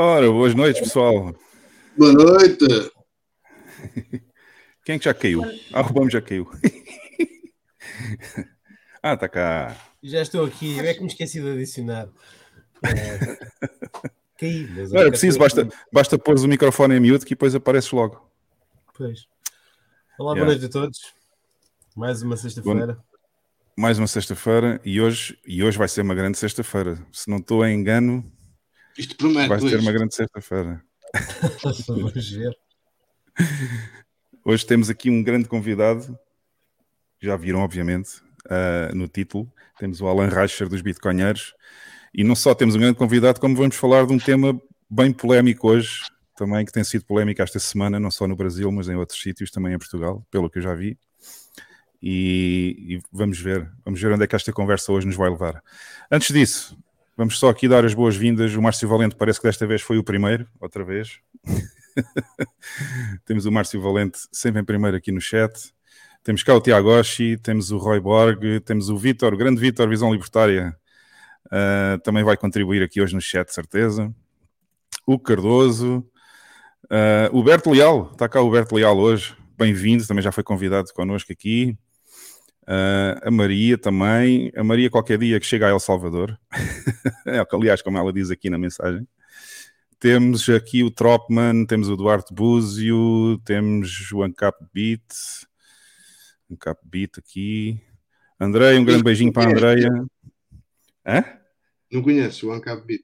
Ora, boas noites, pessoal. Boa noite. Quem é que já caiu? Ah, o Bamo já caiu. ah, tá cá. Já estou aqui, eu é que me esqueci de adicionar. É... Caí, mas Não era preciso, basta, basta pôr o microfone em mute que depois apareces logo. Pois. Olá, yeah. boa noite a todos. Mais uma sexta-feira. Mais uma sexta-feira e hoje, e hoje vai ser uma grande sexta-feira. Se não estou em engano, isto promete. Vai ser uma grande sexta-feira. Vamos ver. Hoje temos aqui um grande convidado. Já viram, obviamente, uh, no título. Temos o Alan Reicher dos Bitcoinheiros. E não só temos um grande convidado, como vamos falar de um tema bem polémico hoje, também que tem sido polémico esta semana, não só no Brasil, mas em outros sítios, também em Portugal, pelo que eu já vi. E, e, vamos ver, vamos ver onde é que esta conversa hoje nos vai levar. Antes disso, Vamos só aqui dar as boas-vindas. O Márcio Valente parece que desta vez foi o primeiro, outra vez. temos o Márcio Valente sempre em primeiro aqui no chat. Temos cá o Tiago temos o Roy Borg, temos o Vitor, o grande Vitor, Visão Libertária, uh, também vai contribuir aqui hoje no chat, certeza. O Cardoso, uh, o Berto Leal, está cá o Berto Leal hoje, bem-vindo, também já foi convidado connosco aqui. Uh, a Maria também. A Maria, qualquer dia que chega a El Salvador. é, aliás, como ela diz aqui na mensagem. Temos aqui o Tropman, temos o Duarte Búzio, temos o Ancap Beat. Ancap Beat aqui. Andrei, um grande beijinho para a Andreia. Hã? Não conheço o Ancap Beat.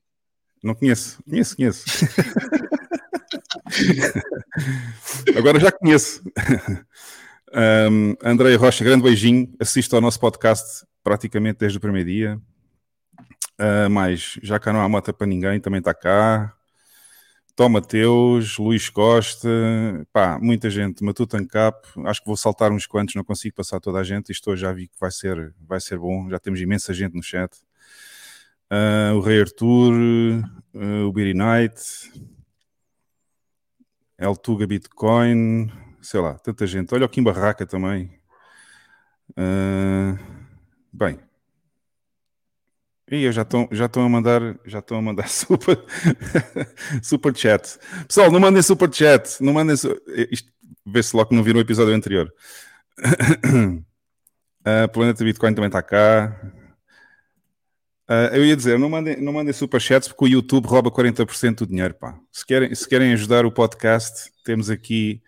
Não conheço, conheço, conheço. Agora já conheço. Um, André Rocha, grande beijinho. Assista ao nosso podcast praticamente desde o primeiro dia. Uh, mais, já cá não há mota para ninguém, também está cá. Tom Mateus, Luís Costa, pá, muita gente, Matuto Ancap, acho que vou saltar uns quantos, não consigo passar toda a gente, isto hoje já vi que vai ser, vai ser bom, já temos imensa gente no chat. Uh, o Rei Arthur, uh, o Beery Knight, El Tuga Bitcoin, sei lá, tanta gente. Olha o Kim Barraca também. Uh, bem. E já estão já a mandar já estão a mandar super super chat. Pessoal, não mandem super chat, não mandem isto vê-se logo que não viram o episódio anterior. Uh, Planeta Bitcoin também está cá. Uh, eu ia dizer, não mandem, não mandem superchats porque o YouTube rouba 40% do dinheiro, pá. Se querem, se querem ajudar o podcast, temos aqui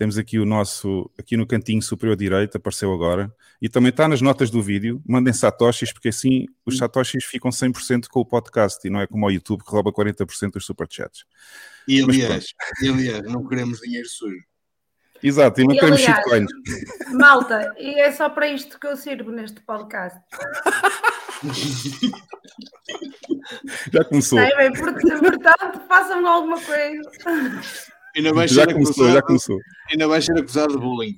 temos aqui o nosso, aqui no cantinho superior direito, apareceu agora, e também está nas notas do vídeo. Mandem satoshis, porque assim os satoshis ficam 100% com o podcast, e não é como o YouTube que rouba 40% dos superchats. E aliás, e aliás, não queremos dinheiro sujo. Exato, e não e, queremos shitcoins. Malta, e é só para isto que eu sirvo neste podcast. Já começou. É, bem, portanto, façam alguma coisa. Ainda vai já começou, acusado, já começou. Ainda vai ser acusado de bullying.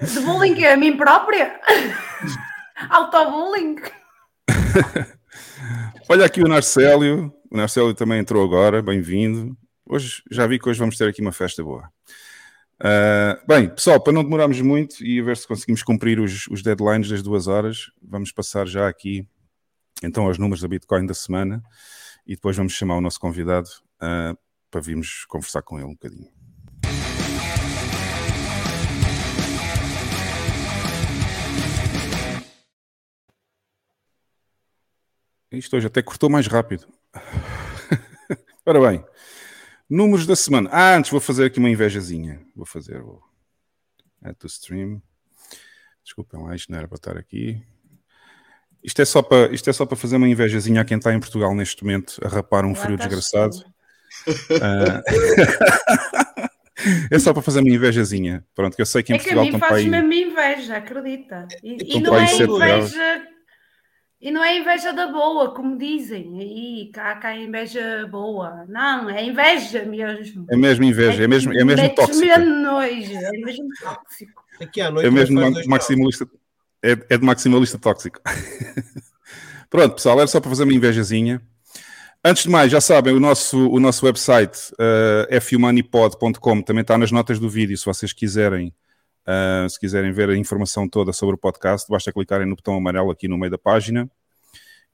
De bullying a mim própria? Autobullying? Olha aqui o Narcélio. O Narcélio também entrou agora, bem-vindo. Hoje já vi que hoje vamos ter aqui uma festa boa. Uh, bem, pessoal, para não demorarmos muito e a ver se conseguimos cumprir os, os, deadlines das duas horas, vamos passar já aqui então aos números da Bitcoin da semana e depois vamos chamar o nosso convidado uh, para virmos conversar com ele um bocadinho. Isto hoje até cortou mais rápido. Ora bem, números da semana. Ah, antes vou fazer aqui uma invejazinha. Vou fazer. Vou... Add to stream. Desculpem lá, isto não era para estar aqui. Isto é, só para, isto é só para fazer uma invejazinha a quem está em Portugal neste momento a rapar um frio desgraçado. Uh... é só para fazer uma invejazinha. Pronto, que eu sei que em é Portugal que a mim faz mesmo inveja, acredita. E, e não é inveja E não é inveja da boa, como dizem aí, cá, cá é inveja boa. Não, é inveja mesmo. É mesmo inveja, é, mesmo, é mesmo tóxico. mesmo nojo, é mesmo tóxico. Aqui à noite É mesmo maximalista. É, é de maximalista tóxico. Pronto, pessoal, era só para fazer uma invejazinha. Antes de mais, já sabem, o nosso, o nosso website, uh, fumanipod.com, também está nas notas do vídeo, se vocês quiserem, uh, se quiserem ver a informação toda sobre o podcast, basta clicarem no botão amarelo aqui no meio da página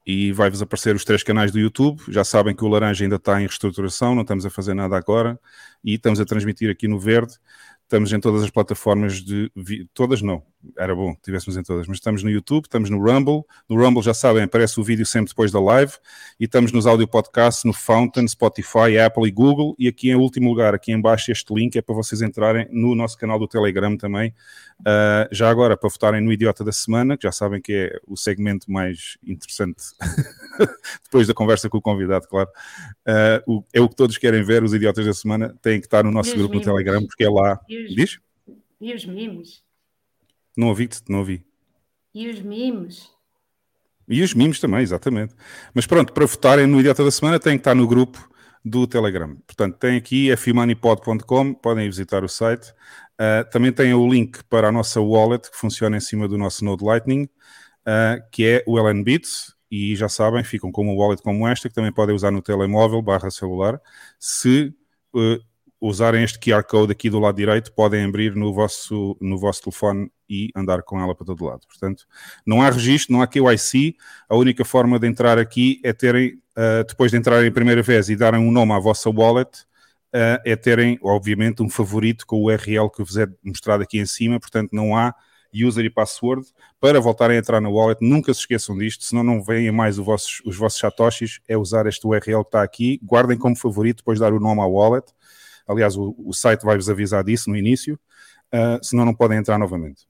e vai-vos aparecer os três canais do YouTube. Já sabem que o laranja ainda está em reestruturação, não estamos a fazer nada agora e estamos a transmitir aqui no verde. Estamos em todas as plataformas de. Todas não, era bom que estivéssemos em todas, mas estamos no YouTube, estamos no Rumble. No Rumble, já sabem, aparece o vídeo sempre depois da live. E estamos nos audio podcasts no Fountain, Spotify, Apple e Google. E aqui em último lugar, aqui em baixo, este link é para vocês entrarem no nosso canal do Telegram também. Uh, já agora, para votarem no Idiota da Semana, que já sabem que é o segmento mais interessante depois da conversa com o convidado, claro. Uh, é o que todos querem ver, os Idiotas da Semana têm que estar no nosso os grupo no? Telegram, porque é lá. E os, Diz? e os mimos? Não ouvi-te, não ouvi. E os mimos? E os mimos também, exatamente. Mas pronto, para votarem no Idiota da Semana têm que estar no grupo do Telegram. Portanto, tem aqui fumanipod.com, podem ir visitar o site. Uh, também tem o link para a nossa wallet, que funciona em cima do nosso Node Lightning, uh, que é o LNBits. E já sabem, ficam com uma wallet como esta, que também podem usar no telemóvel barra celular. Se uh, usarem este QR Code aqui do lado direito, podem abrir no vosso, no vosso telefone e andar com ela para todo lado. Portanto, não há registro, não há KYC. A única forma de entrar aqui é terem, uh, depois de entrarem a primeira vez e darem um nome à vossa wallet, uh, é terem, obviamente, um favorito com o URL que vos é mostrado aqui em cima. Portanto, não há user e password para voltarem a entrar na wallet. Nunca se esqueçam disto, senão não veem mais os vossos, os vossos satoshis. É usar este URL que está aqui. Guardem como favorito, depois dar o nome à wallet. Aliás, o, o site vai-vos avisar disso no início, uh, senão não podem entrar novamente.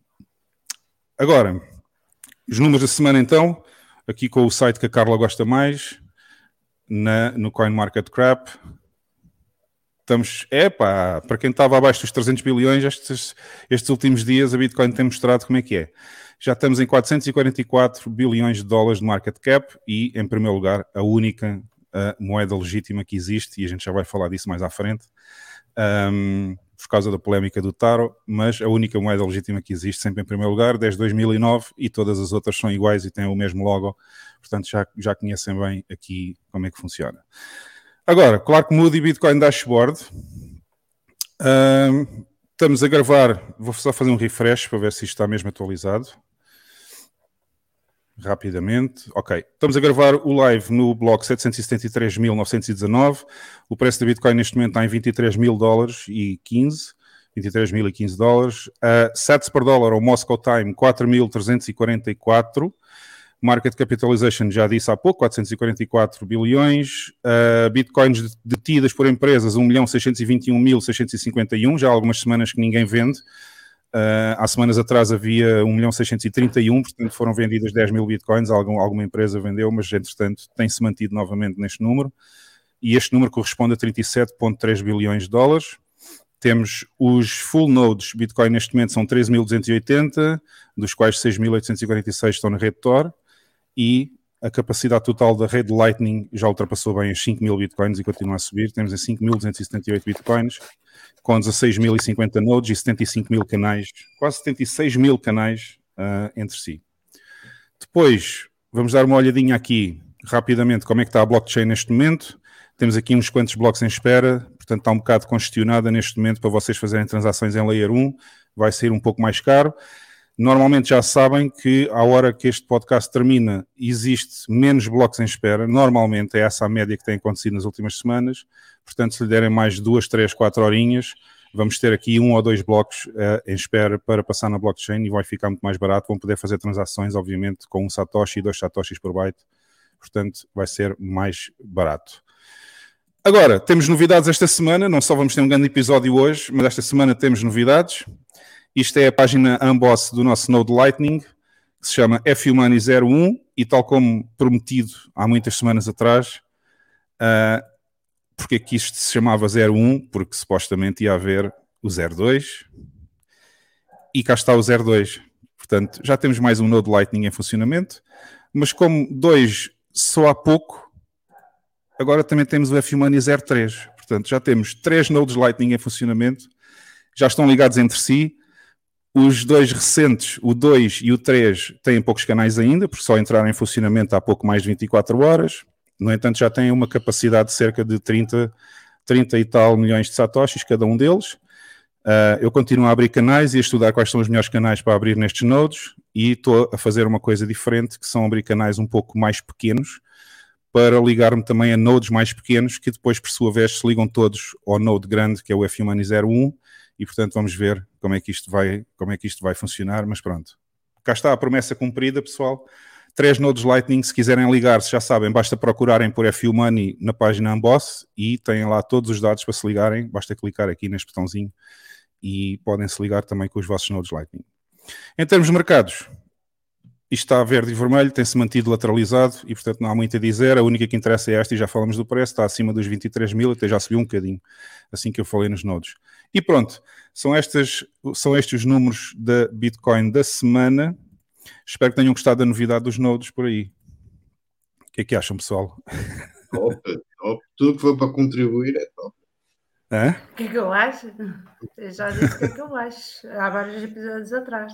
Agora, os números da semana então, aqui com o site que a Carla gosta mais, na, no CoinMarketCap. Estamos, epá, para quem estava abaixo dos 300 bilhões, estes, estes últimos dias a Bitcoin tem mostrado como é que é. Já estamos em 444 bilhões de dólares de market cap e, em primeiro lugar, a única uh, moeda legítima que existe, e a gente já vai falar disso mais à frente, um, por causa da polémica do Taro, mas a única moeda legítima que existe sempre em primeiro lugar, desde 2009, e todas as outras são iguais e têm o mesmo logo, portanto já, já conhecem bem aqui como é que funciona. Agora, Clark Moody Bitcoin Dashboard. Um, estamos a gravar, vou só fazer um refresh para ver se isto está mesmo atualizado. Rapidamente, ok. Estamos a gravar o live no bloco 773.919. O preço da Bitcoin neste momento está em 23 mil dólares e 15. 23 mil e 15 dólares. Uh, sats per dólar, ou Moscow Time, 4.344. Market capitalization, já disse há pouco, 444 bilhões. Uh, bitcoins detidas por empresas, 1.621.651. Já há algumas semanas que ninguém vende. Uh, há semanas atrás havia 1.631, portanto foram vendidas 10 mil bitcoins. Algum, alguma empresa vendeu, mas entretanto tem-se mantido novamente neste número. E este número corresponde a 37,3 bilhões de dólares. Temos os full nodes Bitcoin neste momento são 13.280, dos quais 6.846 estão na rede Tor e a capacidade total da rede Lightning já ultrapassou bem os 5.000 Bitcoins e continua a subir. Temos em 5.278 Bitcoins, com 16.050 nodes e 75 mil canais, quase 76 mil canais uh, entre si. Depois, vamos dar uma olhadinha aqui rapidamente como é que está a blockchain neste momento. Temos aqui uns quantos blocos em espera, portanto está um bocado congestionada neste momento para vocês fazerem transações em Layer 1, vai ser um pouco mais caro. Normalmente já sabem que à hora que este podcast termina, existe menos blocos em espera. Normalmente é essa a média que tem acontecido nas últimas semanas. Portanto, se lhe derem mais duas, três, quatro horinhas, vamos ter aqui um ou dois blocos uh, em espera para passar na blockchain e vai ficar muito mais barato. Vão poder fazer transações, obviamente, com um Satoshi e dois Satoshis por byte. Portanto, vai ser mais barato. Agora, temos novidades esta semana. Não só vamos ter um grande episódio hoje, mas esta semana temos novidades. Isto é a página Unboss do nosso Node Lightning, que se chama FUMoney01, e tal como prometido há muitas semanas atrás, uh, porque é que isto se chamava 01? Porque supostamente ia haver o 02, e cá está o 02. Portanto, já temos mais um Node Lightning em funcionamento, mas como dois só há pouco, agora também temos o F-Money 03. Portanto, já temos três nodes Lightning em funcionamento, já estão ligados entre si. Os dois recentes, o 2 e o 3, têm poucos canais ainda, porque só entraram em funcionamento há pouco mais de 24 horas. No entanto, já têm uma capacidade de cerca de 30, 30 e tal milhões de satoshis, cada um deles. Uh, eu continuo a abrir canais e a estudar quais são os melhores canais para abrir nestes nodes e estou a fazer uma coisa diferente, que são abrir canais um pouco mais pequenos, para ligar-me também a nodes mais pequenos, que depois, por sua vez, se ligam todos ao node grande, que é o FUMANI 01, e portanto vamos ver como é que isto vai, como é que isto vai funcionar, mas pronto. Cá está a promessa cumprida, pessoal. Três nodes Lightning, se quiserem ligar-se, já sabem, basta procurarem por FU Money na página Unboss e têm lá todos os dados para se ligarem, basta clicar aqui neste botãozinho e podem se ligar também com os vossos nodes Lightning. Em termos de mercados, está verde e vermelho, tem-se mantido lateralizado e, portanto, não há muito a dizer. A única que interessa é esta, e já falamos do preço, está acima dos 23 mil, até já subiu um bocadinho, assim que eu falei nos nodos. E pronto, são, estas, são estes os números da Bitcoin da semana. Espero que tenham gostado da novidade dos nodos por aí. O que é que acham, pessoal? Top, top. Tudo que for para contribuir é top. Hã? O que é que eu acho? Eu já disse o que é que eu acho. Há vários episódios atrás.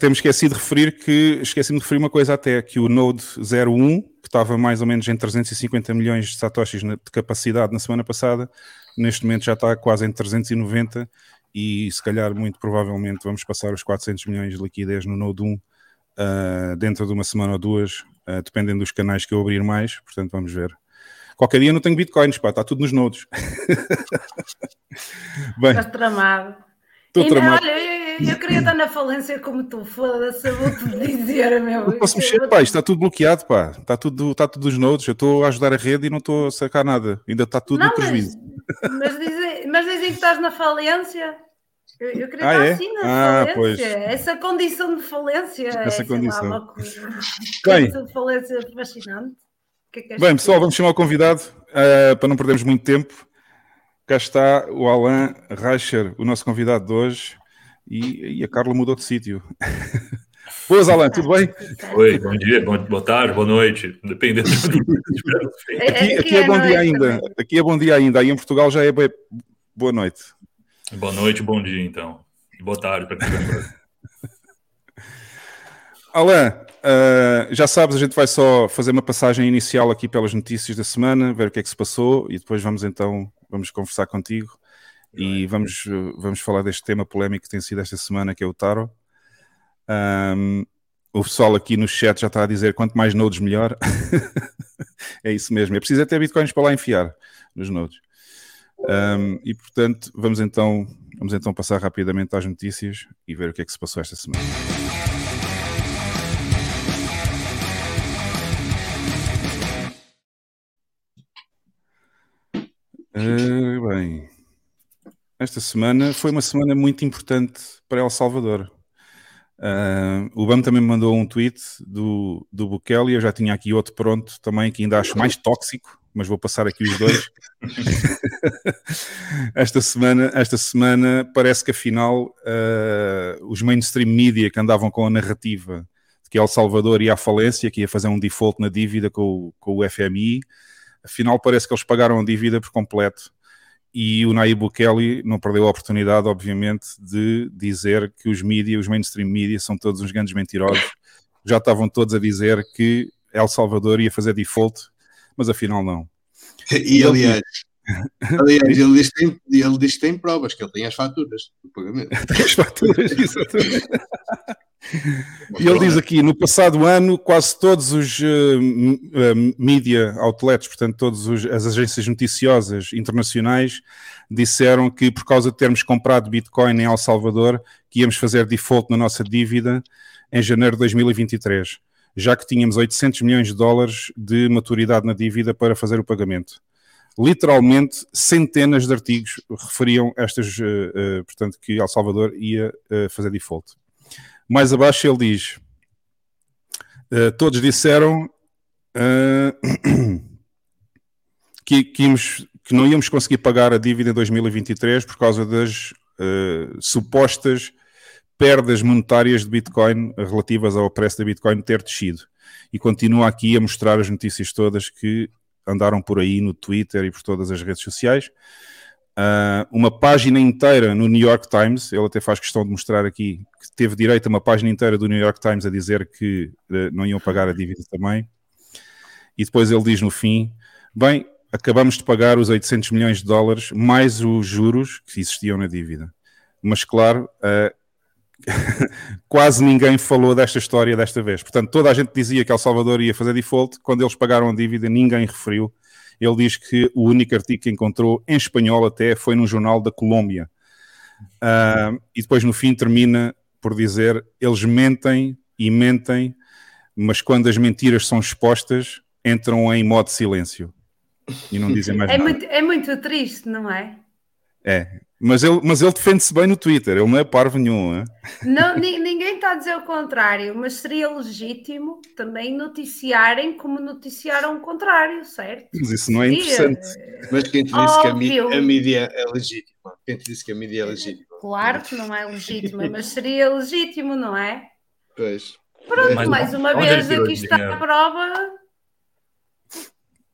Temos esquecido de referir que esqueci-me de referir uma coisa até que o Node 01, que estava mais ou menos em 350 milhões de satoshis de capacidade na semana passada, neste momento já está quase em 390 e se calhar muito provavelmente vamos passar os 400 milhões de liquidez no Node 1 uh, dentro de uma semana ou duas, uh, dependendo dos canais que eu abrir mais, portanto vamos ver. Qualquer dia não tenho bitcoins, pá, está tudo nos nodos. Bem, Estás tramado. Estou tramado. Olha, eu queria estar na falência como tu, foda-se, eu vou-te dizer, meu. Não posso mexer, pá, isto está tudo bloqueado, pá. Está tudo, está tudo nos nodes. Eu estou a ajudar a rede e não estou a sacar nada. Ainda está tudo não, no prejuízo. Mas, mas, dizem, mas dizem que estás na falência. Eu, eu queria ah, estar é? assim na ah, falência. Pois. Essa condição de falência. Essa é, condição. Lá, uma Bem, de falência fascinante. Que é que Bem, pessoal, vamos chamar o convidado uh, para não perdermos muito tempo. Cá está o Alan Reicher, o nosso convidado de hoje e, e a Carla mudou de sítio. Boas, Alan, tudo bem? Oi, bom dia, bom, boa tarde, boa noite, dependendo do aqui, aqui é bom dia ainda. Aqui é bom dia ainda. Aí em Portugal já é boa noite. Boa noite, bom dia, então. Boa tarde para quem Alain, uh, já sabes, a gente vai só fazer uma passagem inicial aqui pelas notícias da semana, ver o que é que se passou e depois vamos então vamos conversar contigo e vamos, vamos falar deste tema polémico que tem sido esta semana, que é o Taro. Um, o pessoal aqui no chat já está a dizer quanto mais nodes melhor. é isso mesmo. É preciso é ter bitcoins para lá enfiar nos nodes. Um, e portanto, vamos então, vamos então passar rapidamente às notícias e ver o que é que se passou esta semana. Uh, bem, esta semana foi uma semana muito importante para El Salvador. Uh, o BAM também me mandou um tweet do, do Bukele, eu já tinha aqui outro pronto também, que ainda acho mais tóxico, mas vou passar aqui os dois. esta, semana, esta semana parece que afinal uh, os mainstream media que andavam com a narrativa de que El Salvador ia à falência, que ia fazer um default na dívida com, com o FMI, afinal parece que eles pagaram a dívida por completo e o Nayib Bukele não perdeu a oportunidade, obviamente, de dizer que os mídias, os mainstream media, são todos uns grandes mentirosos. Já estavam todos a dizer que El Salvador ia fazer default, mas afinal não. E, aliás, aliás ele, diz que tem, ele diz que tem provas, que ele tem as faturas do pagamento. Tem as faturas, exatamente. E ele diz aqui: no passado ano, quase todos os uh, uh, media outlets, portanto, todas as agências noticiosas internacionais, disseram que por causa de termos comprado Bitcoin em El Salvador, que íamos fazer default na nossa dívida em janeiro de 2023, já que tínhamos 800 milhões de dólares de maturidade na dívida para fazer o pagamento. Literalmente, centenas de artigos referiam estas, uh, portanto, que El Salvador ia fazer default. Mais abaixo ele diz: uh, Todos disseram uh, que, que, íamos, que, não íamos conseguir pagar a dívida em 2023 por causa das uh, supostas perdas monetárias de Bitcoin relativas ao preço da Bitcoin ter descido. E continua aqui a mostrar as notícias todas que andaram por aí no Twitter e por todas as redes sociais. Uh, uma página inteira no New York Times, ele até faz questão de mostrar aqui que teve direito a uma página inteira do New York Times a dizer que uh, não iam pagar a dívida também. E depois ele diz no fim: bem, acabamos de pagar os 800 milhões de dólares mais os juros que existiam na dívida. Mas claro, uh, quase ninguém falou desta história desta vez. Portanto, toda a gente dizia que El Salvador ia fazer default. Quando eles pagaram a dívida, ninguém referiu ele diz que o único artigo que encontrou em espanhol até foi num jornal da Colômbia. Uh, e depois no fim termina por dizer: eles mentem e mentem, mas quando as mentiras são expostas, entram em modo silêncio e não dizem mais é nada. Muito, é muito triste, não é? É, mas ele, mas ele defende-se bem no Twitter, ele não é parvo nenhum. Não, ninguém está a dizer o contrário, mas seria legítimo também noticiarem como noticiaram o contrário, certo? Mas isso não é interessante. Mas quem te disse que a, mídia, a mídia é legítima? Quem te disse que a mídia é legítima? Claro que não é legítima, mas seria legítimo, não é? Pois. Pronto, mas, mais uma vez aqui está a prova.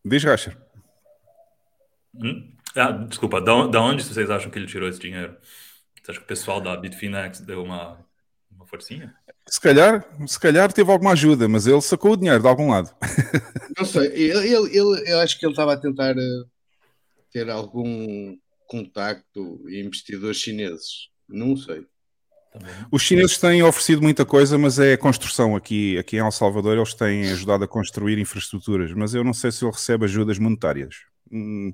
Diz, Racha. Hum? Ah, desculpa, da, da onde vocês acham que ele tirou esse dinheiro? Você acha que o pessoal da Bitfinex deu uma, uma forcinha? Se calhar, se calhar teve alguma ajuda, mas ele sacou o dinheiro de algum lado. Não sei, ele, ele, ele eu acho que ele estava a tentar uh, ter algum contacto e investidores chineses. Não sei. Os chineses têm oferecido muita coisa, mas é a construção aqui, aqui em El Salvador. Eles têm ajudado a construir infraestruturas, mas eu não sei se ele recebe ajudas monetárias. Hum,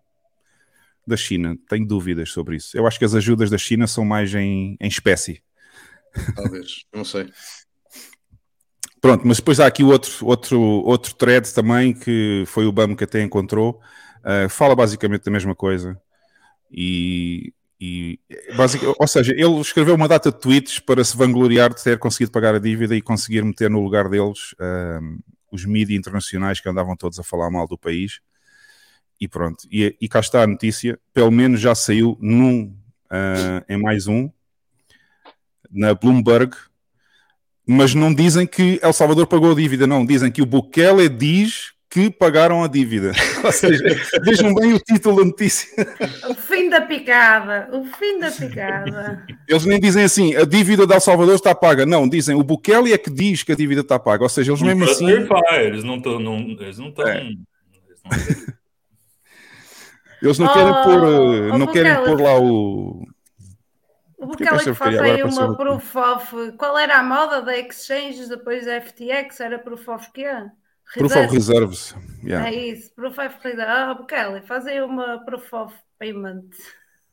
da China. Tenho dúvidas sobre isso. Eu acho que as ajudas da China são mais em, em espécie. Talvez, não sei. Pronto, mas depois há aqui outro, outro, outro thread também que foi o BAM que até encontrou. Uh, fala basicamente da mesma coisa. E, e basic, ou seja, ele escreveu uma data de tweets para se vangloriar de ter conseguido pagar a dívida e conseguir meter no lugar deles uh, os mídias internacionais que andavam todos a falar mal do país e pronto. E, e cá está a notícia, pelo menos já saiu num, uh, em mais um, na Bloomberg, mas não dizem que El Salvador pagou a dívida, não. Dizem que o Bukele diz que pagaram a dívida. Ou seja, vejam bem o título da notícia. O fim da picada, o fim da picada. Eles nem dizem assim, a dívida de El Salvador está paga. Não, dizem, o Bukele é que diz que a dívida está paga. Ou seja, eles mesmo assim... Eles não estão... Eles não estão... É. Eles não oh, querem pôr, oh, não querem pôr lá o. O Bukele que faz aí uma proof of. Qual era a moda da exchanges depois da FTX? Era proof of quê? Proof of reserves. Yeah. É isso, proof of reserves. Ah, Bukele, faz aí uma proof of payment.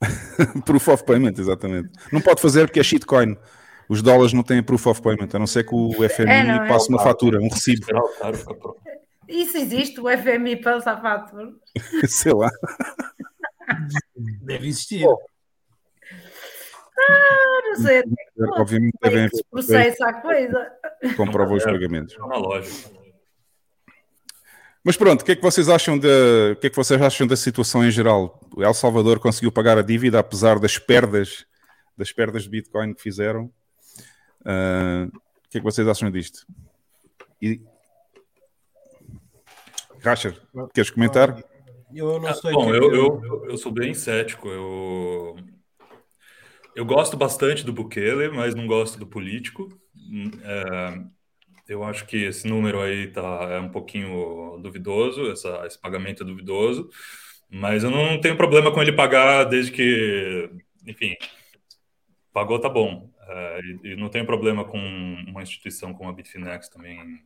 proof of payment, exatamente. Não pode fazer porque é shitcoin. Os dólares não têm proof of payment, a não ser que o FMI é, não, passe é uma fatura, um recibo. Isso existe, o FMI passa a fatura. Sei lá. Deve existir. Ah, não sei. Obviamente devem haver. Processa a coisa. Comprova os pagamentos. É uma loja. Mas pronto, o que é que vocês acham da, o que é que vocês acham da situação em geral? O El Salvador conseguiu pagar a dívida apesar das perdas, das perdas de Bitcoin que fizeram. Uh, o que é que vocês acham disto? E... Racher, queres comentar? Eu não sei. Ah, bom, eu, eu, eu, sou bem cético. Eu, eu gosto bastante do Bukele, mas não gosto do político. É, eu acho que esse número aí tá, é um pouquinho duvidoso, essa, esse pagamento é duvidoso, mas eu não tenho problema com ele pagar desde que, enfim, pagou tá bom. É, e, e não tenho problema com uma instituição como a Bitfinex também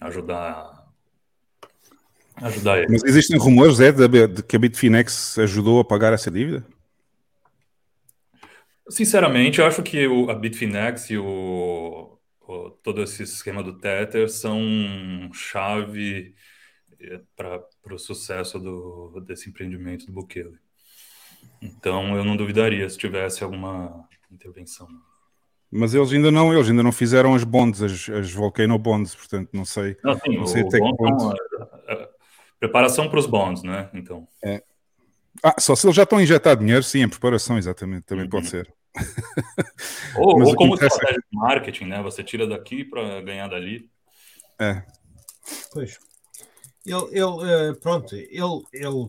ajudar ajudar ele. Mas existem rumores, é, de, que a Bitfinex ajudou a pagar essa dívida? Sinceramente, eu acho que o, a Bitfinex e o, o, todo esse esquema do Tether são chave eh, para o sucesso do, desse empreendimento do Bukele. Então, eu não duvidaria se tivesse alguma intervenção. Mas eles ainda não, eles ainda não fizeram as bonds, as, as Volcano Bonds, portanto não sei. Não, sim, não sei até que ponto. Preparação para os bonds, né? Então. É. Ah, só se eles já estão a injetar dinheiro, sim, em preparação, exatamente, também uhum. pode ser. ou, ou como estratégia de marketing, né? Você tira daqui para ganhar dali. É. Pois. Ele, ele eh, pronto, ele, ele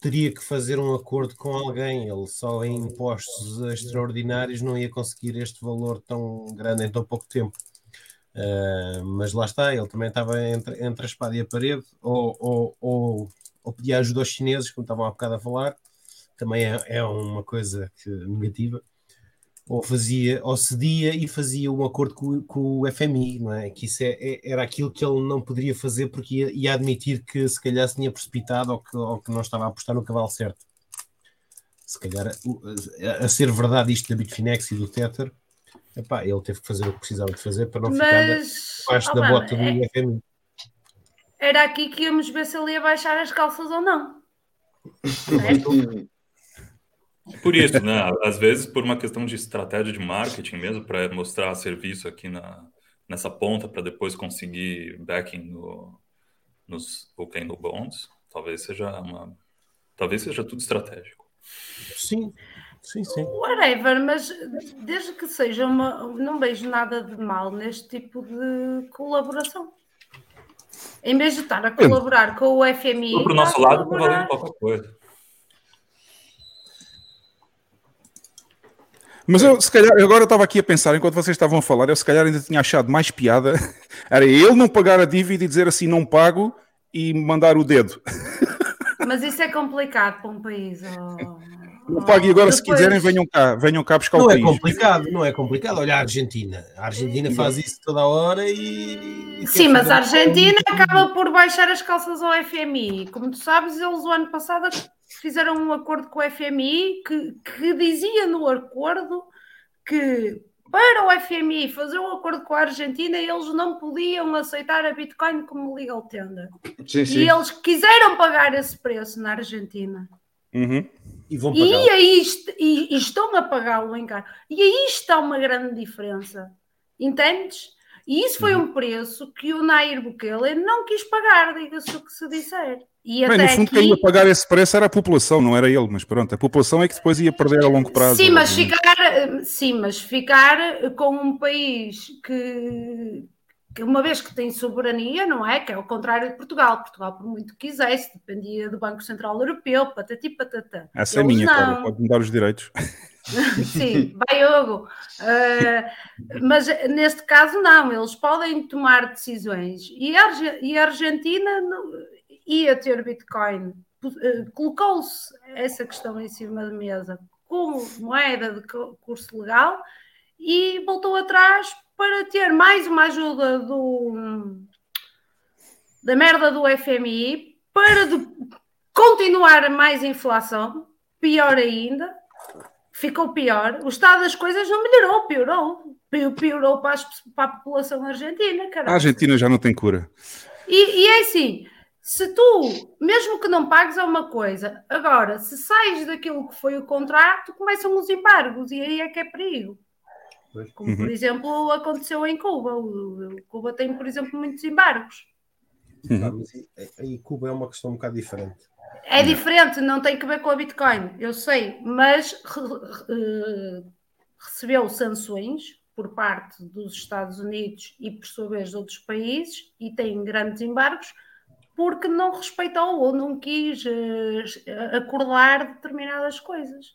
teria que fazer um acordo com alguém. Ele só em impostos extraordinários não ia conseguir este valor tão grande em tão pouco tempo. Uh, mas lá está, ele também estava entre, entre a espada e a parede, ou, ou, ou, ou pedia ajuda aos chineses, como estavam há bocado a falar, também é, é uma coisa que, negativa, ou fazia, ou cedia e fazia um acordo com, com o FMI, não é? Que isso é, é, era aquilo que ele não poderia fazer porque ia, ia, admitir que se calhar se tinha precipitado ou que, ou que não estava a apostar no cavalo certo. Se calhar a, a ser verdade isto da Bitfinex e do Tether, Epá, ele teve que fazer o que precisava de fazer para não Mas, ficar debaixo oh, da bota do é, FMI. Era aqui que íamos ver se ele ia baixar as calças ou não. Por isso, né? Às vezes, por uma questão de estratégia de marketing mesmo, para mostrar serviço aqui na, nessa ponta, para depois conseguir backing no, nos Volcano Bonds, talvez seja uma. Talvez seja tudo estratégico. Sim, Sim, sim. Whatever, mas desde que seja uma. Não vejo nada de mal neste tipo de colaboração. Em vez de estar a colaborar com o FMI. Para o nosso lado, está valendo qualquer coisa. Mas eu, se calhar, agora eu estava aqui a pensar, enquanto vocês estavam a falar, eu se calhar ainda tinha achado mais piada. Era ele não pagar a dívida e dizer assim, não pago, e mandar o dedo. Mas isso é complicado para um país. Oh. Não pague agora, Depois... se quiserem, venham cá, venham cá buscar não o é país. complicado, não é complicado. Olha a Argentina. A Argentina faz isso toda a hora e. Sim, mas a Argentina acaba por baixar as calças ao FMI. Como tu sabes, eles o ano passado fizeram um acordo com o FMI que, que dizia no acordo que para o FMI fazer um acordo com a Argentina, eles não podiam aceitar a Bitcoin como legal tender. Sim, sim. E eles quiseram pagar esse preço na Argentina. Uhum. E, vão e aí e, e estão a pagá-lo em caro. E aí está uma grande diferença. Entendes? E isso foi uhum. um preço que o Nair Bukele não quis pagar, diga-se o que se disser. E Bem, no fundo, aqui... quem ia pagar esse preço era a população, não era ele, mas pronto, a população é que depois ia perder a longo prazo. Sim, mas ficar, sim, mas ficar com um país que, uma vez que tem soberania, não é? Que é o contrário de Portugal. Portugal, por muito que quisesse, dependia do Banco Central Europeu, patati patatá. Essa Eles é minha, cara, pode-me dar os direitos. Sim, vai Hugo. Uh, mas neste caso não, eles podem tomar decisões. E a, e a Argentina no, ia ter Bitcoin. Uh, Colocou-se essa questão em cima da mesa como moeda de curso legal e voltou atrás para ter mais uma ajuda do, da merda do FMI para de, continuar mais inflação, pior ainda, ficou pior. O estado das coisas não melhorou, piorou. Piorou para, as, para a população argentina. Caramba. A Argentina já não tem cura. E, e é assim, se tu, mesmo que não pagues é uma coisa, agora, se sais daquilo que foi o contrato, começam os embargos e aí é que é perigo. Como, uhum. por exemplo, aconteceu em Cuba. O, Cuba tem, por exemplo, muitos embargos. Uhum. Ah, mas aí Cuba é uma questão um bocado diferente. É diferente, não tem que ver com a Bitcoin, eu sei, mas uh, recebeu sanções por parte dos Estados Unidos e, por sua vez, de outros países e tem grandes embargos porque não respeitou ou não quis uh, acordar determinadas coisas.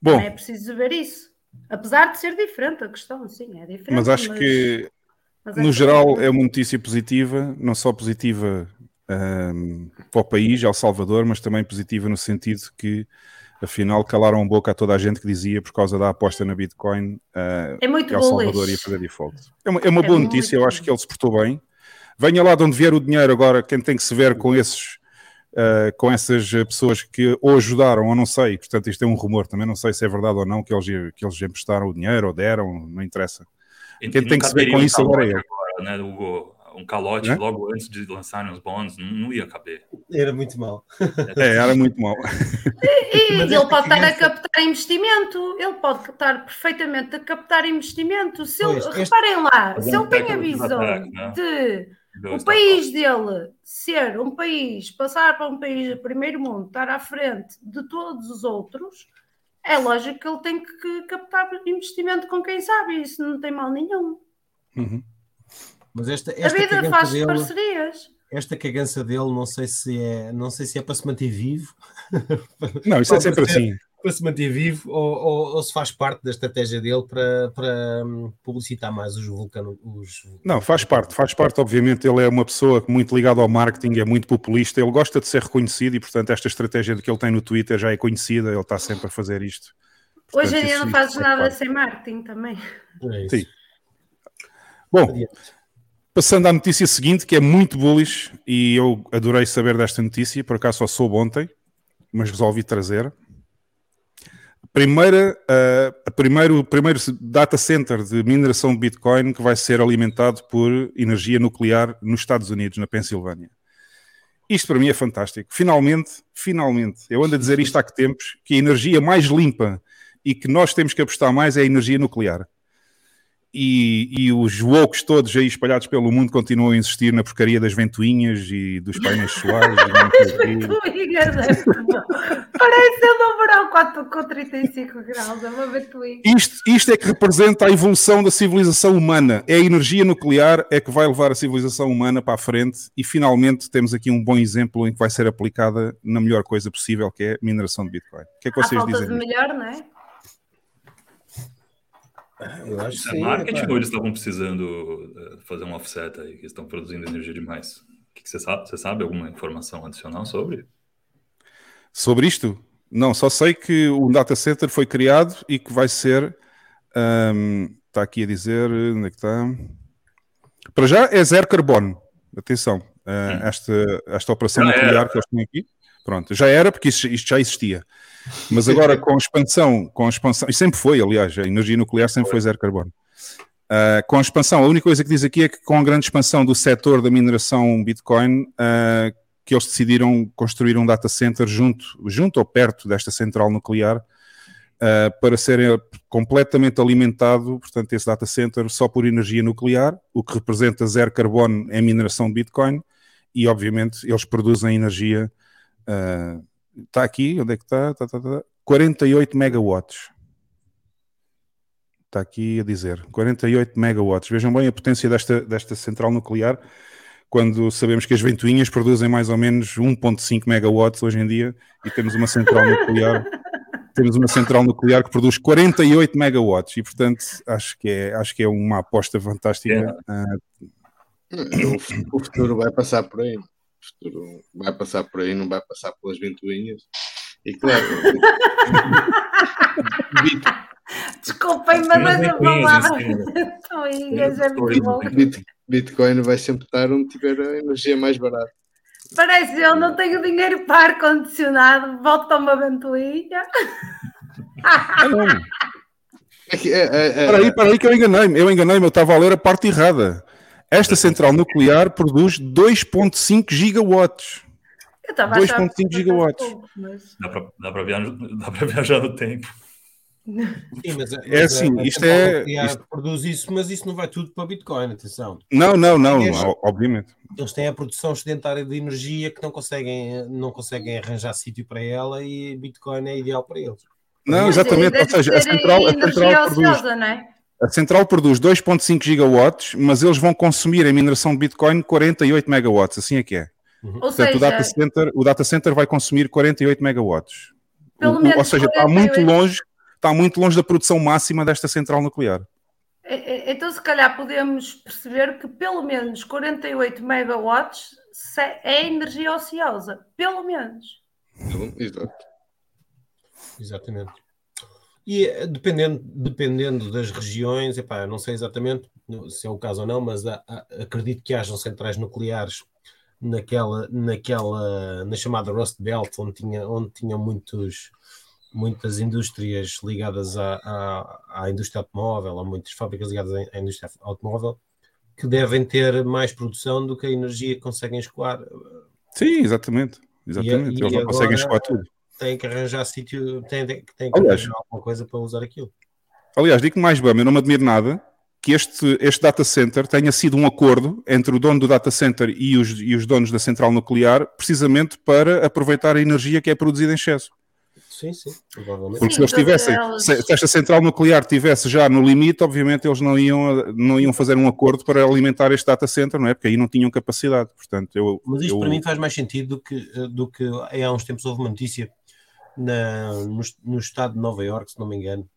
Bom, é preciso ver isso. Apesar de ser diferente a questão, sim, é diferente. Mas acho mas... que, mas no geral, é uma notícia positiva, não só positiva um, para o país, El Salvador, mas também positiva no sentido que, afinal, calaram a boca a toda a gente que dizia, por causa da aposta na Bitcoin, uh, é muito El Salvador ia fazer default. É uma, é uma é boa notícia, eu acho que ele se portou bem. Venha lá de onde vier o dinheiro agora, quem tem que se ver com esses uh, com essas pessoas que ou ajudaram ou não sei, portanto isto é um rumor, também não sei se é verdade ou não que eles, que eles emprestaram o dinheiro ou deram, não interessa. E, Quem tem que se ver com isso agora é agora, né, Hugo? Um calote é? logo antes de lançarem os bons, não, não ia caber. Era muito mal. É, era muito mal. E, e ele pode estar a captar investimento, ele pode estar perfeitamente a captar investimento. Se pois, ele, este... Reparem lá, se ele tem a visão de o país dele ser um país, passar para um país de primeiro mundo, estar à frente de todos os outros, é lógico que ele tem que captar investimento com quem sabe, isso não tem mal nenhum. Uhum. Mas esta, esta a vida faz dele, parcerias. Esta cagança dele, não sei se é, não sei se é para se manter vivo. Não, isso é sempre assim para se manter vivo ou, ou, ou, se faz parte da estratégia dele para, para hum, publicitar mais os vulcanos? Os... Não, faz parte, faz parte, obviamente. Ele é uma pessoa muito ligada ao marketing, é muito populista, ele gosta de ser reconhecido e, portanto, esta estratégia que ele tem no Twitter já é conhecida, ele está sempre a fazer isto. Portanto, Hoje em dia não fazes nada parte. sem marketing também. É Sim. Bom, passando à notícia seguinte, que é muito bullish, e eu adorei saber desta notícia, por acaso só soube ontem, mas resolvi trazer primeira, uh, primeiro, primeiro data center de mineração de Bitcoin que vai ser alimentado por energia nuclear nos Estados Unidos, na Pensilvânia. Isto para mim é fantástico. Finalmente, finalmente, eu ando a dizer isto há que tempos, que a energia mais limpa e que nós temos que apostar mais é a energia nuclear e, e, os woks todos aí espalhados pelo mundo continuam a insistir na porcaria das ventoinhas e dos painéis solares. ventoinhas é Parece um numeral 4 com 35 graus, é uma ventoinha. Isto, isto é que representa a evolução da civilização humana. É a energia nuclear é que vai levar a civilização humana para a frente e finalmente temos aqui um bom exemplo em que vai ser aplicada na melhor coisa possível, que é mineração de Bitcoin. O que é que vocês dizem? Melhor, não é? Eu acho que é sim, marketing ou eles estavam precisando eh, fazer um offset aí, que estão produzindo energia demais? O que, que você sabe? Você sabe alguma informação adicional sobre? Sobre isto? Não, só sei que o data center foi criado e que vai ser. Um, está aqui a dizer. Onde é que está? Para já é zero carbono. Atenção. Uh, esta, esta operação já nuclear era. que eles têm aqui. Pronto, já era, porque isto, isto já existia. Mas agora com a expansão, com a expansão, e sempre foi, aliás, a energia nuclear sempre foi zero carbono. Uh, com a expansão, a única coisa que diz aqui é que com a grande expansão do setor da mineração Bitcoin, uh, que eles decidiram construir um data center junto, junto ou perto desta central nuclear, uh, para ser completamente alimentado, portanto, esse data center só por energia nuclear, o que representa zero carbono em mineração de Bitcoin, e obviamente eles produzem energia Está aqui, onde é que está? Tá, tá, tá. 48 megawatts. Está aqui a dizer, 48 megawatts. Vejam bem a potência desta, desta central nuclear, quando sabemos que as ventoinhas produzem mais ou menos 1.5 megawatts hoje em dia, e temos uma central nuclear temos uma central nuclear que produz 48 megawatts e portanto acho que é, acho que é uma aposta fantástica. É. Uh... O futuro vai passar por aí futuro vai passar por aí, não vai passar pelas ventoinhas. E claro. Desculpem, mas essa palavra ventoinhas é muito bom. Bitcoin vai sempre estar onde tiver a energia mais barata. Parece eu não tenho dinheiro para ar-condicionado, volto a uma ventoinha. Não. É que, é, é, é, para aí, para aí que eu enganei-me. Eu enganei-me, eu estava a ler a parte errada. Esta central nuclear produz 2,5 gigawatts. 2,5 gigawatts. Mas... Dá para dá viajar, dá viajar no tempo. Sim, mas, mas é assim, isto é. Isto... Produz isso, mas isso não vai tudo para Bitcoin, atenção. Não, não, não, obviamente. Eles têm a produção sedentária de energia que não conseguem, não conseguem arranjar sítio para ela e Bitcoin é ideal para eles. Não, exatamente. Ou seja, a central, a central produz. Não é? A central produz 2.5 gigawatts, mas eles vão consumir em mineração de Bitcoin 48 megawatts, assim é que é. Uhum. Ou Portanto, seja, o, data center, o data center vai consumir 48 megawatts. Pelo o, menos ou seja, 48... está muito longe, está muito longe da produção máxima desta central nuclear. Então, se calhar podemos perceber que pelo menos 48 megawatts é energia ociosa, pelo menos. Exato. Exatamente. E eh, dependendo, dependendo das regiões, epá, não sei exatamente se é o caso ou não, mas a, a, acredito que hajam centrais nucleares naquela, naquela, na chamada Rust Belt, onde tinha, onde tinham muitos, muitas indústrias ligadas à, à, à indústria automóvel, ou muitas fábricas ligadas à indústria automóvel, que devem ter mais produção do que a energia que conseguem escoar. Sim, exatamente. Exatamente. E, Eles não agora, conseguem escoar tudo tem que arranjar sítio, tem, tem que Aliás, arranjar alguma coisa para usar aquilo. Aliás, digo mais, Bama, eu não me admiro nada que este, este data center tenha sido um acordo entre o dono do data center e os, e os donos da central nuclear, precisamente para aproveitar a energia que é produzida em excesso. Sim, sim, provavelmente. Porque se eles tivessem, se, se, esta central nuclear tivesse já no limite, obviamente eles não iam, não iam fazer um acordo para alimentar este data center, não é? Porque aí não tinham capacidade. Portanto, eu, Mas isto eu... para mim faz mais sentido do que, do que há uns tempos houve uma notícia na, no, no estado de Nova York, se não me engano,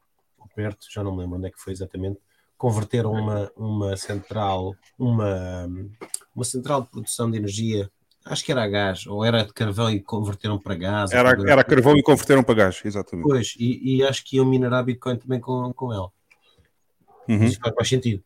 perto, já não me lembro onde é que foi exatamente, converteram uma, uma central, uma, uma central de produção de energia, acho que era a gás, ou era de carvão e converteram para gás. Era, era carvão e converteram para gás, exatamente. Pois, e, e acho que iam minerar Bitcoin também com, com ela. Uhum. Isso faz mais sentido.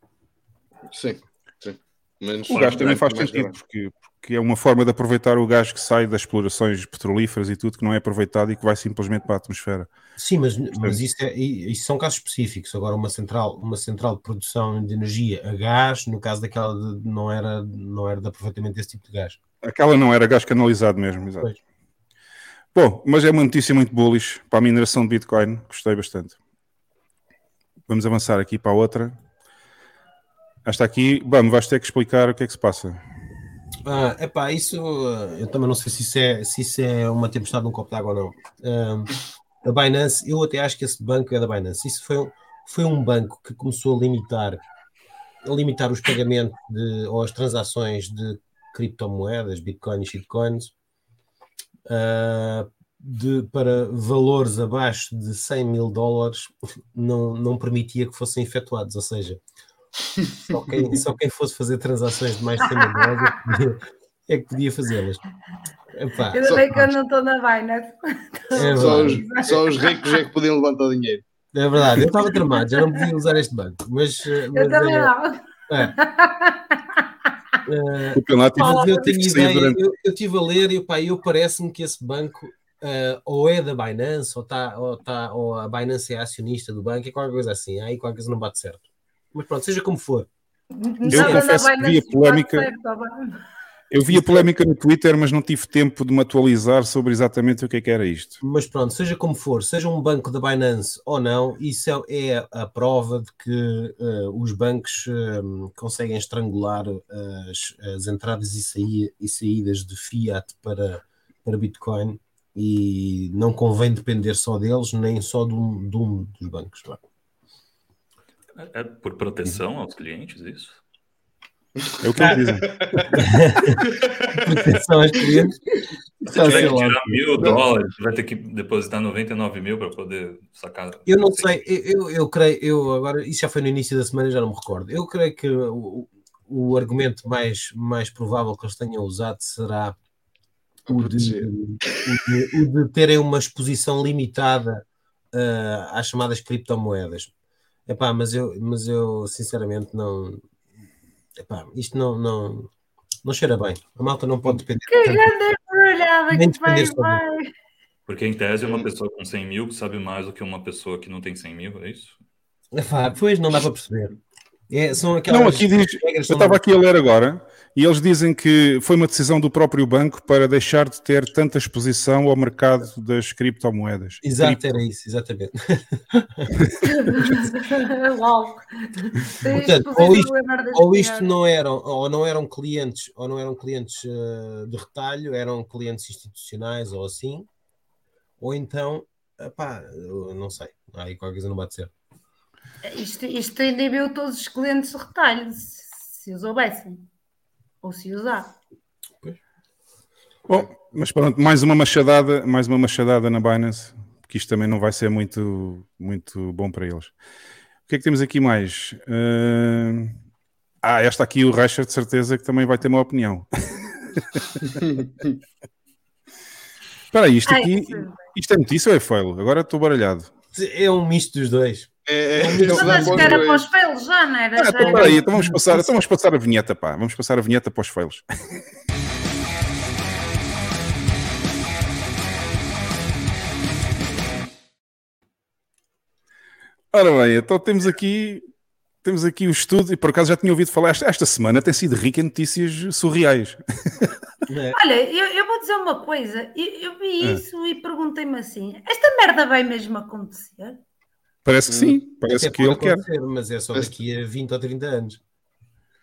Sim, sim. Menos o gás também faz sentido, porque, porque é uma forma de aproveitar o gás que sai das explorações petrolíferas e tudo que não é aproveitado e que vai simplesmente para a atmosfera. Sim, mas, mas isso, é, isso são casos específicos. Agora, uma central, uma central de produção de energia a gás, no caso daquela, de, não, era, não era de aproveitamento desse tipo de gás. Aquela não era gás canalizado mesmo, exato. Pois. Bom, mas é uma notícia muito bullish para a mineração de Bitcoin, gostei bastante. Vamos avançar aqui para a outra. Esta aqui, vamos, vais ter que explicar o que é que se passa. Ah, epá, isso eu também não sei se isso é, se isso é uma tempestade num copo d'água ou não. A Binance, eu até acho que esse banco é da Binance. Isso foi, foi um banco que começou a limitar, a limitar os pagamentos de, ou as transações de criptomoedas, bitcoins e shitcoins, de, para valores abaixo de 100 mil dólares, não, não permitia que fossem efetuados. Ou seja, só quem, só quem fosse fazer transações de mais de 100 mil dólares é que podia fazê-las. Eu sei que eu não estou na Binance. É só, os, só os ricos é que podiam levantar dinheiro. É verdade, eu estava tramado, já não podia usar este banco. Mas, eu mas, também é, não. É. Uh, eu tenho ideia, durante... eu, eu estive a ler e pá, eu parece-me que esse banco uh, ou é da Binance ou, tá, ou, tá, ou a Binance é acionista do banco, é qualquer coisa assim, aí qualquer coisa não bate certo. Mas pronto, seja como for. Eu confesso que vi a polémica. Eu vi a polémica no Twitter, mas não tive tempo de me atualizar sobre exatamente o que, é que era isto. Mas pronto, seja como for, seja um banco da Binance ou não, isso é, é a prova de que uh, os bancos uh, conseguem estrangular as, as entradas e, saí, e, saídas de fiat para, para Bitcoin e não convém depender só deles, nem só de um, de um dos bancos. É, é por proteção aos clientes, isso? É o que eles dizem. Proteção aos clientes. Se tiver que tirar mil dólares, vai ter que depositar 99 mil para poder sacar. Eu não sei, eu, eu creio, eu agora, isso já foi no início da semana, já não me recordo. Eu creio que o, o argumento mais, mais provável que eles tenham usado será o de, o de, o de terem uma exposição limitada uh, às chamadas criptomoedas. Epá, mas eu, mas eu sinceramente não, epá, isto não, não, não cheira bem. A malta não pode depender. Que grande embrulhada que vai, vai. Porque em tese uma pessoa com 100 mil sabe mais do que uma pessoa que não tem 100 mil, é isso? Epá, pois não dá para perceber. É, são aquelas não, aqui diz, eu estava aqui a ler agora e eles dizem que foi uma decisão do próprio banco para deixar de ter tanta exposição ao mercado das criptomoedas. Exato, Cripto. era isso, exatamente. Uau. Portanto, ou isto, ou isto não eram, ou não eram clientes, ou não eram clientes uh, de retalho, eram clientes institucionais ou assim, ou então, pá, não sei, aí qualquer coisa não bate certo. Isto, isto inibiu todos os clientes de retalho, se os houvessem ou se usar. Bom, mas pronto, mais uma machadada, mais uma machadada na Binance, que isto também não vai ser muito, muito bom para eles. O que é que temos aqui mais? Uh... Ah, esta aqui o Reicher de certeza que também vai ter uma opinião. Espera aí, isto aqui, isto é notícia ou é fail? Agora estou baralhado. É um misto dos dois. É, é, Mas acho que era para os fails já, não era? Ah, então, peraí, então vamos passar, então vamos passar a vinheta, pá. Vamos passar a vinheta para os fails. Ora bem, então temos aqui temos aqui o estudo, e por acaso já tinha ouvido falar, esta, esta semana tem sido rica em notícias surreais. É. Olha, eu, eu, vou dizer uma coisa, eu, eu vi é. isso e perguntei-me assim: esta merda vai mesmo acontecer? Parece que sim, hum. parece Até que ele quer. Mas é só daqui a 20 ou 30 anos.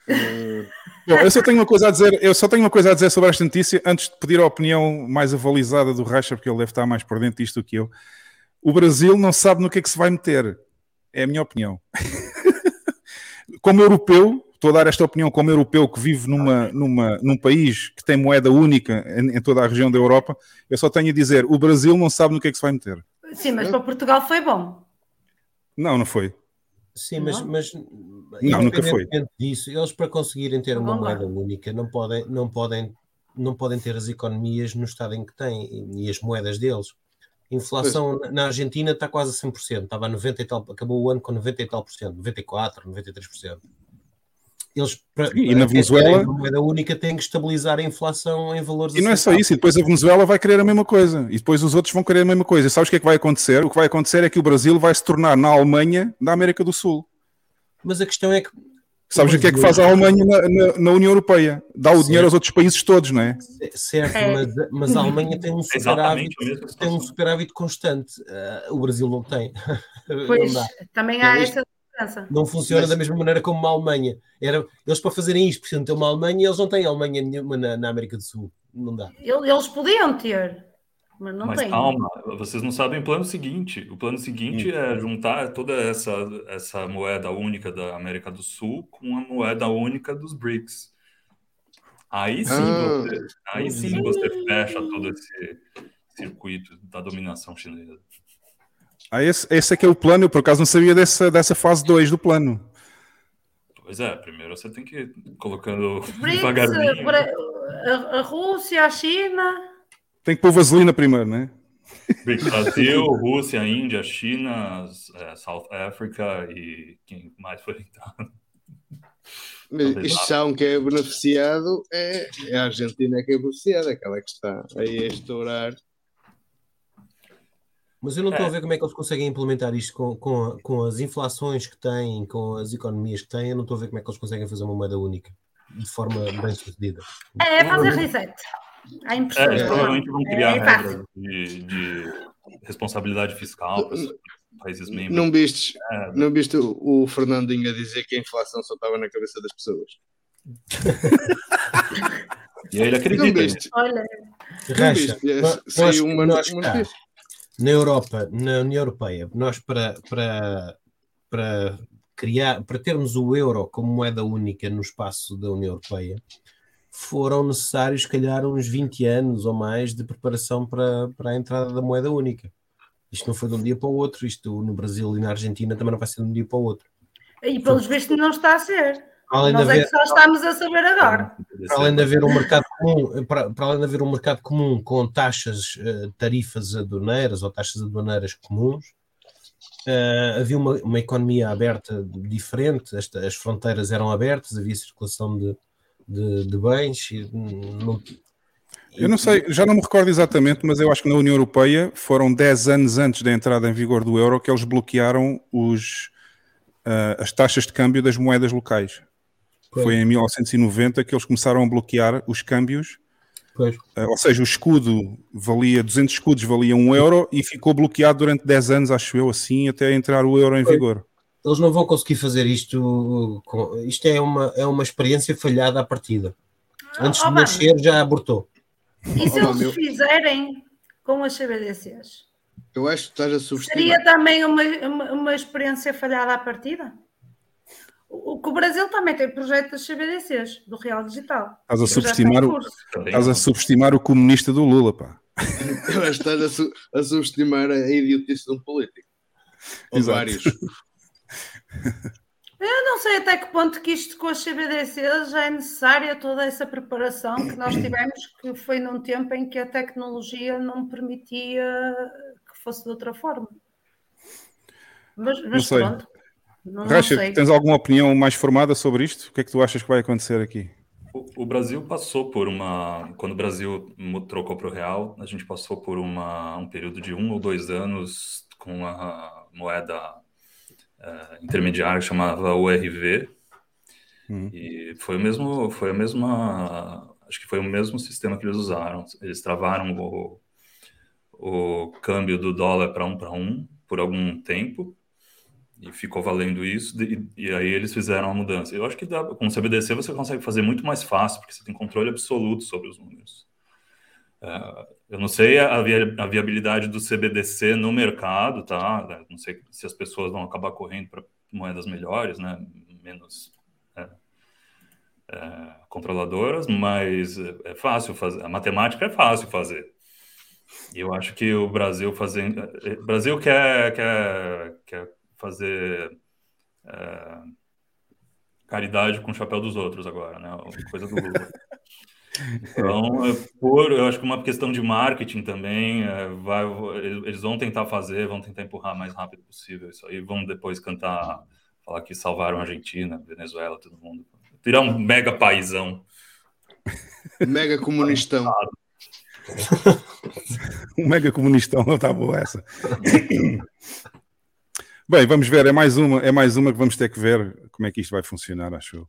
Bom, eu só tenho uma coisa a dizer, eu só tenho uma coisa a dizer sobre esta notícia antes de pedir a opinião mais avalizada do Racha, porque ele deve estar mais por dentro disto do que eu. O Brasil não sabe no que é que se vai meter. É a minha opinião. como europeu, estou a dar esta opinião como europeu que vive numa, numa, num país que tem moeda única em, em, toda a região da Europa, eu só tenho a dizer, o Brasil não sabe no que é que se vai meter. Sim, mas para Portugal foi bom. Não, não foi. Sim, mas, mas não, nunca foi. disso, eles para conseguirem ter uma moeda única não podem, não, podem, não podem ter as economias no estado em que têm e as moedas deles. Inflação pois. na Argentina está quase a 100%, estava a 90 e tal, acabou o ano com 90 e tal por cento, 94, 93%. Eles, para, e na Venezuela. A moeda única tem que estabilizar a inflação em valores. E não é só isso, e depois a Venezuela vai querer a mesma coisa, e depois os outros vão querer a mesma coisa. E sabes o que é que vai acontecer? O que vai acontecer é que o Brasil vai se tornar na Alemanha da América do Sul. Mas a questão é que. Sabes o que é que faz a Alemanha na, na, na União Europeia? Dá o certo. dinheiro aos outros países todos, não é? Certo, é. Mas, mas, a Alemanha tem um superávit, tem um superávit constante. Uh, o Brasil não tem. Pois, não também há esta não funciona Mas... da mesma maneira como uma Alemanha. Era, eles para fazerem isto precisam ter uma Alemanha e eles não têm Alemanha nenhuma na, na América do Sul. Não dá. Eles podiam ter, mas não mas calma, vocês não sabem o plano seguinte. O plano seguinte hum. é juntar toda essa, essa moeda única da América do Sul com a moeda única dos BRICS. Aí sim, ah. você, aí sim você fecha todo esse circuito da dominação chinesa. Ah, esse, esse é que é o plano, eu por acaso não sabia dessa, dessa fase 2 do plano. Pois é, primeiro você tem que ir colocando BRICS, devagarzinho. A, a Rússia, a China. Tem que pôr vaselina primeiro, né? Brasil, Rússia, Índia, China, é, South Africa e quem mais foi. Isto já um que é beneficiado é, é a Argentina que é beneficiada, aquela que está aí a estourar mas eu não estou é. a ver como é que eles conseguem implementar isto com, com, com as inflações que têm, com as economias que têm. Eu não estou a ver como é que eles conseguem fazer uma moeda única de forma bem sucedida. É, fazer reset. A impressão. É, provavelmente vão criar é, regras de, de, responsabilidade fiscal para os países membros. Não viste, é. não viste o, o Fernandinho a dizer que a inflação só estava na cabeça das pessoas? e aí ele acredita. Olha, Racha, saiu uma, uma, uma na Europa, na União Europeia, nós para, para, para criar, para termos o euro como moeda única no espaço da União Europeia, foram necessários, se calhar, uns 20 anos ou mais de preparação para, para a entrada da moeda única. Isto não foi de um dia para o outro, isto no Brasil e na Argentina também não vai ser de um dia para o outro. E pelos vistos não está a ser. Além Nós haver, é que só estamos a saber agora. Para além de haver um mercado comum, para, para além de haver um mercado comum com taxas, uh, tarifas aduaneiras ou taxas aduaneiras comuns, uh, havia uma, uma economia aberta diferente, esta, as fronteiras eram abertas, havia circulação de, de, de bens. E, não, eu não sei, já não me recordo exatamente, mas eu acho que na União Europeia foram 10 anos antes da entrada em vigor do euro que eles bloquearam os, uh, as taxas de câmbio das moedas locais. Foi em 1990 que eles começaram a bloquear os câmbios. Pois. Uh, ou seja, o escudo valia 200 escudos, valia 1 euro e ficou bloqueado durante 10 anos, acho eu, assim, até entrar o euro em pois. vigor. Eles não vão conseguir fazer isto. Com... Isto é uma, é uma experiência falhada à partida. Antes oh, de nascer, já abortou. E se oh, eles fizerem com as CBDCs? Eu acho que estás a subestimar. Seria também uma, uma, uma experiência falhada à partida? O, o Brasil também tem projeto das CBDCs, do Real Digital. Estás a, subestimar o, estás a subestimar o comunista do Lula, pá. estás a, su, a subestimar a idiotice de um político. Ou vários. Eu não sei até que ponto que isto com as CBDCs já é necessária toda essa preparação que nós tivemos, que foi num tempo em que a tecnologia não permitia que fosse de outra forma. Mas, mas pronto. Não, Racha, tens alguma opinião mais formada sobre isto? O que é que tu achas que vai acontecer aqui? O, o Brasil passou por uma. Quando o Brasil trocou para o real, a gente passou por uma, um período de um ou dois anos com a moeda uh, intermediária que chamava URV. Hum. E foi o mesmo, foi a mesma, acho que foi o mesmo sistema que eles usaram. Eles travaram o, o câmbio do dólar para um para um por algum tempo e ficou valendo isso, e, e, aí eles fizeram a mudança. Eu acho que dá, com o CBDC você consegue fazer muito mais fácil, porque você tem controle absoluto sobre os números. Uh, eu não sei a, a, viabilidade do CBDC no mercado, tá? Não sei se as pessoas vão acabar correndo para moedas melhores, né? Menos é, é, controladoras, mas é fácil fazer. A matemática é fácil fazer. Eu acho que o Brasil fazendo, é, o Brasil quer, quer, quer fazer é, caridade com o chapéu dos outros agora, né? Coisa do Lula. Então, é por, eu acho que uma questão de marketing também, é, vai, eles vão tentar fazer, vão tentar empurrar mais rápido possível isso aí, vão depois cantar, falar que salvaram a Argentina, Venezuela, todo mundo. Virar um mega paizão. Mega comunistão. um mega comunistão, não está boa essa. Bem, vamos ver, é mais uma, é mais uma que vamos ter que ver como é que isto vai funcionar, acho eu.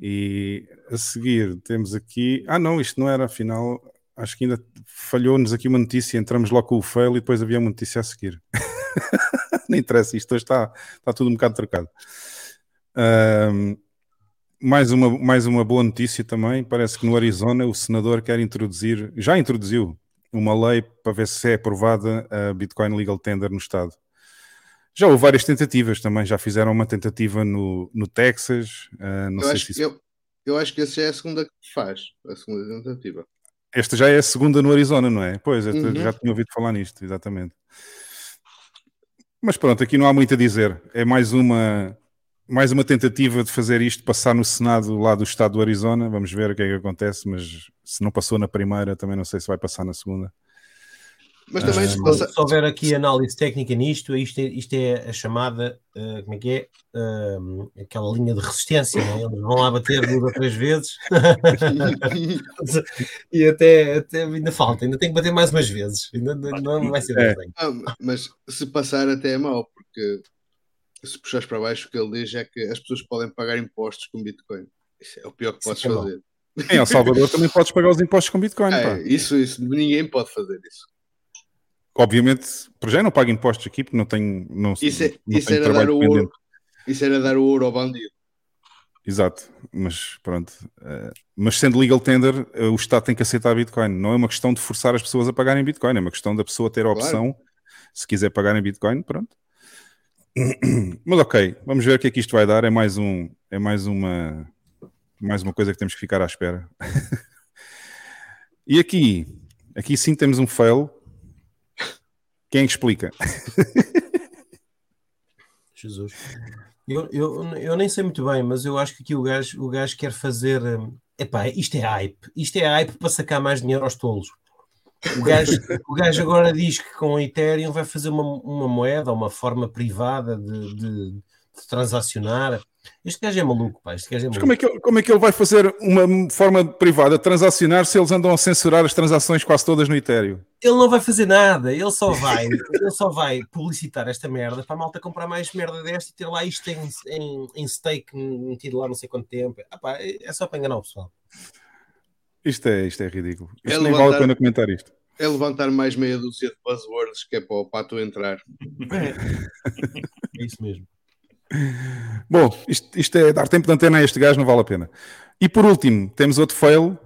E a seguir temos aqui. Ah, não, isto não era afinal. Acho que ainda falhou-nos aqui uma notícia. Entramos logo com o fail e depois havia uma notícia a seguir. não interessa, isto hoje está, está tudo um bocado trocado. Um, mais, uma, mais uma boa notícia também. Parece que no Arizona o senador quer introduzir, já introduziu, uma lei para ver se é aprovada a Bitcoin Legal Tender no Estado. Já houve várias tentativas também, já fizeram uma tentativa no, no Texas. Uh, não eu, sei acho, se eu, eu, acho que essa é a segunda que faz, a segunda tentativa. Esta já é a segunda no Arizona, não é? Pois, uhum. já tinha ouvido falar nisto, exatamente. Mas pronto, aqui não há muito a dizer. É mais uma, mais uma tentativa de fazer isto passar no Senado lá do estado do Arizona. Vamos ver o que é que acontece, mas se não passou na primeira, também não sei se vai passar na segunda. Mas também se, passa... se houver aqui análise técnica nisto, isto é, isto é a chamada, uh, como é que é? Uh, aquela linha de resistência, é? eles vão lá bater duas ou três vezes e até, até ainda falta, ainda tem que bater mais umas vezes, ainda não vai ser é. bem. Ah, mas se passar até é mau, porque se puxares para baixo, o que ele diz é que as pessoas podem pagar impostos com Bitcoin. Isso é o pior que podes é fazer. Em El Salvador também podes pagar os impostos com Bitcoin. É, isso, isso, ninguém pode fazer isso obviamente, por já não pago impostos aqui porque não tenho. Não, isso, é, não isso, era dar o ouro, isso era dar o ouro ao bandido. Exato, mas pronto. Uh, mas sendo legal tender, uh, o Estado tem que aceitar Bitcoin. Não é uma questão de forçar as pessoas a pagarem Bitcoin, é uma questão da pessoa ter a opção. Claro. Se quiser pagar em Bitcoin, pronto. Mas ok, vamos ver o que é que isto vai dar. É mais um, é mais uma, mais uma coisa que temos que ficar à espera. e aqui, aqui sim temos um fail quem explica? Jesus. Eu, eu, eu nem sei muito bem, mas eu acho que aqui o gajo, o gajo quer fazer. Hum, epá, isto é hype. Isto é hype para sacar mais dinheiro aos tolos. O gajo, o gajo agora diz que com o Ethereum vai fazer uma, uma moeda, uma forma privada de, de, de transacionar. Este gajo é maluco, pá. Este gajo é maluco. Como é, que ele, como é que ele vai fazer uma forma privada de transacionar se eles andam a censurar as transações quase todas no Ethereum? Ele não vai fazer nada, ele só vai, ele só vai publicitar esta merda para a malta comprar mais merda desta e ter lá isto em, em, em stake metido lá não sei quanto tempo. Ah, pá, é só para enganar o pessoal. Isto é, isto é ridículo. Isto é nem levantar, vale a pena comentar isto. É levantar mais meia dúzia de buzzwords que é para o pato entrar. É, é isso mesmo. Bom, isto, isto, é dar tempo de antena a este gajo, não vale a pena. E por último, temos outro fail,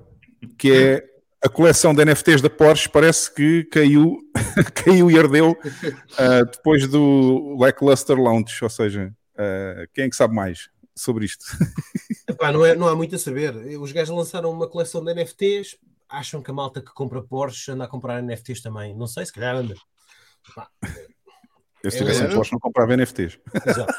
que é a coleção de NFTs da Porsche parece que caiu, caiu e ardeu uh, depois do lackluster launch, ou seja, uh, quem é que sabe mais sobre isto? Epá, não, é, não há muito a saber. Os gajos lançaram uma coleção de NFTs, acham que a malta que compra Porsche anda a comprar NFTs também. Não sei, se calhar anda. Epá, eu se tivesse é, Porsche não comprava NFTs. Exato.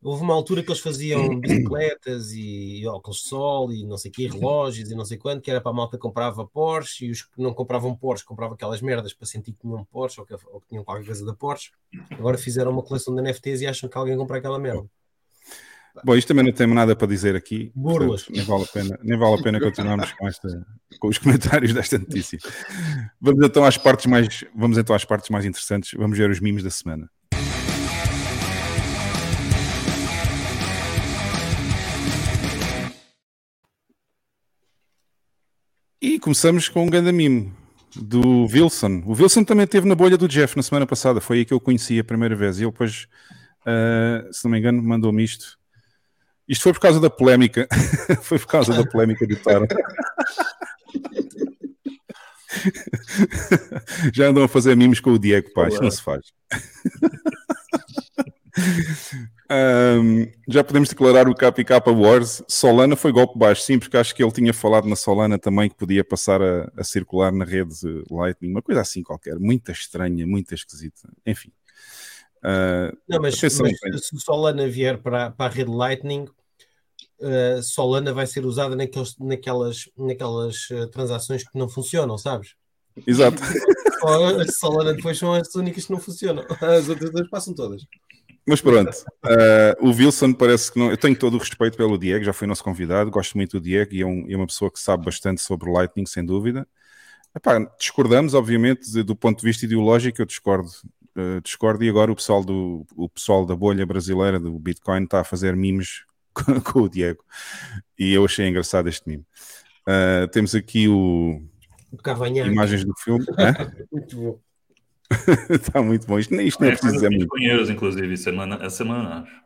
Houve uma altura que eles faziam bicicletas e óculos de sol e não sei o que, relógios e não sei quanto, que era para a malta que comprava Porsche e os que não compravam Porsche compravam aquelas merdas para sentir que tinham Porsche ou que, ou que tinham qualquer coisa da Porsche. Agora fizeram uma coleção de NFTs e acham que alguém compra aquela merda. Bom, isto também não temos nada para dizer aqui. Burlas. nem vale a pena, nem vale a pena continuarmos com, esta, com os comentários desta notícia. Vamos então às partes mais, vamos então às partes mais interessantes. Vamos ver os mimos da semana. E começamos com um grande mimo do Wilson. O Wilson também esteve na bolha do Jeff na semana passada, foi aí que eu conheci a primeira vez. E ele depois uh, se não me engano, mandou-me isto. Isto foi por causa da polémica. foi por causa da polémica do Taro. Já andam a fazer mimos com o Diego, isto não se faz. um, já podemos declarar o KK Wars. Solana foi golpe baixo, sim, porque acho que ele tinha falado na Solana também que podia passar a, a circular na rede Lightning, uma coisa assim qualquer, muito estranha, muito esquisita. Enfim. Uh, não, mas, mas se Solana vier para, para a rede Lightning, uh, Solana vai ser usada naqueles, naquelas, naquelas uh, transações que não funcionam, sabes? Exato. Solana depois são as únicas que não funcionam. As outras duas passam todas. Mas pronto, uh, o Wilson parece que não. Eu tenho todo o respeito pelo Diego, já foi nosso convidado, gosto muito do Diego e é, um, é uma pessoa que sabe bastante sobre Lightning, sem dúvida. Epá, discordamos, obviamente, do ponto de vista ideológico, eu discordo. Uh, discordo e agora o pessoal, do, o pessoal da bolha brasileira do Bitcoin está a fazer memes com, com o Diego e eu achei engraçado este meme. Uh, temos aqui o, o imagens do filme. muito bom. Está muito bom. Isto, isto não é, é preciso dizer muito. Inclusive, semana, essa semana, acho.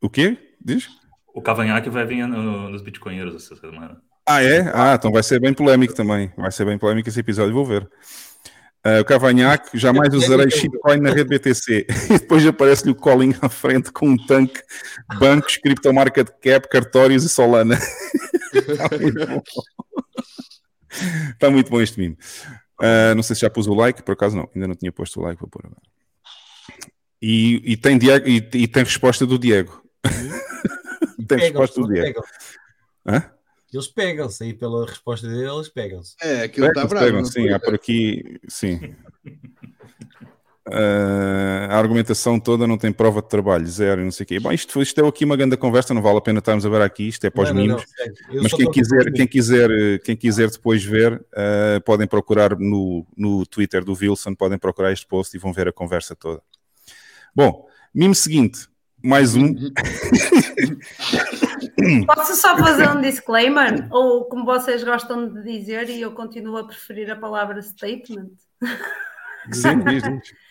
O quê? Diz? O Cavanhaque vai vir no, nos Bitcoinheiros essa semana. Ah, é? Ah, então vai ser bem polémico também. Vai ser bem polémico esse episódio, vou ver. Uh, o Cavanhaque, jamais usarei shitcoin na rede BTC. E depois aparece-lhe o Colin à frente com um tanque, bancos, criptomarket cap, cartórios e Solana. Está muito bom. Está muito bom este meme. Uh, não sei se já pus o like, por acaso não, ainda não tinha posto o like, vou pôr agora. E, e, tem, Diego, e, e, tem resposta do Diego. tem resposta do Diego. Hã? Eles pegam-se aí pela resposta dele, eles pegam-se. É, aquilo está bravo. Pegam, sim, há por aqui, sim. Uh, a argumentação toda não tem prova de trabalho, zero, não sei o quê. Bom, isto, isto é aqui uma grande conversa, não vale a pena estarmos a ver aqui, isto é para os mimos. Mas quem quiser, quem, quiser, quem quiser depois ver, uh, podem procurar no, no Twitter do Wilson, podem procurar este post e vão ver a conversa toda. Bom, mimo seguinte, mais um. Posso só fazer um disclaimer? Ou como vocês gostam de dizer, e eu continuo a preferir a palavra statement? Sim, diz, diz.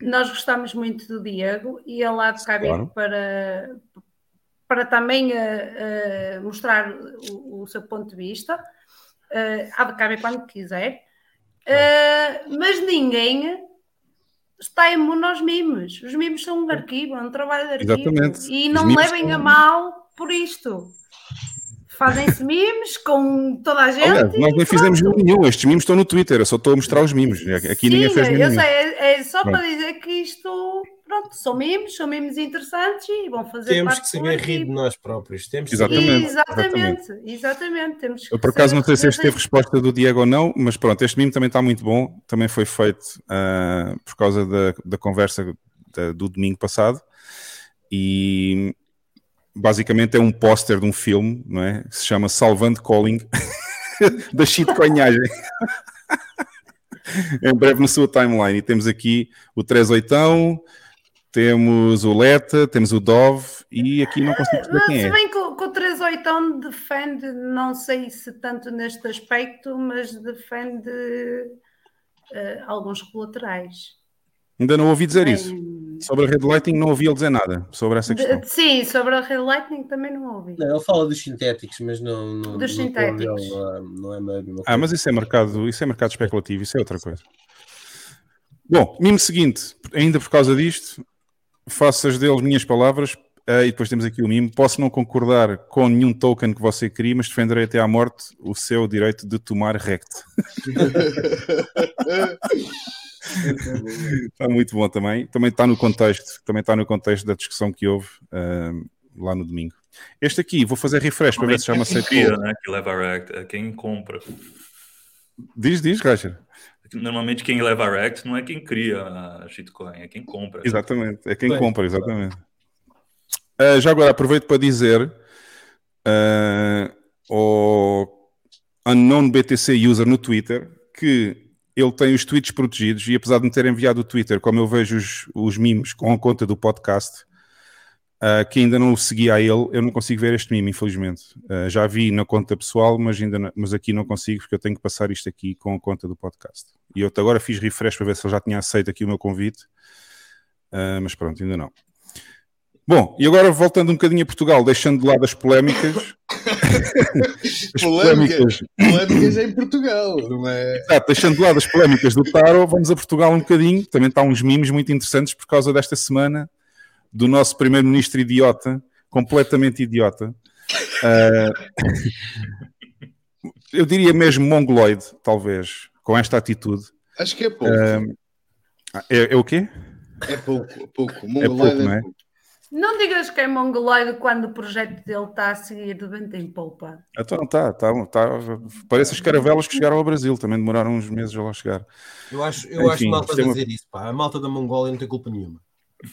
Nós gostamos muito do Diego e ele há de cá claro. para, para também uh, uh, mostrar o, o, seu ponto de vista. Uh, há de cá quando quiser. Uh, mas ninguém está imune aos mimos. Os mimos são um arquivo, é um trabalho de arquivo. Exatamente. E não levem são... a mal por isto. Fazem-se memes com toda a gente. Olha, nós não fizemos nenhum. Estes mimos estão no Twitter. Eu só estou a mostrar os mimos. Aqui Sim, ninguém fez nenhum. Eu sei, é, é só pronto. para dizer que isto, pronto, são mimos, são mimos interessantes e vão fazer Temos que saber rir de nós próprios. Temos exatamente, exatamente, exatamente, exatamente. Temos eu por acaso não sei se este teve resposta do Diego ou não, mas pronto, este mimo também está muito bom. Também foi feito uh, por causa da, da conversa da, do domingo passado. E basicamente é um póster de um filme, não é? Que se chama Salvando Calling da shitcoinhagem. em breve na sua timeline. E temos aqui o 38, temos o Leta, temos o Dove e aqui não consigo saber quem é. Se bem que o, que o 38 defende, não sei se tanto neste aspecto, mas defende uh, alguns colaterais. Ainda não ouvi dizer isso. Sobre a Red Lightning não ouvi ele dizer nada sobre essa questão. De, sim, sobre a Red Lightning também não ouvi. Não, ele fala dos sintéticos, mas não, não dos sintéticos. Não, não é mesmo. Ah, mas isso é mercado, isso é mercado especulativo, isso é outra coisa. Bom, mimo seguinte, ainda por causa disto, faço as deles minhas palavras, Uh, e depois temos aqui o mimo. Posso não concordar com nenhum token que você crie, mas defenderei até à morte o seu direito de tomar rect. está muito bom também. Também está no contexto, também está no contexto da discussão que houve uh, lá no domingo. Este aqui, vou fazer refresh para ver se já me aceitou. Né, que leva Rect, é quem compra. Diz, diz, Roger. Normalmente quem leva a Rect não é quem cria a shitcoin, é quem compra. Exatamente, é quem Bem, compra, exatamente. Uh, já agora aproveito para dizer uh, ao Unknown BTC User no Twitter que ele tem os tweets protegidos e apesar de me ter enviado o Twitter, como eu vejo os, os memes com a conta do podcast, uh, que ainda não o segui a ele, eu não consigo ver este meme, infelizmente. Uh, já vi na conta pessoal, mas, ainda não, mas aqui não consigo porque eu tenho que passar isto aqui com a conta do podcast. E eu agora fiz refresh para ver se ele já tinha aceito aqui o meu convite. Uh, mas pronto, ainda não. Bom, e agora voltando um bocadinho a Portugal, deixando de lado as polémicas. as polémicas, polémicas em Portugal, não é? Exato, deixando de lado as polémicas do Taro, vamos a Portugal um bocadinho. Também está uns mimos muito interessantes por causa desta semana do nosso primeiro-ministro idiota, completamente idiota. Uh, eu diria mesmo mongoloide, talvez, com esta atitude. Acho que é pouco. Uh, é, é, o quê? É pouco, pouco. Mongoloide é pouco, não é? Pouco. Não digas que é mongoloide quando o projeto dele está a seguir de vento em polpa. Então não está, está, está, parece as caravelas que chegaram ao Brasil, também demoraram uns meses a lá chegar. Eu acho, eu Enfim, acho malta de dizer isso, pá. A malta da Mongólia não tem culpa nenhuma.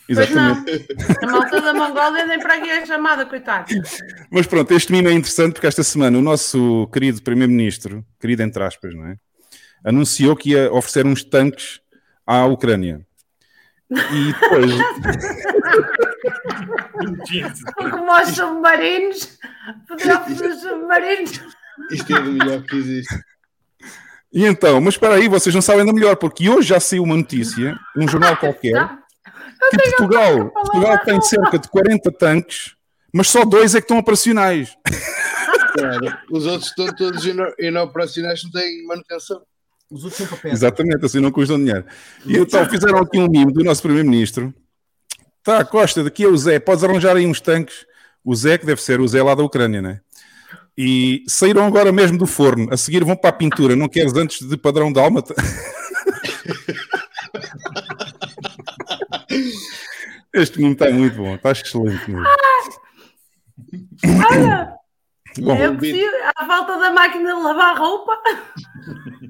Exatamente. A malta da Mongólia nem para aqui é chamada, coitado. Mas pronto, este mimo é interessante porque esta semana o nosso querido Primeiro-Ministro, querido entre aspas, não é? Anunciou que ia oferecer uns tanques à Ucrânia. E depois. Como aos submarinos, poderá fazer os submarinos. Isto é do melhor que existe. E então, mas espera aí, vocês não sabem da melhor, porque hoje já saiu uma notícia, num jornal qualquer, que Portugal, Portugal tem cerca de 40 tanques, mas só dois é que estão operacionais. Claro, os outros estão todos inoperacionais, não têm manutenção. Os outros são papéis. Exatamente, assim não custam dinheiro. E então fizeram aqui um mimo do nosso Primeiro-Ministro. Tá, Costa, daqui é o Zé, podes arranjar aí uns tanques. O Zé, que deve ser o Zé lá da Ucrânia, né? E saíram agora mesmo do forno. A seguir vão para a pintura. Não queres antes de padrão dálmata? Este mimo está muito bom, está excelente. Mesmo. Olha! Bom, eu preciso, à falta da máquina de lavar roupa.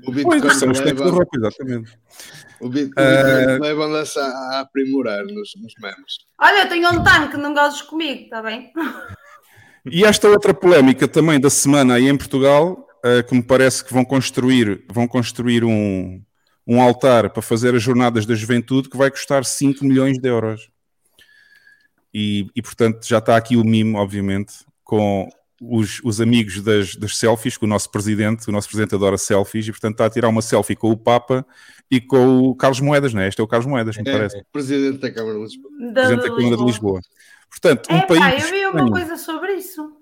O Bitcoin pois, são os tempos da roupa, exatamente. O Bitcoin uh... leva-nos a, aprimorar nos, nos memes. Olha, eu tenho um tanque, não gozes comigo, está bem? E esta outra polémica também da semana aí em Portugal, uh, que me parece que vão construir, vão construir um, um altar para fazer as jornadas da juventude que vai custar 5 milhões de euros. E, e portanto já está aqui o mimo, obviamente, com os, os amigos das, das, selfies, que o nosso presidente, o nosso presidente adora selfies, e portanto está a tirar uma selfie com o Papa e com o Carlos Moedas, não é? Este é o Carlos Moedas, me é, parece. É, presidente da Câmara de Lisboa. Da presidente da Câmara de Lisboa. Portanto, um é, país. Pá, eu vi uma tem, coisa sobre isso.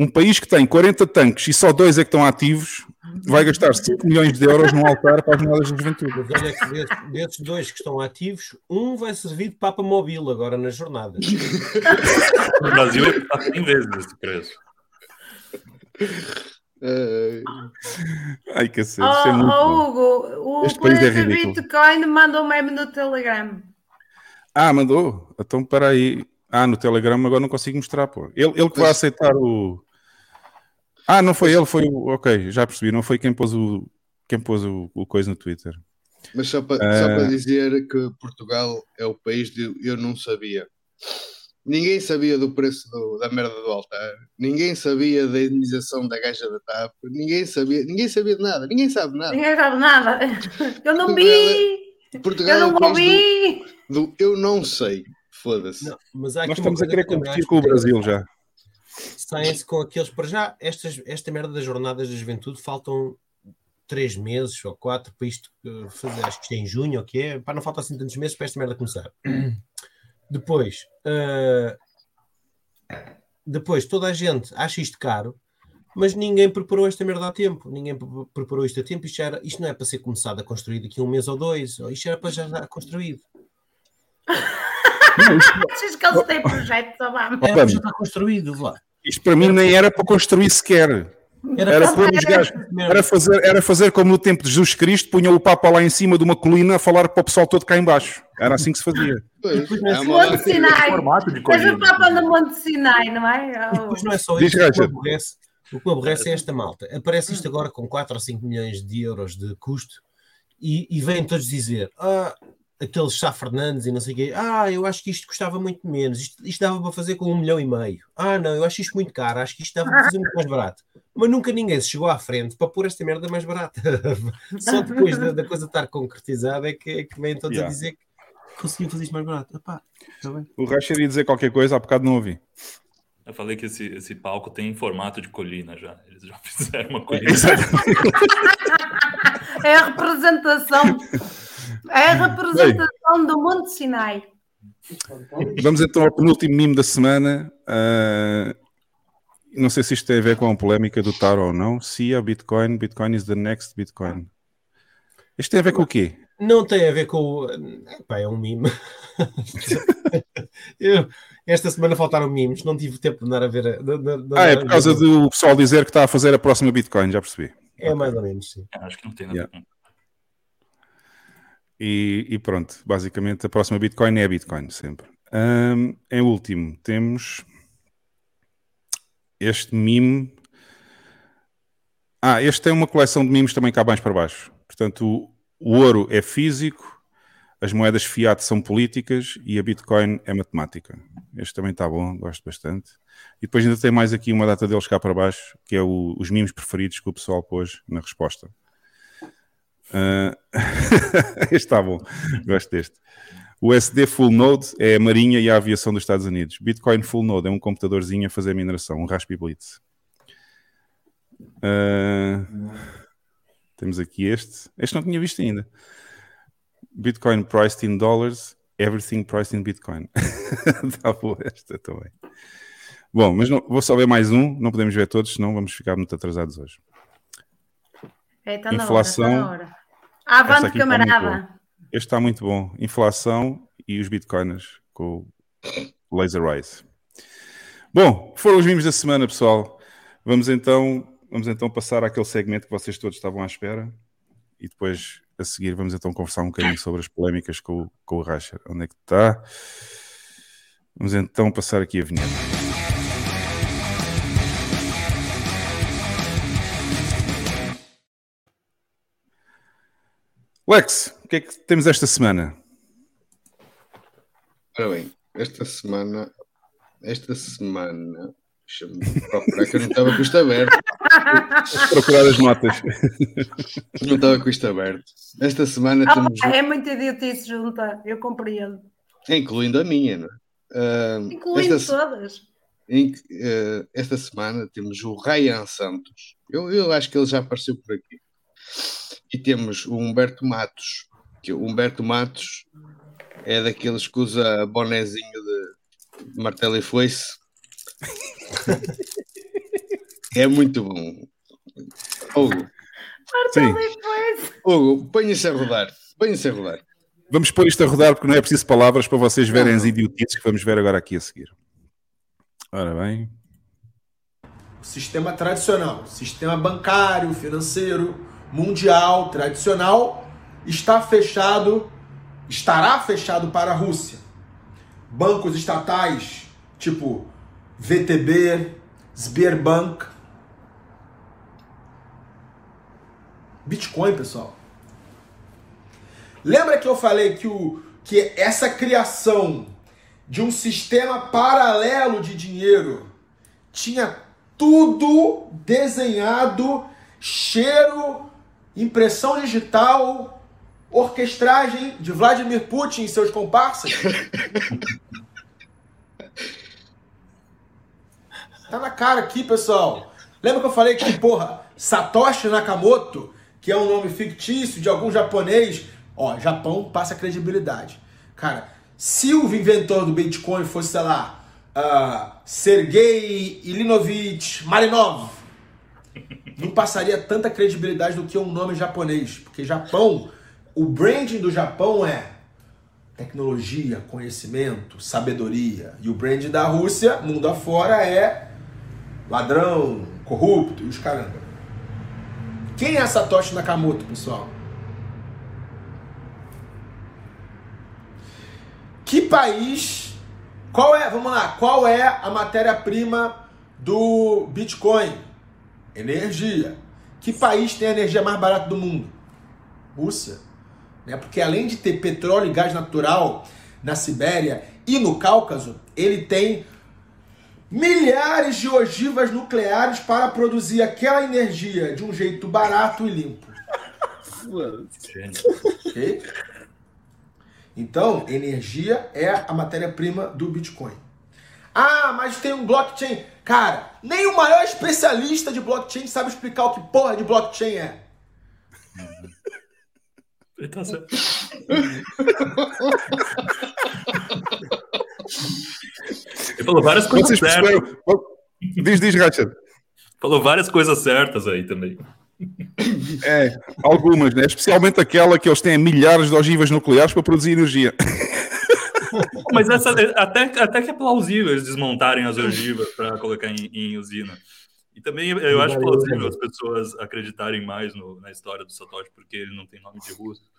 Um país que tem 40 tanques e só dois é que estão ativos, vai gastar 5 milhões de euros num altar para as moedas da juventude. Mas olha que desses, desses dois que estão ativos, um vai servir de Papa Móvel agora nas jornadas. No Brasil está 100 vezes preço. Ai, cacete. Oh, é muito oh, Hugo, o este país é Bitcoin mandou um meme no Telegram. Ah, mandou? Então, para aí. Ah, no Telegram agora não consigo mostrar, pô. Ele, ele que vai aceitar o. Ah, não foi ele, foi o. Ok, já percebi. Não foi quem pôs o, quem pôs o, o coisa no Twitter. Mas só para, uh... só para dizer que Portugal é o país de eu não sabia. Ninguém sabia do preço do, da merda do altar, ninguém sabia da indenização da gaja da TAP, ninguém sabia, ninguém sabia de nada, ninguém sabe nada. Ninguém sabe nada. Eu não vi! Portugal eu não ouvi! Do, do, eu não sei. Foda-se. Nós estamos a querer competir com o Brasil já. Saem-se com aqueles para já. Estas, esta merda das jornadas da juventude faltam três meses ou quatro para isto eh, fazer. Acho que é em junho, ou que é? Para não faltam assim tantos meses para esta merda começar. Depois, uh, depois toda a gente acha isto caro, mas ninguém preparou esta merda a tempo. Ninguém preparou isto a tempo. Isto, era, isto não é para ser começado a construir daqui a um mês ou dois. Isto era para já estar construído. Achas que eles têm projetos, Obama? É, já está construído, lá. Isto para mim nem era para construir sequer. Era, era, pôr os gajos, era, fazer, era fazer como no tempo de Jesus Cristo, punham o Papa lá em cima de uma colina a falar para o pessoal todo cá embaixo. Era assim que se fazia. Pois, é Monte Sinai. Mas o Papa no Monte Sinai, não é? Depois não é só isso. O que, aborrece, o que aborrece é esta malta. Aparece isto agora com 4 ou 5 milhões de euros de custo e, e vêm todos dizer: ah, aqueles Sá Fernandes e não sei o quê. Ah, eu acho que isto custava muito menos. Isto, isto dava para fazer com um milhão e meio. Ah, não, eu acho isto muito caro. Acho que isto dava para fazer muito mais barato. Mas nunca ninguém se chegou à frente para pôr esta merda mais barata. Só depois da, da, coisa estar concretizada é que, é que vêm todos yeah. a dizer que conseguiam fazer isto mais barato. Epá, tá o Racher ia dizer qualquer coisa, há bocado não ouvi. Eu falei que esse, esse palco tem formato de colina já. Eles já fizeram uma colina. é a representação é a representação do Monte Sinai. Vamos então ao penúltimo mimo da semana. Uh, não sei se isto tem a ver com a polémica do Taro ou não. Se a Bitcoin, Bitcoin is the next Bitcoin. Isto tem a ver com o quê? Não tem a ver com o. Epá, é um mimo. Eu, esta semana faltaram mimos, não tive tempo de andar a ver. De, de, de ah, é por causa do pessoal dizer que está a fazer a próxima Bitcoin, já percebi. É okay. mais ou menos, sim. Acho que não tem nada yeah. E, e, pronto, basicamente a próxima Bitcoin é a Bitcoin, sempre. Um, em último, temos este mime. Ah, este tem uma coleção de mimos também cá mais para baixo. Portanto, o, o ouro é físico, as moedas fiat são políticas e a Bitcoin é matemática. Este também está bom, gosto bastante. E depois ainda tem mais aqui uma data deles cá para baixo, que é o, os mimos preferidos que o pessoal pôs na resposta. Uh... este está bom, gosto deste. O SD Full Node é a Marinha e a Aviação dos Estados Unidos. Bitcoin Full Node é um computadorzinho a fazer mineração, um Raspberry Blitz. Uh, temos aqui este. Este não tinha visto ainda. Bitcoin priced in dollars, everything priced in Bitcoin. Está boa esta também. Bom, mas não, vou só ver mais um, não podemos ver todos, senão vamos ficar muito atrasados hoje. É, tá Inflação. Hora, tá na hora. Avante, camarada. Este está muito bom. Inflação e os bitcoins com o Laser Rise. Bom, foram os mimos da semana, pessoal. Vamos então, vamos então passar àquele segmento que vocês todos estavam à espera e depois a seguir vamos então conversar um bocadinho sobre as polémicas com, com o Rasher. Onde é que está? Vamos então passar aqui a vinheta. Lex, o que é que temos esta semana? Ora bem, esta semana, esta semana, deixa-me procurar que eu não estava com isto aberto. procurar as notas. Não estava com isto aberto. Esta semana ah, temos. É muito idiotice junta, eu compreendo. Incluindo a minha, não é? Uh, Incluindo esta, todas. Em, uh, esta semana temos o Ryan Santos. Eu, eu acho que ele já apareceu por aqui. E temos o Humberto Matos, que o Humberto Matos é daqueles que usa bonezinho de martelo e foice. é muito bom. Hugo. Martelo e foice. Hugo, ponha-se a rodar. Ponha-se a rodar. Vamos pôr isto a rodar porque não é preciso palavras para vocês verem as idiotices que vamos ver agora aqui a seguir. Ora bem. Sistema tradicional, sistema bancário, financeiro, mundial tradicional está fechado, estará fechado para a Rússia. Bancos estatais tipo VTB, Sberbank, Bitcoin, pessoal. Lembra que eu falei que, o, que essa criação de um sistema paralelo de dinheiro tinha tudo desenhado, cheiro impressão digital, orquestragem de Vladimir Putin e seus comparsas. tá na cara aqui, pessoal. Lembra que eu falei que, porra, Satoshi Nakamoto, que é um nome fictício de algum japonês, ó, Japão passa credibilidade. Cara, se o inventor do Bitcoin fosse, sei lá, uh, Sergei Ilinovich Marinov, não passaria tanta credibilidade do que um nome japonês. Porque Japão, o branding do Japão é tecnologia, conhecimento, sabedoria. E o branding da Rússia, mundo afora, é ladrão, corrupto e os caramba. Quem é Satoshi Nakamoto, pessoal? Que país? Qual é, vamos lá, qual é a matéria-prima do Bitcoin? Energia. Que país tem a energia mais barata do mundo? Rússia. Né? Porque além de ter petróleo e gás natural na Sibéria e no Cáucaso, ele tem milhares de ogivas nucleares para produzir aquela energia de um jeito barato e limpo. okay? Então, energia é a matéria-prima do Bitcoin. Ah, mas tem um blockchain. Cara, nem o maior especialista de blockchain sabe explicar o que porra de blockchain é. Ele tá certo. Ele falou várias coisas certas. Diz, diz, Ratchet. Falou várias coisas certas aí também. É, algumas, né? Especialmente aquela que eles têm milhares de ogivas nucleares para produzir energia. Mas essa, até, até que é plausível eles desmontarem as ogivas para colocar em, em, usina. E também eu acho plausível as pessoas acreditarem mais no, na história do Satoshi, porque ele não tem nome de russo.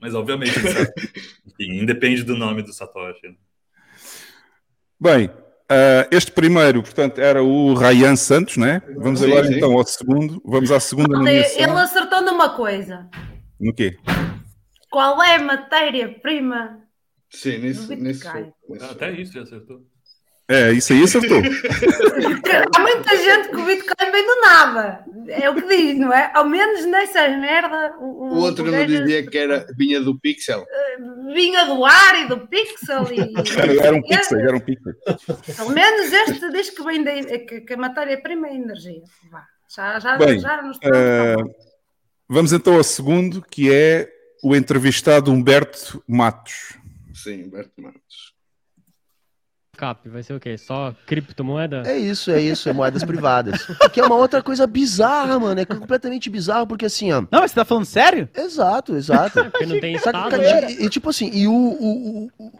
Mas, obviamente, enfim, independe do nome do Satoshi. Né? Bem, uh, este primeiro, portanto, era o Ryan Santos, né? Vamos sim, agora sim. então ao segundo. Vamos à segunda nomeação. Ele acertou numa coisa. No quê? Qual é a matéria-prima Sim, nisso, nisso, Até isso já acertou. É, isso aí acertou. Há muita gente que o Bitcoin vem do nada. É o que diz, não é? Ao menos nessa merda. O, o outro não dizia que era, vinha do pixel. Eh, vinha do ar e do pixel. E, era, era um pixel, era um pixel. Ao menos este diz que vem de, que, que a matéria-prima é energia. Vá. Já, já, Bem, já nos uh, Vamos então ao segundo, que é o entrevistado Humberto Matos. Sim, Humberto Matos. Cap, vai ser o quê? Só criptomoeda? É isso, é isso, é moedas privadas. Que é uma outra coisa bizarra, mano. É completamente bizarro, porque assim, ó. Não, mas você tá falando sério? Exato, exato. É porque não tem estado, né? e, e, tipo assim, e o, o, o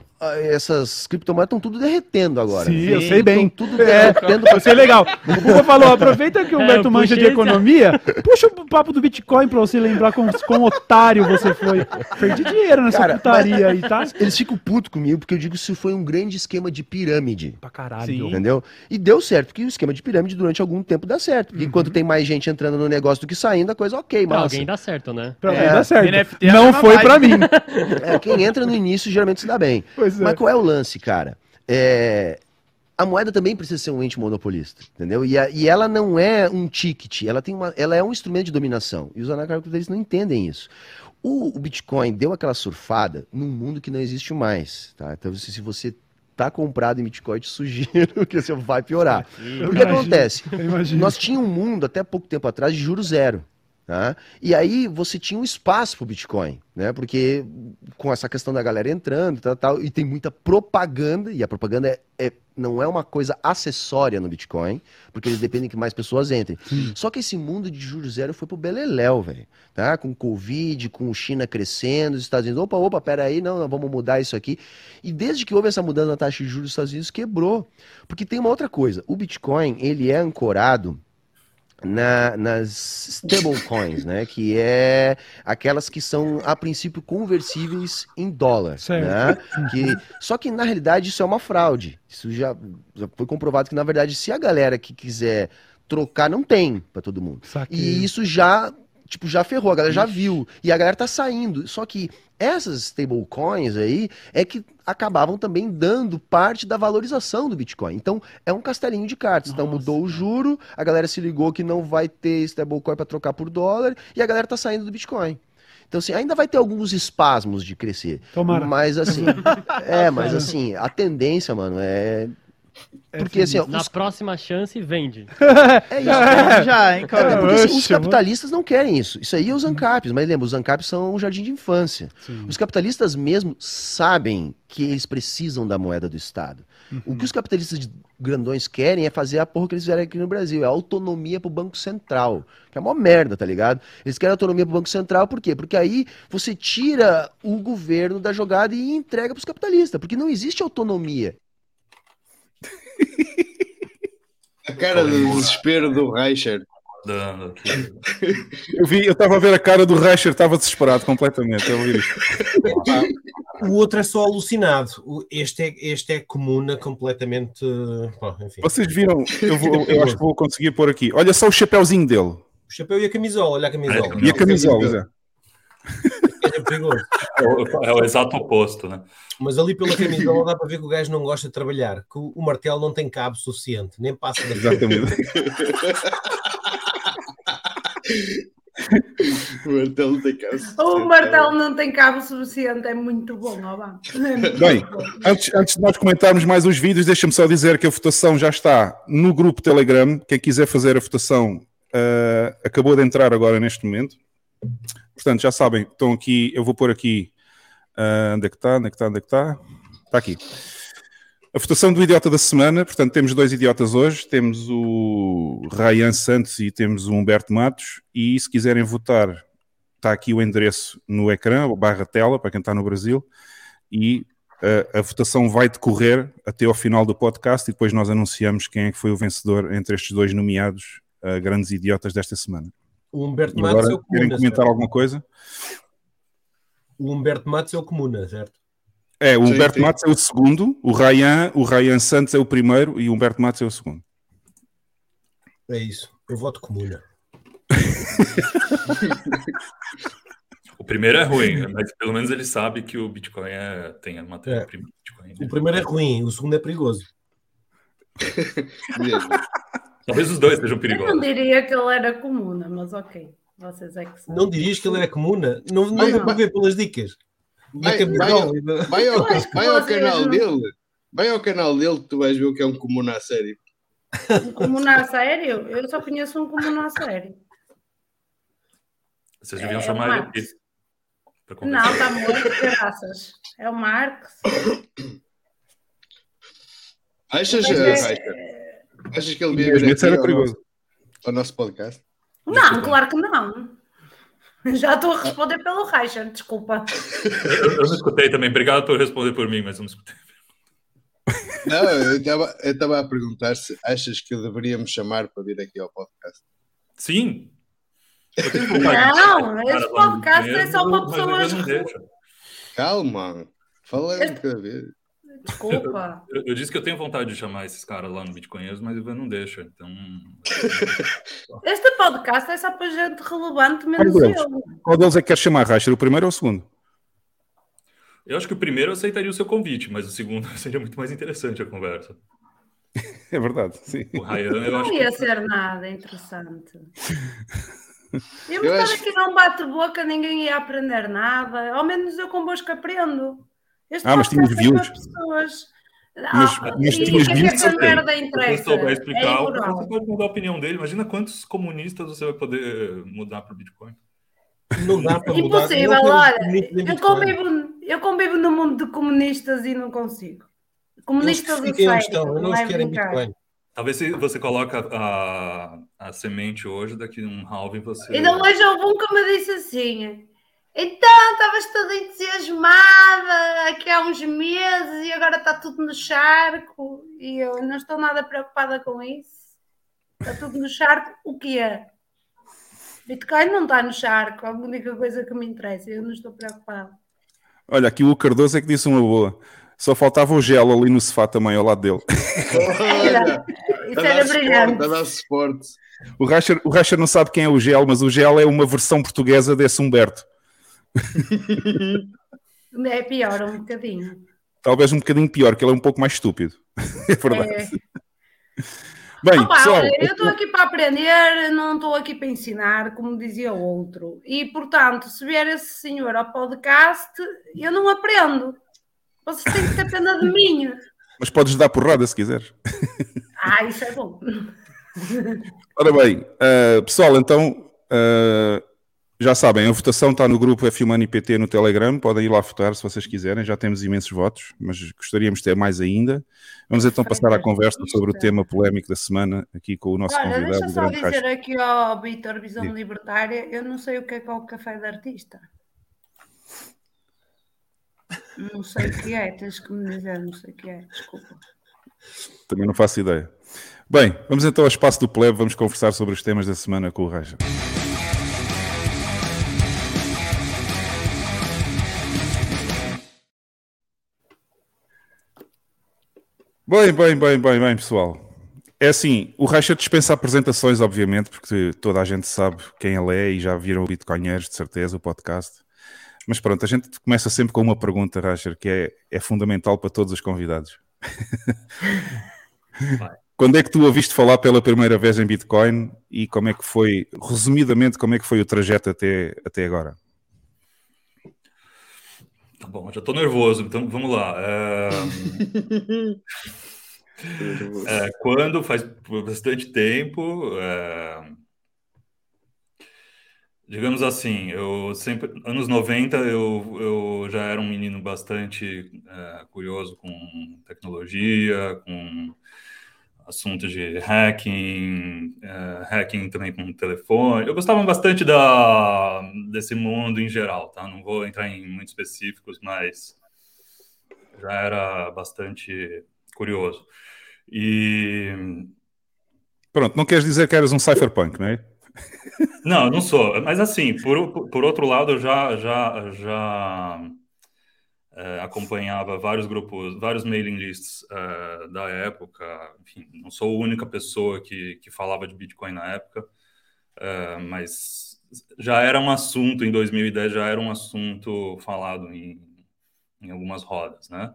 essas criptomoedas estão tudo derretendo agora. Sim, eu sei bem. tudo é, derretendo. É, sei legal. O Google falou, aproveita que o é, Humberto é, manja de economia, puxa o papo do Bitcoin pra você lembrar com quão otário você foi. Perdi dinheiro nessa Cara, putaria aí, tá? Eles ficam putos comigo porque eu digo que isso foi um grande esquema de pirâmide. Pra caralho. Sim. Entendeu? E deu certo, porque o esquema de pirâmide durante algum tempo dá certo. Porque uhum. enquanto tem mais gente entrando no negócio do que saindo, a coisa ok, mas. alguém dá certo, né? Pra alguém dá certo. NFT não foi pra mim. É, quem entra no início geralmente se dá bem. Pois é. Mas qual é o lance? cara. É, a moeda também precisa ser um ente monopolista, entendeu? E, a, e ela não é um ticket, ela, tem uma, ela é um instrumento de dominação. E os anarcocapitalistas não entendem isso. O, o, Bitcoin deu aquela surfada num mundo que não existe mais, tá? Então, se você tá comprado em Bitcoin, te sugiro que você vai piorar. o que acontece? Nós tínhamos um mundo até pouco tempo atrás de juros zero. Tá? E aí você tinha um espaço para o Bitcoin, né? Porque com essa questão da galera entrando tal, tal, e tem muita propaganda, e a propaganda é, é, não é uma coisa acessória no Bitcoin, porque eles dependem que mais pessoas entrem. Sim. Só que esse mundo de juros zero foi pro beleléu, velho. Tá? Com Covid, com China crescendo, os Estados Unidos, opa, opa, peraí, não, não, vamos mudar isso aqui. E desde que houve essa mudança na taxa de juros dos Estados Unidos, quebrou. Porque tem uma outra coisa, o Bitcoin, ele é ancorado na, nas stablecoins, né? Que é aquelas que são, a princípio, conversíveis em dólar. Né? Que, só que, na realidade, isso é uma fraude. Isso já, já foi comprovado que, na verdade, se a galera que quiser trocar, não tem para todo mundo. Saquei. E isso já tipo, já ferrou, a galera já viu. E a galera tá saindo. Só que essas stablecoins aí é que acabavam também dando parte da valorização do Bitcoin. Então, é um castelinho de cartas. Então, Nossa. Então, mudou o juro, a galera se ligou que não vai ter stablecoin para trocar por dólar, e a galera tá saindo do Bitcoin. Então, assim, ainda vai ter alguns espasmos de crescer. Tomara. Mas, assim, é, mas, assim, a tendência, mano, é é porque assim, ó, na os... próxima chance vende. é isso. É, já, hein, cara. É, porque, assim, os capitalistas não querem isso. Isso aí é os ANCAPs, mas lembra, os ANCAPs são um jardim de infância. Sim. Os capitalistas mesmo sabem que eles precisam da moeda do Estado. Uhum. O que os capitalistas grandões querem é fazer a porra que eles fizeram aqui no Brasil, é autonomia pro Banco Central, que é uma merda, tá ligado? Eles querem autonomia pro Banco Central, por quê? Porque aí você tira o governo da jogada e entrega pros capitalistas, porque não existe autonomia. A cara do desespero do Reicher. Eu vi, eu estava a ver a cara do Reicher, estava desesperado completamente. O outro é só alucinado. Este é, este é comuna completamente. Bom, Vocês viram? Eu, vou, eu acho que vou conseguir pôr aqui. Olha só o chapéuzinho dele. O chapéu e a camisola, olha a camisola. E a camisola, é perigoso. É o, é o exato oposto, né? Mas ali pela camisola dá para ver que o gajo não gosta de trabalhar, que o, o martelo não tem cabo suficiente, nem passa da Exatamente. o martelo não tem cabo suficiente. O martelo não tem cabo suficiente, é muito bom, ó, é Bem, antes, antes de nós comentarmos mais os vídeos, deixa-me só dizer que a votação já está no grupo Telegram. Quem quiser fazer a votação uh, acabou de entrar agora neste momento. Portanto, já sabem, estão aqui, eu vou pôr aqui. Uh, onde é que está? Onde é que está? Onde é que está? Está aqui. A votação do idiota da semana, portanto, temos dois idiotas hoje, temos o Ryan Santos e temos o Humberto Matos, e se quiserem votar, está aqui o endereço no ecrã, barra tela, para quem está no Brasil, e a, a votação vai decorrer até ao final do podcast e depois nós anunciamos quem é que foi o vencedor entre estes dois nomeados uh, grandes idiotas desta semana. O Humberto Matos agora, é o Comuna. Querem comentar certo? alguma coisa? O Humberto Matos é o Comuna, certo? É, o Humberto sim. Matos é o segundo, o Ryan, o Ryan Santos é o primeiro e o Humberto Matos é o segundo. É isso. Eu voto comuna. o primeiro é ruim, mas pelo menos ele sabe que o Bitcoin é, tem a matéria-prima. É. O primeiro é ruim, o segundo é perigoso. Talvez os dois sejam perigosos. Eu não diria que ele era comuna, mas ok. Vocês é que sabem. Não dirias que ele era comuna? Não, não, não. vou ver pelas dicas. Vai, vai, vai, ao, vai ao canal dele. Vai ao canal dele que tu vais ver o que é um comum a sério. Um comum a sério? Eu só conheço um comum a sério. Vocês deviam é, chamar ele aqui. Não, está morto, graças. É o Marcos. Achas, é... achas que ele devia vir aqui ao, nosso, ao nosso podcast? Não, claro que não. Já estou a responder pelo Reicher, desculpa. Eu, eu, não escutei também. Obrigado por responder por mim, mas eu não escutei. Não, eu estava a perguntar se achas que eu deveria me chamar para vir aqui ao podcast. Sim. Não, este podcast é só para pessoas. Calma, fala um bocadinho. Desculpa. Eu, eu, disse que eu tenho vontade de chamar esses caras lá no Bitcoinheiros, mas o Ivan não deixa. Então. Este podcast é só para gente relevante, menos Qual eu. Qual deles é que quer chamar, Racher? O primeiro ou o segundo? Eu acho que o primeiro eu aceitaria o seu convite, mas o segundo seria muito mais interessante a conversa. É verdade, sim. O Ryan, eu não acho ia que... ser nada interessante. Eu, eu acho... aqui não bate-boca, ninguém ia aprender nada. Ao menos eu convosco aprendo. Este ah, mas tinhas views. Pessoas... Mas, ah, mas tinhas views. Se merda interessa. Se vai explicar, é você pode mudar a opinião dele. Imagina quantos comunistas você vai poder mudar para o Bitcoin. Não dá para mudar. Impossível, olha. Eu convivo, eu convivo no mundo de comunistas e não consigo. Comunistas sério. Estão, não, não querem Bitcoin. Talvez se você coloca a, a semente hoje, daqui a um halving você. Ainda hoje houve um que me disse assim: então, estavas toda entusiasmada aqui há uns meses e agora está tudo no charco e eu não estou nada preocupada com isso. Está tudo no charco, o que é? Bitcoin não está no charco, é a única coisa que me interessa, eu não estou preocupada. Olha, aqui o Cardoso é que disse uma boa. Só faltava o gel ali no sofá também ao lado dele. Isso era brilhante. O Racher, o Racher não sabe quem é o gel, mas o gel é uma versão portuguesa desse Humberto. É pior, um bocadinho. Talvez um bocadinho pior, que ele é um pouco mais estúpido. É verdade. É. Bem, Opa, pessoal, eu estou aqui para aprender, não estou aqui para ensinar, como dizia o outro. E, portanto, se vier esse senhor ao podcast, eu não aprendo. Vocês têm que ter pena de mim. Mas podes dar porrada se quiseres. Ah, isso é bom. Ora bem, uh, pessoal, então uh, já sabem, a votação está no grupo F1 PT no Telegram, podem ir lá votar se vocês quiserem, já temos imensos votos, mas gostaríamos de ter mais ainda. Vamos então passar à conversa sobre o tema polémico da semana aqui com o nosso Olha, convidado. Deixa só dizer Caixa. aqui ao Vitor Visão Sim. Libertária, eu não sei o que é, que é o café de artista. Não sei o que é, tens que me dizer, não sei o que é, desculpa. Também não faço ideia. Bem, vamos então ao espaço do plebe, vamos conversar sobre os temas da semana com o Raja. Bem, bem, bem, bem, bem, pessoal. É assim, o Reicher dispensa apresentações, obviamente, porque toda a gente sabe quem ele é e já viram o Bitcoinheiros, de certeza, o podcast. Mas pronto, a gente começa sempre com uma pergunta, Reicher, que é, é fundamental para todos os convidados. Quando é que tu ouviste falar pela primeira vez em Bitcoin e como é que foi, resumidamente, como é que foi o trajeto até, até agora? Tá bom, já estou nervoso, então vamos lá. É... é, quando faz bastante tempo, é... digamos assim, eu sempre, anos 90, eu, eu já era um menino bastante é, curioso com tecnologia, com assuntos de hacking, uh, hacking também com telefone. Eu gostava bastante da, desse mundo em geral, tá? Não vou entrar em muitos específicos, mas já era bastante curioso. E... Pronto, não queres dizer que eras um cypherpunk, não é? Não, não sou. Mas assim, por, por outro lado, eu já, já, já é, acompanhava vários grupos, vários mailing lists é, da época. Enfim, não sou a única pessoa que, que falava de Bitcoin na época, é, mas já era um assunto, em 2010 já era um assunto falado em, em algumas rodas, né?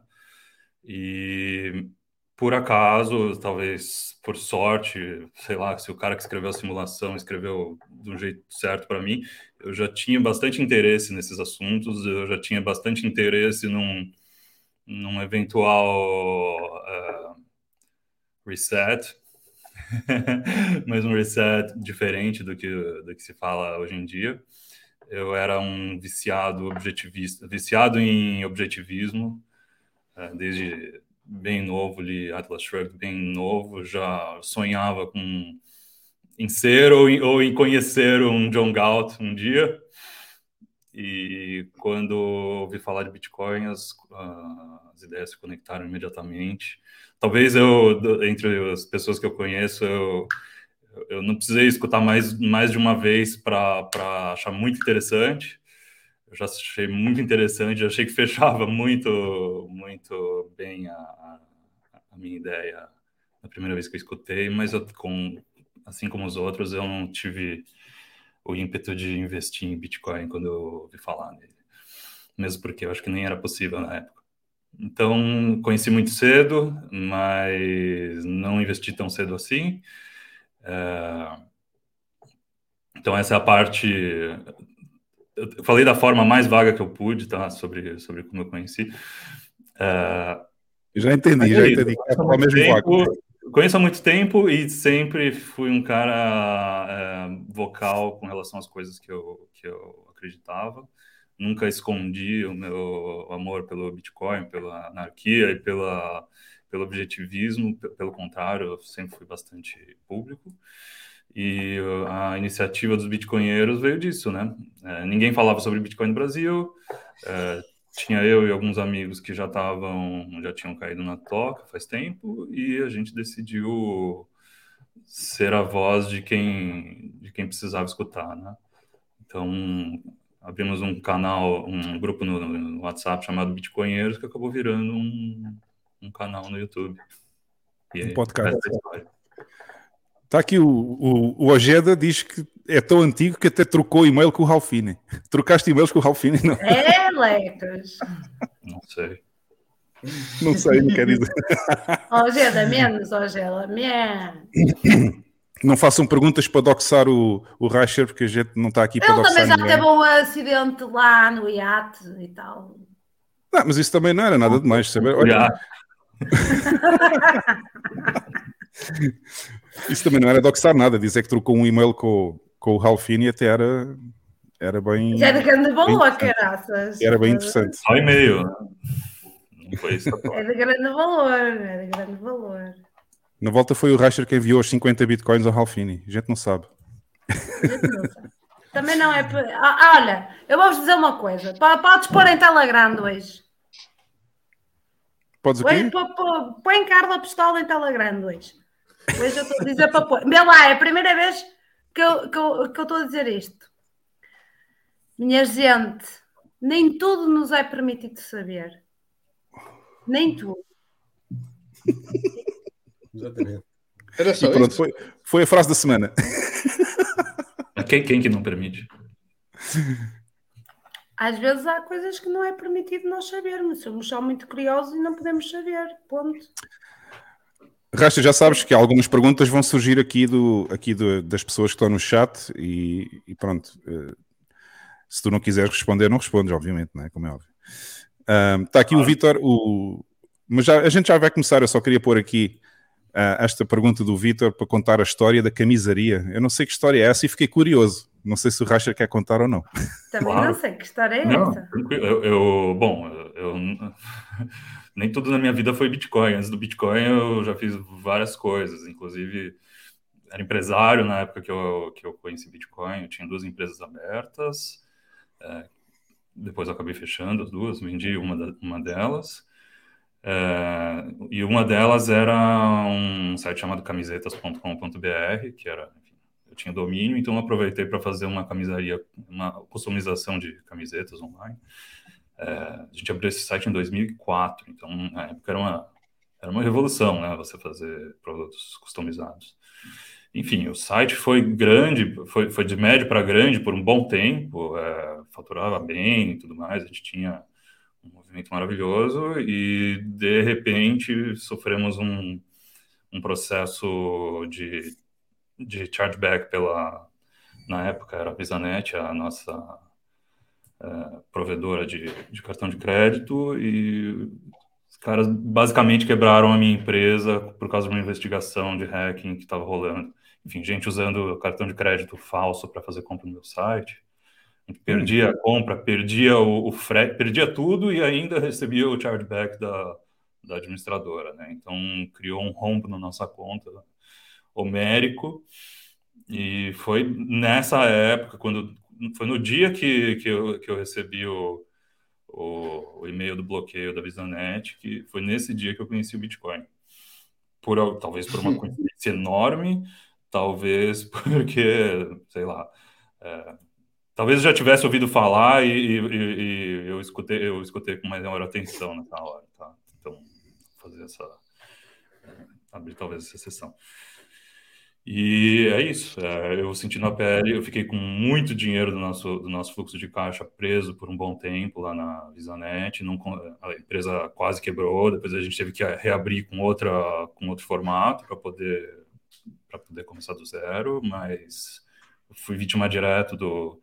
E por acaso, talvez por sorte, sei lá, se o cara que escreveu a simulação escreveu de um jeito certo para mim, eu já tinha bastante interesse nesses assuntos, eu já tinha bastante interesse num, num eventual uh, reset, mas um reset diferente do que, do que se fala hoje em dia. Eu era um viciado objetivista, viciado em objetivismo, uh, desde bem novo, li Atlas Shrugged bem novo, já sonhava com em ser ou em, ou em conhecer um John Galt um dia. E quando ouvi falar de Bitcoin, as, as ideias se conectaram imediatamente. Talvez eu, entre as pessoas que eu conheço, eu, eu não precisei escutar mais, mais de uma vez para achar muito interessante eu já achei muito interessante, achei que fechava muito, muito bem a, a, minha ideia na primeira vez que eu escutei, mas eu, com, assim como os outros, eu não tive o ímpeto de investir em Bitcoin quando eu ouvi falar nele, mesmo porque eu acho que nem era possível na época. Então, conheci muito cedo, mas não investi tão cedo assim. É... Então, essa é a parte eu falei da forma mais vaga que eu pude, tá? Sobre, sobre como eu conheci. Uh, já entendi, já entendi. É mesmo tempo, conheço há muito tempo e sempre fui um cara é, vocal com relação às coisas que eu, que eu acreditava. Nunca escondi o meu amor pelo Bitcoin, pela anarquia e pela, pelo objetivismo. Pelo contrário, eu sempre fui bastante público. E a iniciativa dos bitcoinheiros veio disso, né? É, ninguém falava sobre Bitcoin no Brasil. É, tinha eu e alguns amigos que já estavam, já tinham caído na toca faz tempo, e a gente decidiu ser a voz de quem, de quem precisava escutar, né? Então, abrimos um canal, um grupo no, no WhatsApp chamado Bitcoinheiros, que acabou virando um, um canal no YouTube. E um podcast. Está aqui o, o, o Ojeda diz que é tão antigo que até trocou e-mail com o Ralfine. Trocaste e-mails com o Ralfine? Não. É, Lecas. Não sei. Não sei, não quer dizer. Ojeda, menos, Ojeda, menos. Não façam perguntas para doxar o, o Reicher, porque a gente não está aqui para doxar Ele também já teve um acidente lá no iate e tal. Não, mas isso também não era nada demais, saber? Olha... Isso também não era doxar nada, dizer que trocou um e-mail com, com o Ralfini e até era, era bem. Já era grande valor, caraças. Era bem interessante. Só e-mail. Não foi isso. É de grande valor, é de grande valor. Na volta foi o Rasher que enviou os 50 bitcoins ao Ralfini. A gente não sabe. Também não é. Ah, olha, eu vou-vos dizer uma coisa. Podes pôr em Telegram hoje. Podes o quê? Põe, põe Carla Pistola em Telegram hoje. Hoje eu estou a dizer para pôr. Vê lá, é a primeira vez que eu, que, eu, que eu estou a dizer isto. Minha gente, nem tudo nos é permitido saber. Nem tudo. Exatamente. Era só e pronto, foi, foi a frase da semana. Quem, quem que não permite? Às vezes há coisas que não é permitido nós sabermos. Somos só muito curiosos e não podemos saber. Ponto. Rasta, já sabes que algumas perguntas vão surgir aqui, do, aqui do, das pessoas que estão no chat e, e pronto. Uh, se tu não quiseres responder, não respondes, obviamente, não é? Como é óbvio. Está aqui o Vitor, o... mas já, a gente já vai começar. Eu só queria pôr aqui uh, esta pergunta do Vitor para contar a história da camisaria. Eu não sei que história é essa e fiquei curioso. Não sei se o Racha quer contar ou não. Também claro. não sei que história é não, essa. Eu, eu, bom, eu, nem tudo na minha vida foi Bitcoin. Antes do Bitcoin eu já fiz várias coisas, inclusive era empresário na época que eu, que eu conheci Bitcoin. Eu tinha duas empresas abertas. É, depois eu acabei fechando as duas, vendi uma, da, uma delas. É, e uma delas era um site chamado camisetas.com.br, que era tinha domínio, então eu aproveitei para fazer uma camisaria, uma customização de camisetas online. É, a gente abriu esse site em 2004, então na época era uma, era uma revolução, né? Você fazer produtos customizados. Enfim, o site foi grande, foi, foi de médio para grande por um bom tempo, é, faturava bem e tudo mais, a gente tinha um movimento maravilhoso e de repente sofremos um, um processo de de chargeback pela, na época era a VisaNet, a nossa é, provedora de, de cartão de crédito, e os caras basicamente quebraram a minha empresa por causa de uma investigação de hacking que estava rolando. Enfim, gente usando cartão de crédito falso para fazer compra no meu site. Perdia a compra, perdia o, o frete, perdia tudo e ainda recebia o chargeback da, da administradora, né? Então criou um rombo na nossa conta homérico. E foi nessa época, quando foi no dia que, que, eu, que eu recebi o, o, o e-mail do bloqueio da VisaNet, que foi nesse dia que eu conheci o Bitcoin. Por, talvez por uma coincidência enorme, talvez porque, sei lá, é, talvez eu já tivesse ouvido falar e, e, e, eu escutei eu escutei com maior atenção nessa hora, tá? Então, fazer essa abrir talvez essa sessão. E é isso. É, eu senti na pele, eu fiquei com muito dinheiro do nosso, do nosso fluxo de caixa preso por um bom tempo lá na Visanet. Não, a empresa quase quebrou, depois a gente teve que reabrir com, outra, com outro formato para poder, poder começar do zero, mas fui vítima direto do,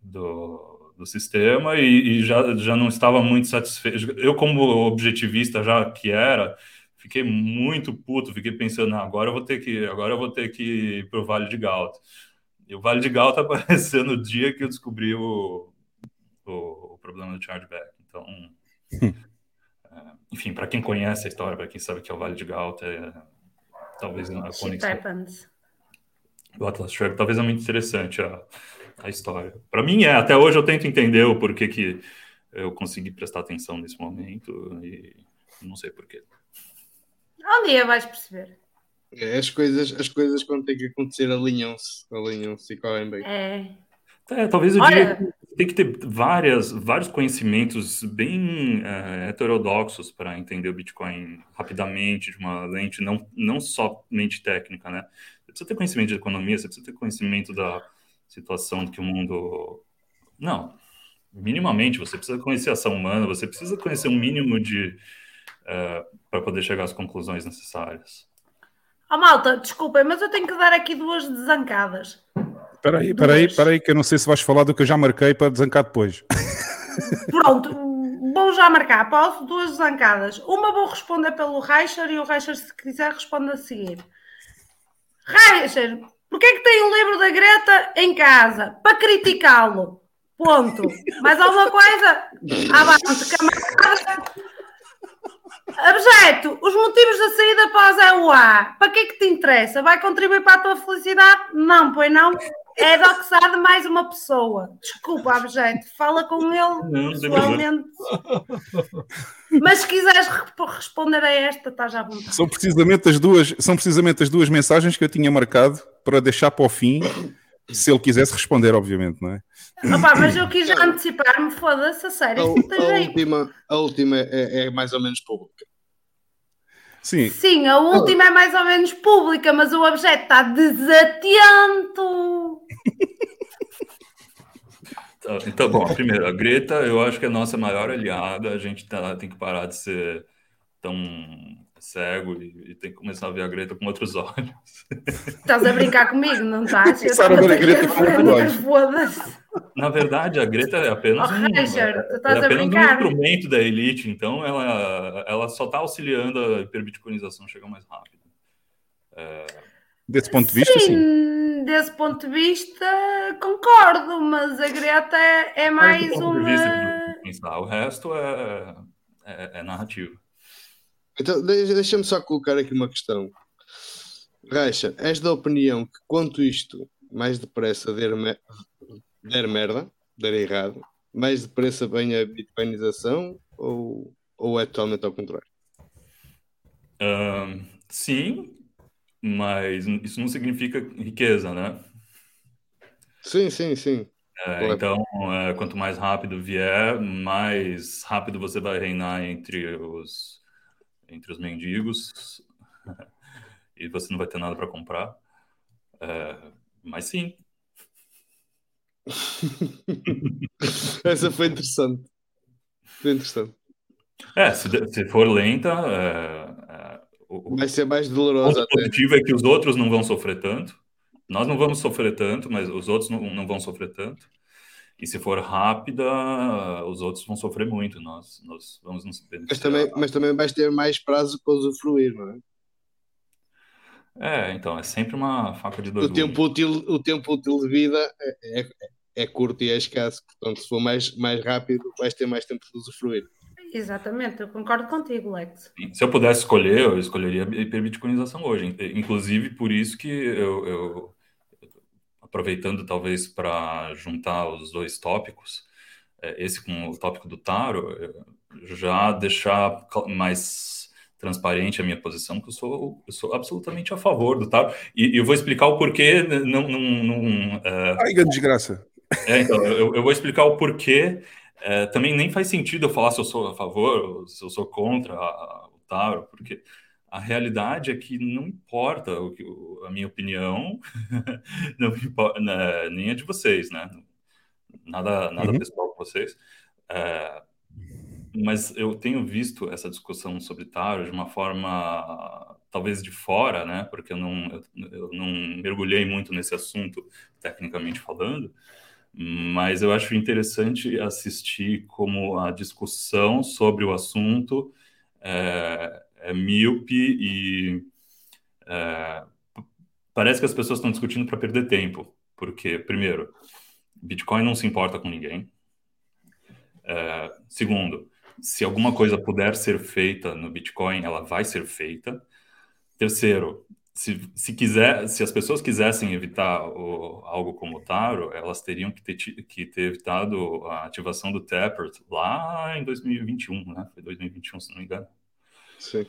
do, do sistema e, e já, já não estava muito satisfeito. Eu, como objetivista já que era, fiquei muito puto, fiquei pensando, ah, agora eu vou ter que, agora eu vou ter que ir para o Vale de Galta. E o Vale de Galta apareceu no dia que eu descobri o, o, o problema do chargeback. Então, é, enfim, para quem conhece a história, para quem sabe que é o Vale de Galta, é, talvez a conexão do Atlas Shrugged, talvez é muito interessante a, a história. Para mim é, até hoje eu tento entender o porquê que eu consegui prestar atenção nesse momento e não sei porquê. Um dia vais perceber. É, as coisas, as coisas quando tem que acontecer alinham-se, alinham-se e correm bem. É. É, talvez eu Olha... diga tem que ter várias, vários conhecimentos bem é, heterodoxos para entender o Bitcoin rapidamente, de uma lente não, não somente técnica, né? Você precisa ter conhecimento de economia, você precisa ter conhecimento da situação que o mundo. Não, minimamente, você precisa conhecer a ação humana, você precisa conhecer um mínimo de é, para poder chegar às conclusões necessárias. Oh, malta, desculpem, mas eu tenho que dar aqui duas desancadas. Espera aí, espera aí, espera aí, que eu não sei se vais falar do que eu já marquei para desancar depois. Pronto, vou já marcar. Posso? Duas desancadas. Uma vou responder pelo Reicher e o Reicher, se quiser, responde a seguir. Reicher, porquê é que tem o livro da Greta em casa? Para criticá-lo. Ponto. Mais alguma coisa? Avante, camarada. Abjeto, os motivos da saída após a UA, para que é que te interessa? Vai contribuir para a tua felicidade? Não, pois não. É doxar de mais uma pessoa. Desculpa, Abjeto, fala com ele pessoalmente. Mas se quiseres responder a esta, estás à vontade. São precisamente as duas, são precisamente as duas mensagens que eu tinha marcado para deixar para o fim, se ele quisesse responder, obviamente, não é? Opa, mas eu quis antecipar-me, foda-se, a sério. A, a última, a última é, é, mais ou menos pública. Sim. Sim, a última é mais ou menos pública, mas o objeto está desatento. Tá, então, bom, primeiro, a Greta, eu acho que é a nossa maior aliada. A gente tá, tem que parar de ser tão cego e, e, tem que começar a ver a Greta com outros olhos. Estás a brincar comigo, não estás? Começaram a ver a Greta com. Na verdade, a Greta é apenas, oh, um, Richard, é, é apenas um instrumento da elite, então ela, ela só está auxiliando a hiperbitcoinização chegar mais rápido. Desse ponto de vista, sim. sim. Desse ponto de vista, concordo, mas a Greta é, é mais uma. Pensar, o resto é, é, é narrativo. Então, deixa-me só colocar aqui uma questão. Raixa, és da opinião que quanto isto mais depressa der, me... der merda, der errado, mais depressa vem a bitcoinização ou, ou é totalmente ao contrário? Uh, sim, mas isso não significa riqueza, né? Sim, sim, sim. É, então, é, quanto mais rápido vier, mais rápido você vai reinar entre os, entre os mendigos e você não vai ter nada para comprar. É, mas sim. Essa foi interessante. Foi interessante. É, se, se for lenta, é, é o, vai ser mais doloroso. O positivo é que os outros não vão sofrer tanto. Nós não vamos sofrer tanto, mas os outros não, não vão sofrer tanto. E se for rápida, os outros vão sofrer muito. Nós, nós vamos nos mas também, mas também vais ter mais prazo para usufruir, não é? É, então, é sempre uma faca de dois o tempo útil O tempo útil de vida é, é, é, curto e é escasso. Portanto, se for mais, mais rápido, vais ter mais tempo de usufruir. Exatamente, eu concordo contigo, Lex. Se eu pudesse escolher, eu escolheria a hiperbitcoinização hoje. Inclusive, por isso que eu, eu aproveitando talvez para juntar os dois tópicos, é, esse com o tópico do Taro, já deixar mais transparente a minha posição, que eu sou, eu sou absolutamente a favor do Taro. E, eu vou explicar o porquê. Não, não, não, uh... Ai, grande desgraça. É, então, eu, eu vou explicar o porquê é, também nem faz sentido eu falar se eu sou a favor ou se eu sou contra a, o Taro, porque a realidade é que não importa o que, a minha opinião, não importa, né, nem a de vocês, né? Nada, nada uhum. pessoal com vocês. É, mas eu tenho visto essa discussão sobre Taro de uma forma talvez de fora, né? Porque eu não, eu, eu não mergulhei muito nesse assunto, tecnicamente falando mas eu acho interessante assistir como a discussão sobre o assunto é, é míope e é, parece que as pessoas estão discutindo para perder tempo, porque, primeiro, Bitcoin não se importa com ninguém. É, segundo, se alguma coisa puder ser feita no Bitcoin, ela vai ser feita. Terceiro, se, se, quiser, se as pessoas quisessem evitar o, algo como o Taro, elas teriam que ter, que ter evitado a ativação do Tappert lá em 2021, né? Foi 2021, se não me engano. Sim.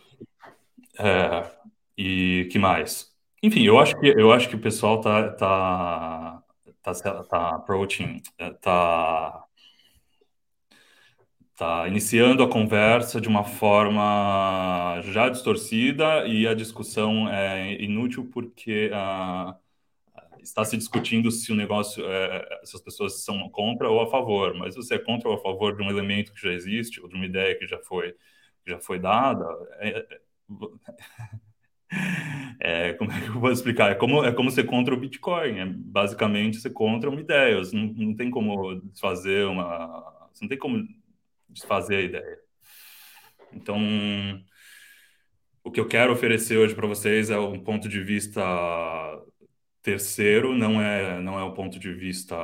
É, e que mais? Enfim, eu acho que eu acho que o pessoal tá tá tá, tá approaching, é, tá Tá iniciando a conversa de uma forma já distorcida e a discussão é inútil porque uh, está se discutindo se o negócio, é, se as pessoas são contra ou a favor, mas você é contra ou a favor de um elemento que já existe ou de uma ideia que já foi, já foi dada, é, é, é como é que eu vou explicar? É como, é como ser contra o Bitcoin, é basicamente ser contra uma ideia, não, não tem como desfazer uma... Não tem como desfazer a ideia. Então, o que eu quero oferecer hoje para vocês é um ponto de vista terceiro, não é não é um ponto de vista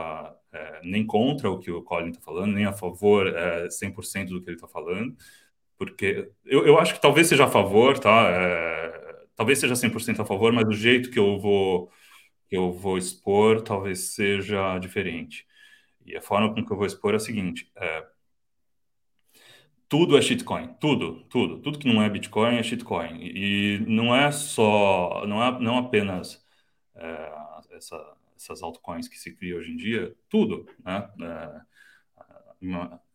é, nem contra o que o Colin está falando, nem a favor é, 100% do que ele está falando, porque eu, eu acho que talvez seja a favor, tá? É, talvez seja 100% a favor, mas o jeito que eu vou eu vou expor talvez seja diferente. E a forma com que eu vou expor é a seguinte: é, tudo é shitcoin, tudo, tudo, tudo que não é Bitcoin é shitcoin. E não é só, não é não apenas é, essa, essas altcoins que se criam hoje em dia, tudo, né? É,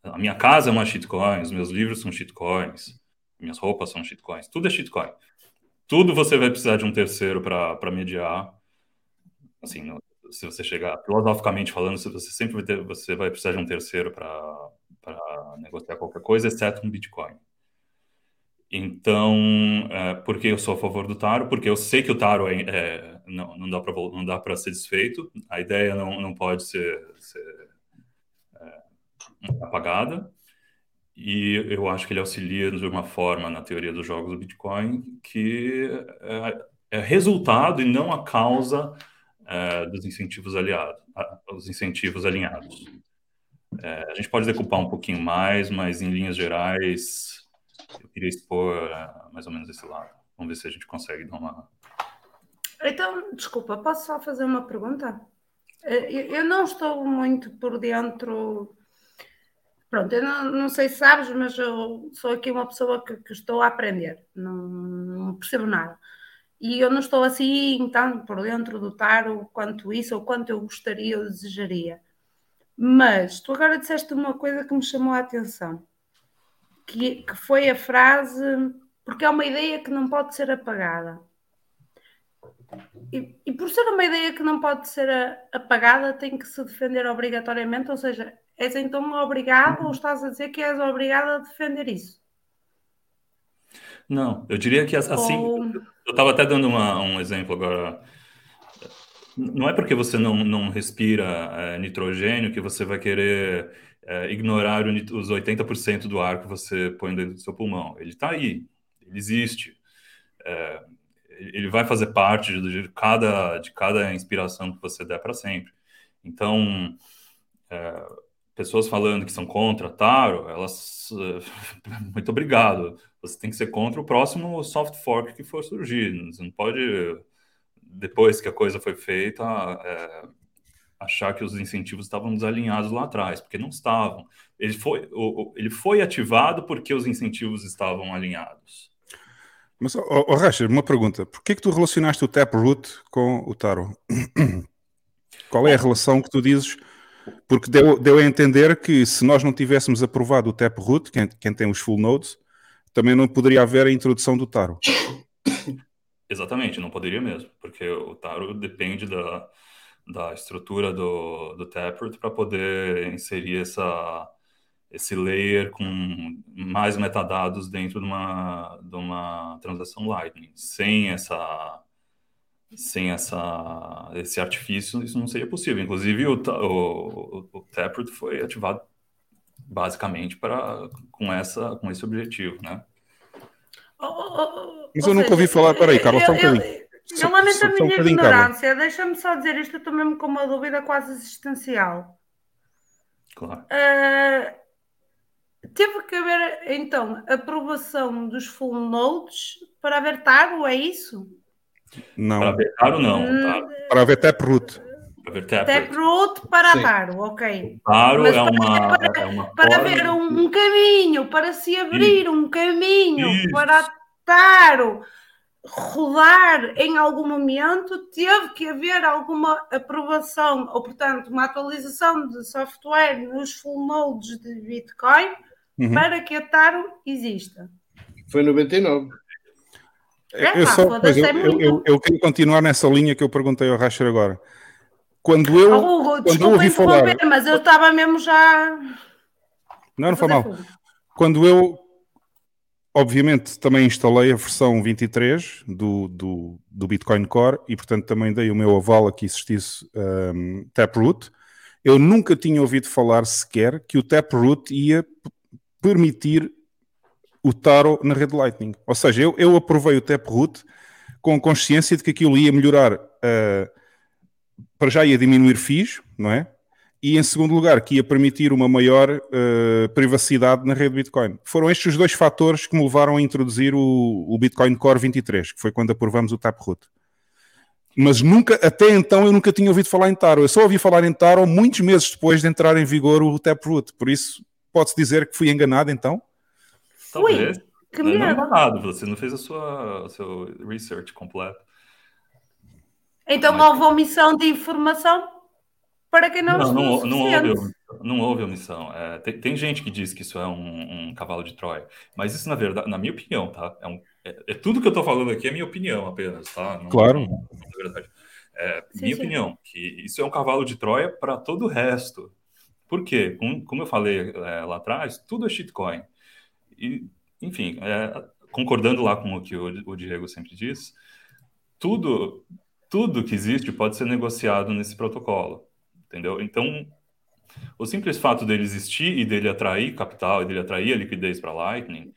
a minha casa é uma shitcoin, os meus livros são shitcoins, minhas roupas são shitcoins, tudo é shitcoin. Tudo você vai precisar de um terceiro para mediar. Assim, no, se você chegar filosoficamente falando, você sempre vai ter, você vai precisar de um terceiro para negociar qualquer coisa, exceto um Bitcoin. Então, é, por que eu sou a favor do Taro? Porque eu sei que o Taro é, é, não, não dá para ser desfeito. A ideia não, não pode ser, ser apagada. E eu acho que ele auxilia de uma forma na teoria dos jogos do Bitcoin que é, é resultado e não a causa é, dos incentivos aliados, os incentivos alinhados. É, a gente pode decupar um pouquinho mais, mas em linhas gerais, eu queria expor é, mais ou menos esse lado. Vamos ver se a gente consegue dar uma. Então, desculpa, posso só fazer uma pergunta? É, eu não estou muito por dentro. Pronto, eu não, não sei se sabes, mas eu sou aqui uma pessoa que, que estou a aprender, não, não, percebo nada. E eu não estou assim tanto por dentro do taro quanto isso, ou quanto eu gostaria ou desejaria. Mas tu agora disseste uma coisa que me chamou a atenção, que, que foi a frase, porque é uma ideia que não pode ser apagada. E, e, por ser uma ideia que não pode ser apagada, tem que se defender obrigatoriamente, ou seja, és então obrigado ou estás a dizer que és obrigado a defender isso? Não, eu diria que assim. Ou... Eu estava até dando uma, um exemplo agora não é porque você não, não respira é, nitrogênio que você vai querer é, ignorar os 80% do ar que você põe dentro do seu pulmão. Ele está aí, ele existe. É, ele vai fazer parte de cada, de cada inspiração que você der para sempre. Então, é, pessoas falando que são contra Taro, elas. muito obrigado. Você tem que ser contra o próximo soft fork que for surgir. Você não pode depois que a coisa foi feita, é, achar que os incentivos estavam desalinhados lá atrás, porque não estavam. Ele foi, ele foi ativado porque os incentivos estavam alinhados. Mas, oh, oh uma pergunta. Por que que tu relacionaste o Taproot com o Taro? Qual é a relação que tu dizes? Porque deu, deu a entender que se nós não tivéssemos aprovado o Taproot, quem, quem tem os full nodes, também não poderia haver a introdução do Taro. Exatamente, não poderia mesmo, porque o Taro depende da, da estrutura do, do Taproot para poder inserir essa, esse layer com mais metadados dentro de uma, de uma transação Lightning. Sem essa sem essa, esse artifício, isso não seria possível. Inclusive, o, o, o Taproot foi ativado basicamente para com, essa, com esse objetivo, né? Mas eu nunca ouvi falar. Peraí, Carlos, só um bocadinho. Eu lamento a minha ignorância. Deixa-me só dizer isto, eu estou mesmo com uma dúvida quase existencial. Claro. Uh, teve que haver, então, aprovação dos full nodes para haver Taro, é isso? Não. Para haver Taro, não. Hum, para haver Taproot. Para Sim. Taro, ok. Taro Mas é, uma, para, é uma para haver um, um, caminho, para se abrir Sim. um caminho Isso. para Taro rodar em algum momento, teve que haver alguma aprovação, ou portanto, uma atualização de software nos full nodes de Bitcoin uhum. para que a Taro exista. Foi 99. É, eu, só, eu, eu, eu, eu, quero continuar nessa linha que eu perguntei ao Racher agora. Quando eu, oh, Hugo, quando eu ouvi falar. Mas eu estava mesmo já. Não, não foi mal. Quando eu, obviamente, também instalei a versão 23 do, do, do Bitcoin Core e, portanto, também dei o meu aval a que existisse um, Taproot. Eu nunca tinha ouvido falar sequer que o Taproot ia permitir o Taro na rede Lightning. Ou seja, eu, eu aprovei o Taproot com consciência de que aquilo ia melhorar. Uh, para já ia diminuir FIIs, não é? E em segundo lugar, que ia permitir uma maior uh, privacidade na rede Bitcoin. Foram estes os dois fatores que me levaram a introduzir o, o Bitcoin Core 23, que foi quando aprovamos o Taproot. Mas nunca, até então, eu nunca tinha ouvido falar em Taro. Eu só ouvi falar em Taro muitos meses depois de entrar em vigor o Taproot. Por isso, pode-se dizer que fui enganado então? Talvez. Ui, que não, não é enganado, você não fez a sua, o seu research completo. Então Mas... houve omissão de informação para quem não Não, não, não, houve, não houve omissão. É, tem, tem, gente que diz que isso é um, um, cavalo de Troia, mas isso, na verdade, na minha opinião, tá? É, um, é, é tudo que eu estou falando aqui é minha opinião apenas, tá? Não, claro. Não, na verdade. É, sim, minha sim. opinião, que isso é um cavalo de Troia para todo o resto. Por quê? Como, como eu falei é, lá atrás, tudo é shitcoin. E, enfim, é, concordando lá com o que o, o Diego sempre diz, tudo tudo que existe pode ser negociado nesse protocolo, entendeu? Então, o simples fato dele existir e dele atrair capital e dele atrair a liquidez para Lightning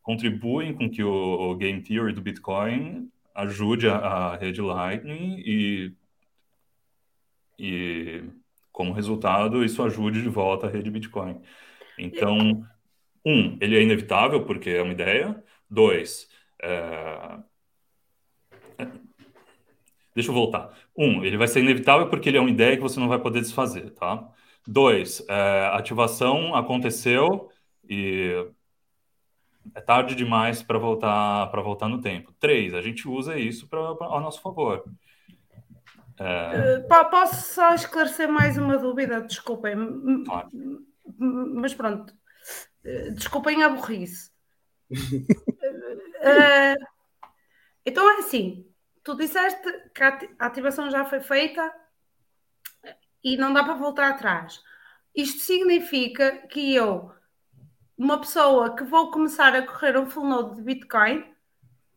contribuem com que o, o, game theory do Bitcoin ajude a, a rede Lightning e, e, como resultado, isso ajude de volta a rede Bitcoin. Então, um, ele é inevitável porque é uma ideia. Dois, é... deixa eu voltar. Um, ele vai ser inevitável porque ele é uma ideia que você não vai poder desfazer, tá? Dois, é, ativação aconteceu e é tarde demais para voltar para voltar no tempo. Três, a gente usa isso para ao nosso favor. É... Posso só esclarecer mais uma dúvida? Desculpem, claro. mas pronto, desculpem a burrice. uh, então é assim, tu disseste que a ativação já foi feita e não dá para voltar atrás. Isto significa que eu uma pessoa que vou começar a correr um full node de Bitcoin,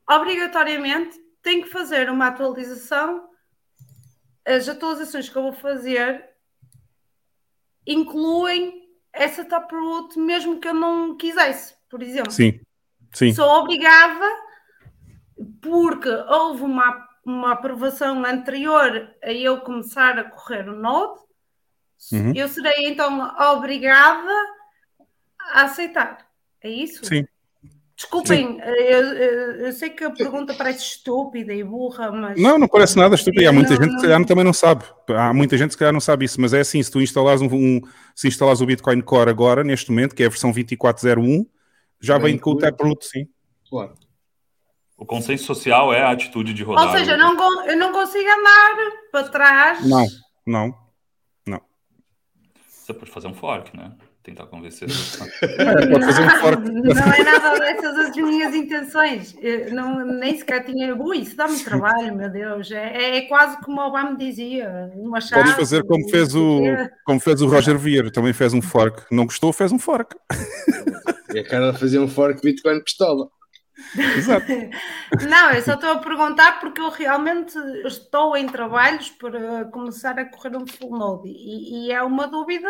obrigatoriamente tem que fazer uma atualização. As atualizações que eu vou fazer incluem essa taproot mesmo que eu não quisesse, por exemplo. Sim, sim. Sou obrigada porque houve uma, uma aprovação anterior a eu começar a correr o Node. Uhum. Eu serei então obrigada a aceitar. É isso? Sim. Desculpem, eu, eu, eu, sei que a pergunta parece estúpida e burra, mas. Não, não parece nada estúpida. Há muita não, gente que se calhar também não sabe. Há muita gente que se calhar não sabe isso, mas é assim: se tu instalares um, um se instalares o Bitcoin Core agora, neste momento, que é a versão 24.01, já vem, vem com o Taproot, sim. Claro. O consenso social é a atitude de rodar. Ou seja, eu não, eu não consigo andar para trás. Não, não, não. Você pode fazer um fork, né? Tentar convencer. É, pode fazer um forte. Não é nada dessas as minhas intenções. Eu não, nem sequer tinha. Ui, isso dá-me trabalho, meu Deus. É, é, quase como o Obama dizia. Uma chave, Podes fazer como fez, o, como fez o Roger Vieira, também fez um fork. Não gostou, fez um fork. E a cara fazia um fork Bitcoin pistola. Exato. Não, eu só estou a perguntar porque eu realmente estou em trabalhos para começar a correr um full node e, e é uma dúvida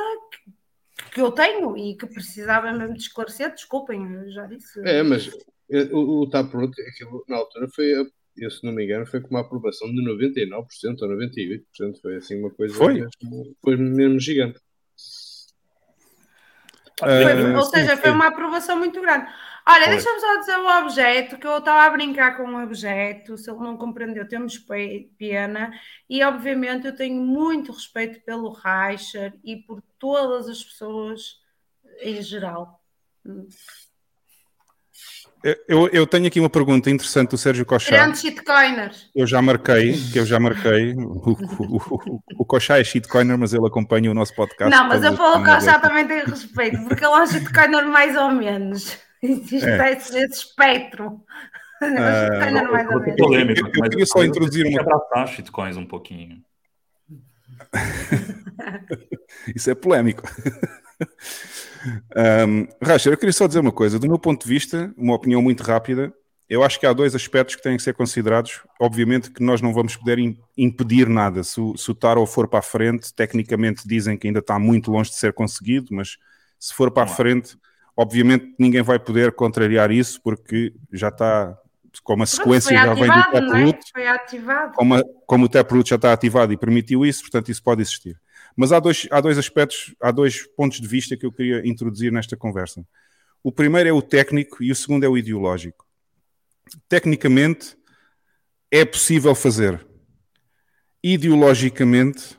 que eu tenho e que precisava mesmo de esclarecer, desculpem, já disse. É, mas o, o aquilo na altura foi, eu, se não me engano, foi com uma aprovação de 99% ou 98%, foi assim uma coisa foi, mesmo, foi mesmo gigante. Foi, ou seja, foi uma aprovação muito grande. Olha, deixa-me só dizer o objeto, que eu estava a brincar com o objeto, se ele não compreendeu, temos pena, e obviamente eu tenho muito respeito pelo Reicher e por todas as pessoas em geral. Eu, eu, tenho aqui uma pergunta interessante do Sérgio Cochá. Grandes shitcoiners. Eu já marquei, que eu já marquei. O, o, o, o Cochá é shitcoiner, mas ele acompanha o nosso podcast. Não, mas eu pelo Cochá também tenho respeito, porque ele é um shitcoiner mais ou menos. Existe é. esse, esse espectro. É, não, mais menos. Polêmico, eu, eu queria só introduzir uma. abraçar shitcoins um pouquinho. Isso é polêmico. um, Racher, eu queria só dizer uma coisa. Do meu ponto de vista, uma opinião muito rápida, eu acho que há dois aspectos que têm que ser considerados. Obviamente que nós não vamos poder impedir nada. Se o, se o Taro for para a frente, tecnicamente dizem que ainda está muito longe de ser conseguido, mas se for para a frente, obviamente ninguém vai poder contrariar isso porque já está como a sequência já vem do Taproot, é? como, como o Taproot já está ativado e permitiu isso, portanto isso pode existir. Mas há dois, há dois aspectos, há dois pontos de vista que eu queria introduzir nesta conversa. O primeiro é o técnico e o segundo é o ideológico. Tecnicamente é possível fazer. Ideologicamente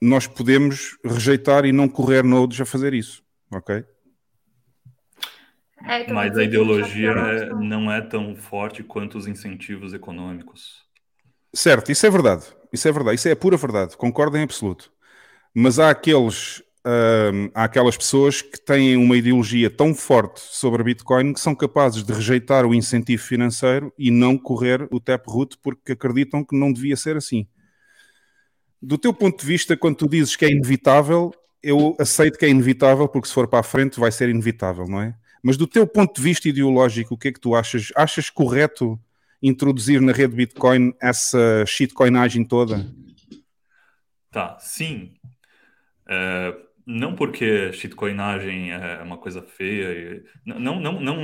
nós podemos rejeitar e não correr nodes a fazer isso, ok? É, Mas a ideologia é, não é tão forte quanto os incentivos econômicos. Certo, isso é verdade. Isso é verdade. Isso é pura verdade. Concordo em absoluto. Mas há aqueles. Uh, há aquelas pessoas que têm uma ideologia tão forte sobre a Bitcoin que são capazes de rejeitar o incentivo financeiro e não correr o Taproot porque acreditam que não devia ser assim. Do teu ponto de vista, quando tu dizes que é inevitável, eu aceito que é inevitável porque se for para a frente vai ser inevitável, não é? Mas do teu ponto de vista ideológico, o que é que tu achas? Achas correto introduzir na rede Bitcoin essa shitcoinagem toda? Tá, sim. É, não porque shitcoinagem é uma coisa feia. E, não, não, não,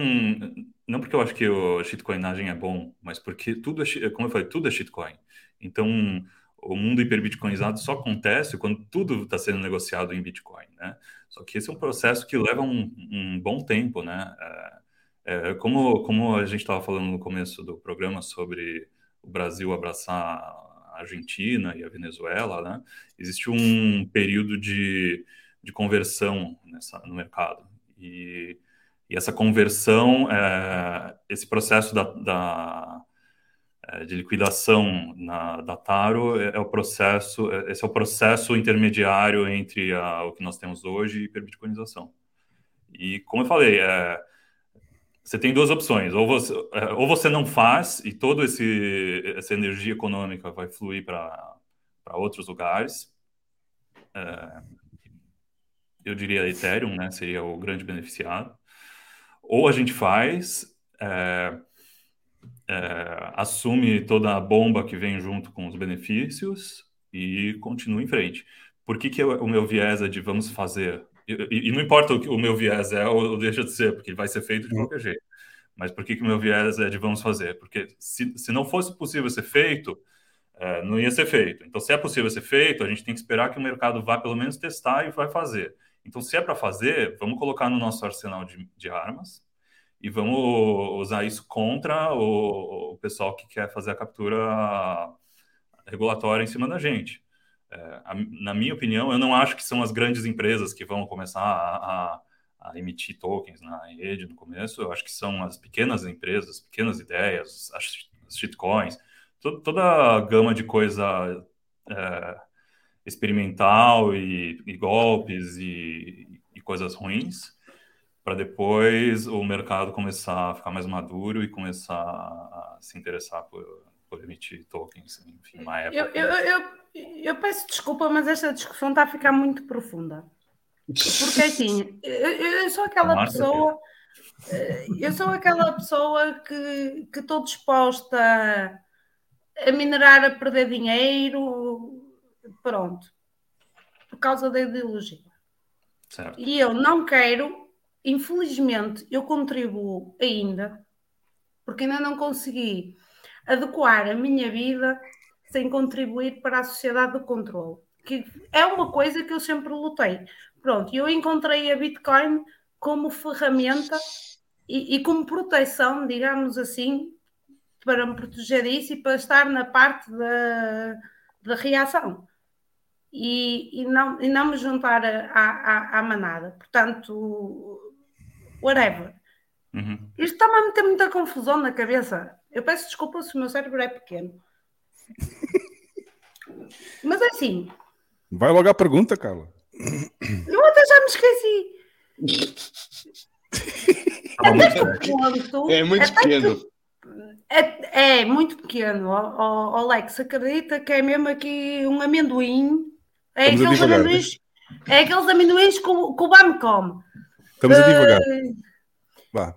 não porque eu acho que a shitcoinagem é bom, mas porque tudo é, como eu falei, tudo é shitcoin. Então, o mundo hiperbitcoinizado só acontece quando tudo está sendo negociado em Bitcoin, né? Só que esse é um processo que leva um, um bom tempo, né? É, é, como, como a gente estava falando no começo do programa sobre o Brasil abraçar a Argentina e a Venezuela, né? Existe um período de, de conversão nessa, no mercado. E, e essa conversão, é, esse processo da, da de liquidação na, da Taro é, é, o processo, é, esse é o processo intermediário entre a, o que nós temos hoje e hiperbitcoinização. E como eu falei, é, você tem duas opções, ou você, é, ou você não faz e toda essa energia econômica vai fluir para outros lugares, é, eu diria Ethereum, né, seria o grande beneficiado, ou a gente faz, é, é, assume toda a bomba que vem junto com os benefícios e continua em frente. Por que, que eu, o meu viés é de vamos fazer? E, e, não importa o que o meu viés é ou deixa de ser, porque vai ser feito de qualquer jeito. Mas por que, que o meu viés é de vamos fazer? Porque se, se não fosse possível ser feito, é, não ia ser feito. Então, se é possível ser feito, a gente tem que esperar que o mercado vá pelo menos testar e vai fazer. Então, se é para fazer, vamos colocar no nosso arsenal de, de armas, e vamos usar isso contra o, o, pessoal que quer fazer a captura regulatória em cima da gente. É, a, na minha opinião, eu não acho que são as grandes empresas que vão começar a, a, a, emitir tokens na rede no começo, eu acho que são as pequenas empresas, pequenas ideias, as, as shitcoins, to, toda a gama de coisa é, experimental e, e golpes e, e coisas ruins para depois o mercado começar a ficar mais maduro e começar a se interessar por, por emitir tokens, enfim, uma época. Eu, eu, eu, eu, peço desculpa, mas esta discussão está a ficar muito profunda. Porque assim, eu, eu sou aquela pessoa. Eh, eu sou aquela pessoa que, que estou disposta a minerar, a perder dinheiro, pronto, por causa da ideologia. Certo. E eu não quero infelizmente, eu contribuo ainda, porque ainda não consegui adequar a minha vida sem contribuir para a sociedade do controle, que é uma coisa que eu sempre lutei. Pronto, eu encontrei a Bitcoin como ferramenta e, e como proteção, digamos assim, para me proteger disso e para estar na parte da, da reação. E, e, não, e não me juntar à, à, manada. Portanto, whatever. Uhum. Isto está-me a meter muita confusão na cabeça. Eu peço desculpa se o meu cérebro é pequeno. Mas é assim. Vai logo à pergunta, Carla. Eu até já me esqueci. até que ponto, é muito pequeno. Que, é, é, muito pequeno. O, o, Alex, acredita que é mesmo aqui um amendoim. É aqueles amendoins, é aqueles amendoins que o, que o BAM come. Estamos a divagar. Vá.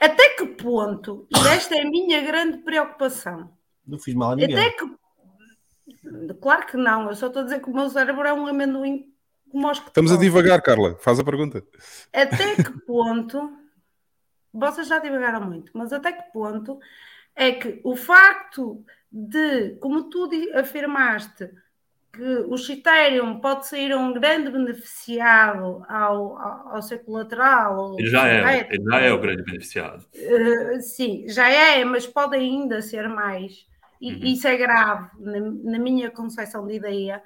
Até que ponto, e esta é a minha grande preocupação. Não fiz mal a ninguém. Até que. Claro que não, eu só estou a dizer que o meu cérebro é um amendoim como aos Estamos a divagar, Carla, faz a pergunta. Até que ponto. Vocês já divagaram muito, mas até que ponto é que o facto de, como tu afirmaste, que o Ethereum pode ser um grande beneficiado ao, ao, ao seu colateral. Ele já é, ele já é o grande beneficiado. Uh, sim, já é, mas pode ainda ser mais. E uhum. isso é grave, na, na minha concepção de ideia.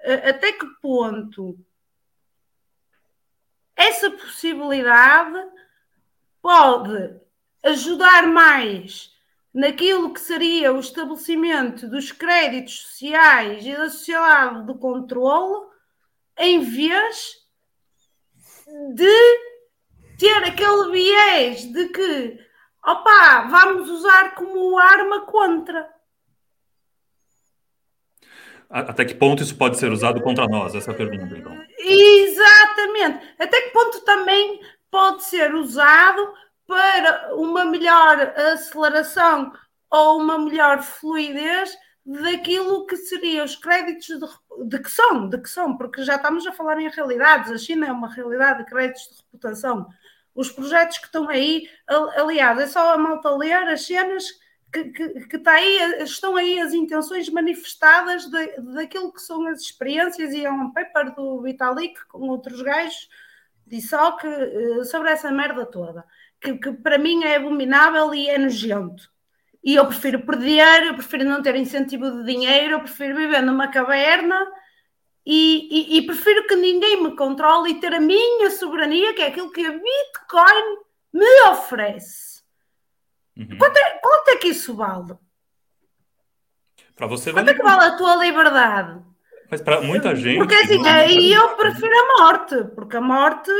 Uh, até que ponto essa possibilidade pode ajudar mais naquilo que seria o estabelecimento dos créditos sociais e da sociedade do controle, em vez de ter aquele viés de que, opá, vamos usar como arma contra. Até que ponto isso pode ser usado contra nós? Essa é a pergunta, então. Exatamente. Até que ponto também pode ser usado para uma melhor aceleração ou uma melhor fluidez daquilo que seriam os créditos de, de, que são, de que são, porque já estamos a falar em realidades, a China é uma realidade de créditos de reputação. os projetos que estão aí, aliás, é só a malta ler as cenas que, que, que tá aí, estão aí as intenções manifestadas de, daquilo que são as experiências, e é um paper do Vitalik com outros gajos, disse que eh, sobre essa merda toda, que, que para mim é abominável e é nojento. E eu prefiro perder, eu prefiro não ter incentivo de dinheiro, eu prefiro viver numa caverna e, e, e, prefiro que ninguém me controle e ter a minha soberania, que é aquilo que a Bitcoin me oferece. Uhum. Quanto, é, quanto é que isso vale? Para você Quanto é que vale a tua liberdade? Mas para muita gente. Porque assim, aí eu prefiro a morte, porque a morte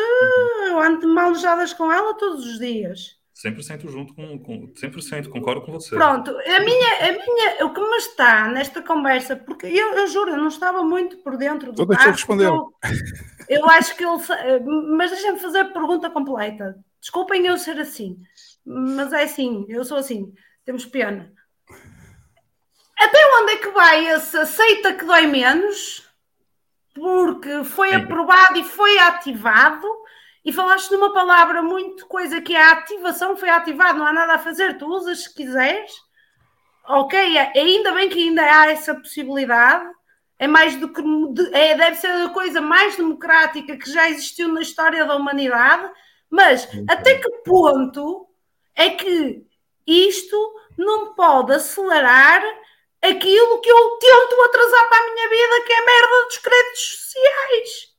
eu ando mal com ela todos os dias. 100% junto com, com 100% concordo com você. Pronto, a minha, a minha, o que me está nesta conversa, porque eu, eu juro, eu não estava muito por dentro do Toda respondeu. Eu, eu acho que ele, mas deixem-me fazer a pergunta completa. Desculpem eu ser assim, mas é assim, eu sou assim, temos pena. Até onde é que vai esse aceita que dói menos? Porque foi Sim. aprovado e foi ativado e falaste numa palavra muito coisa que é a ativação foi ativada, não há nada a fazer, tu usas se quiseres. Ok, é, ainda bem que ainda há essa possibilidade. É mais do que é, deve ser a coisa mais democrática que já existiu na história da humanidade, mas até que ponto é que isto não pode acelerar aquilo que eu tento atrasar para a minha vida, que é a merda dos créditos sociais?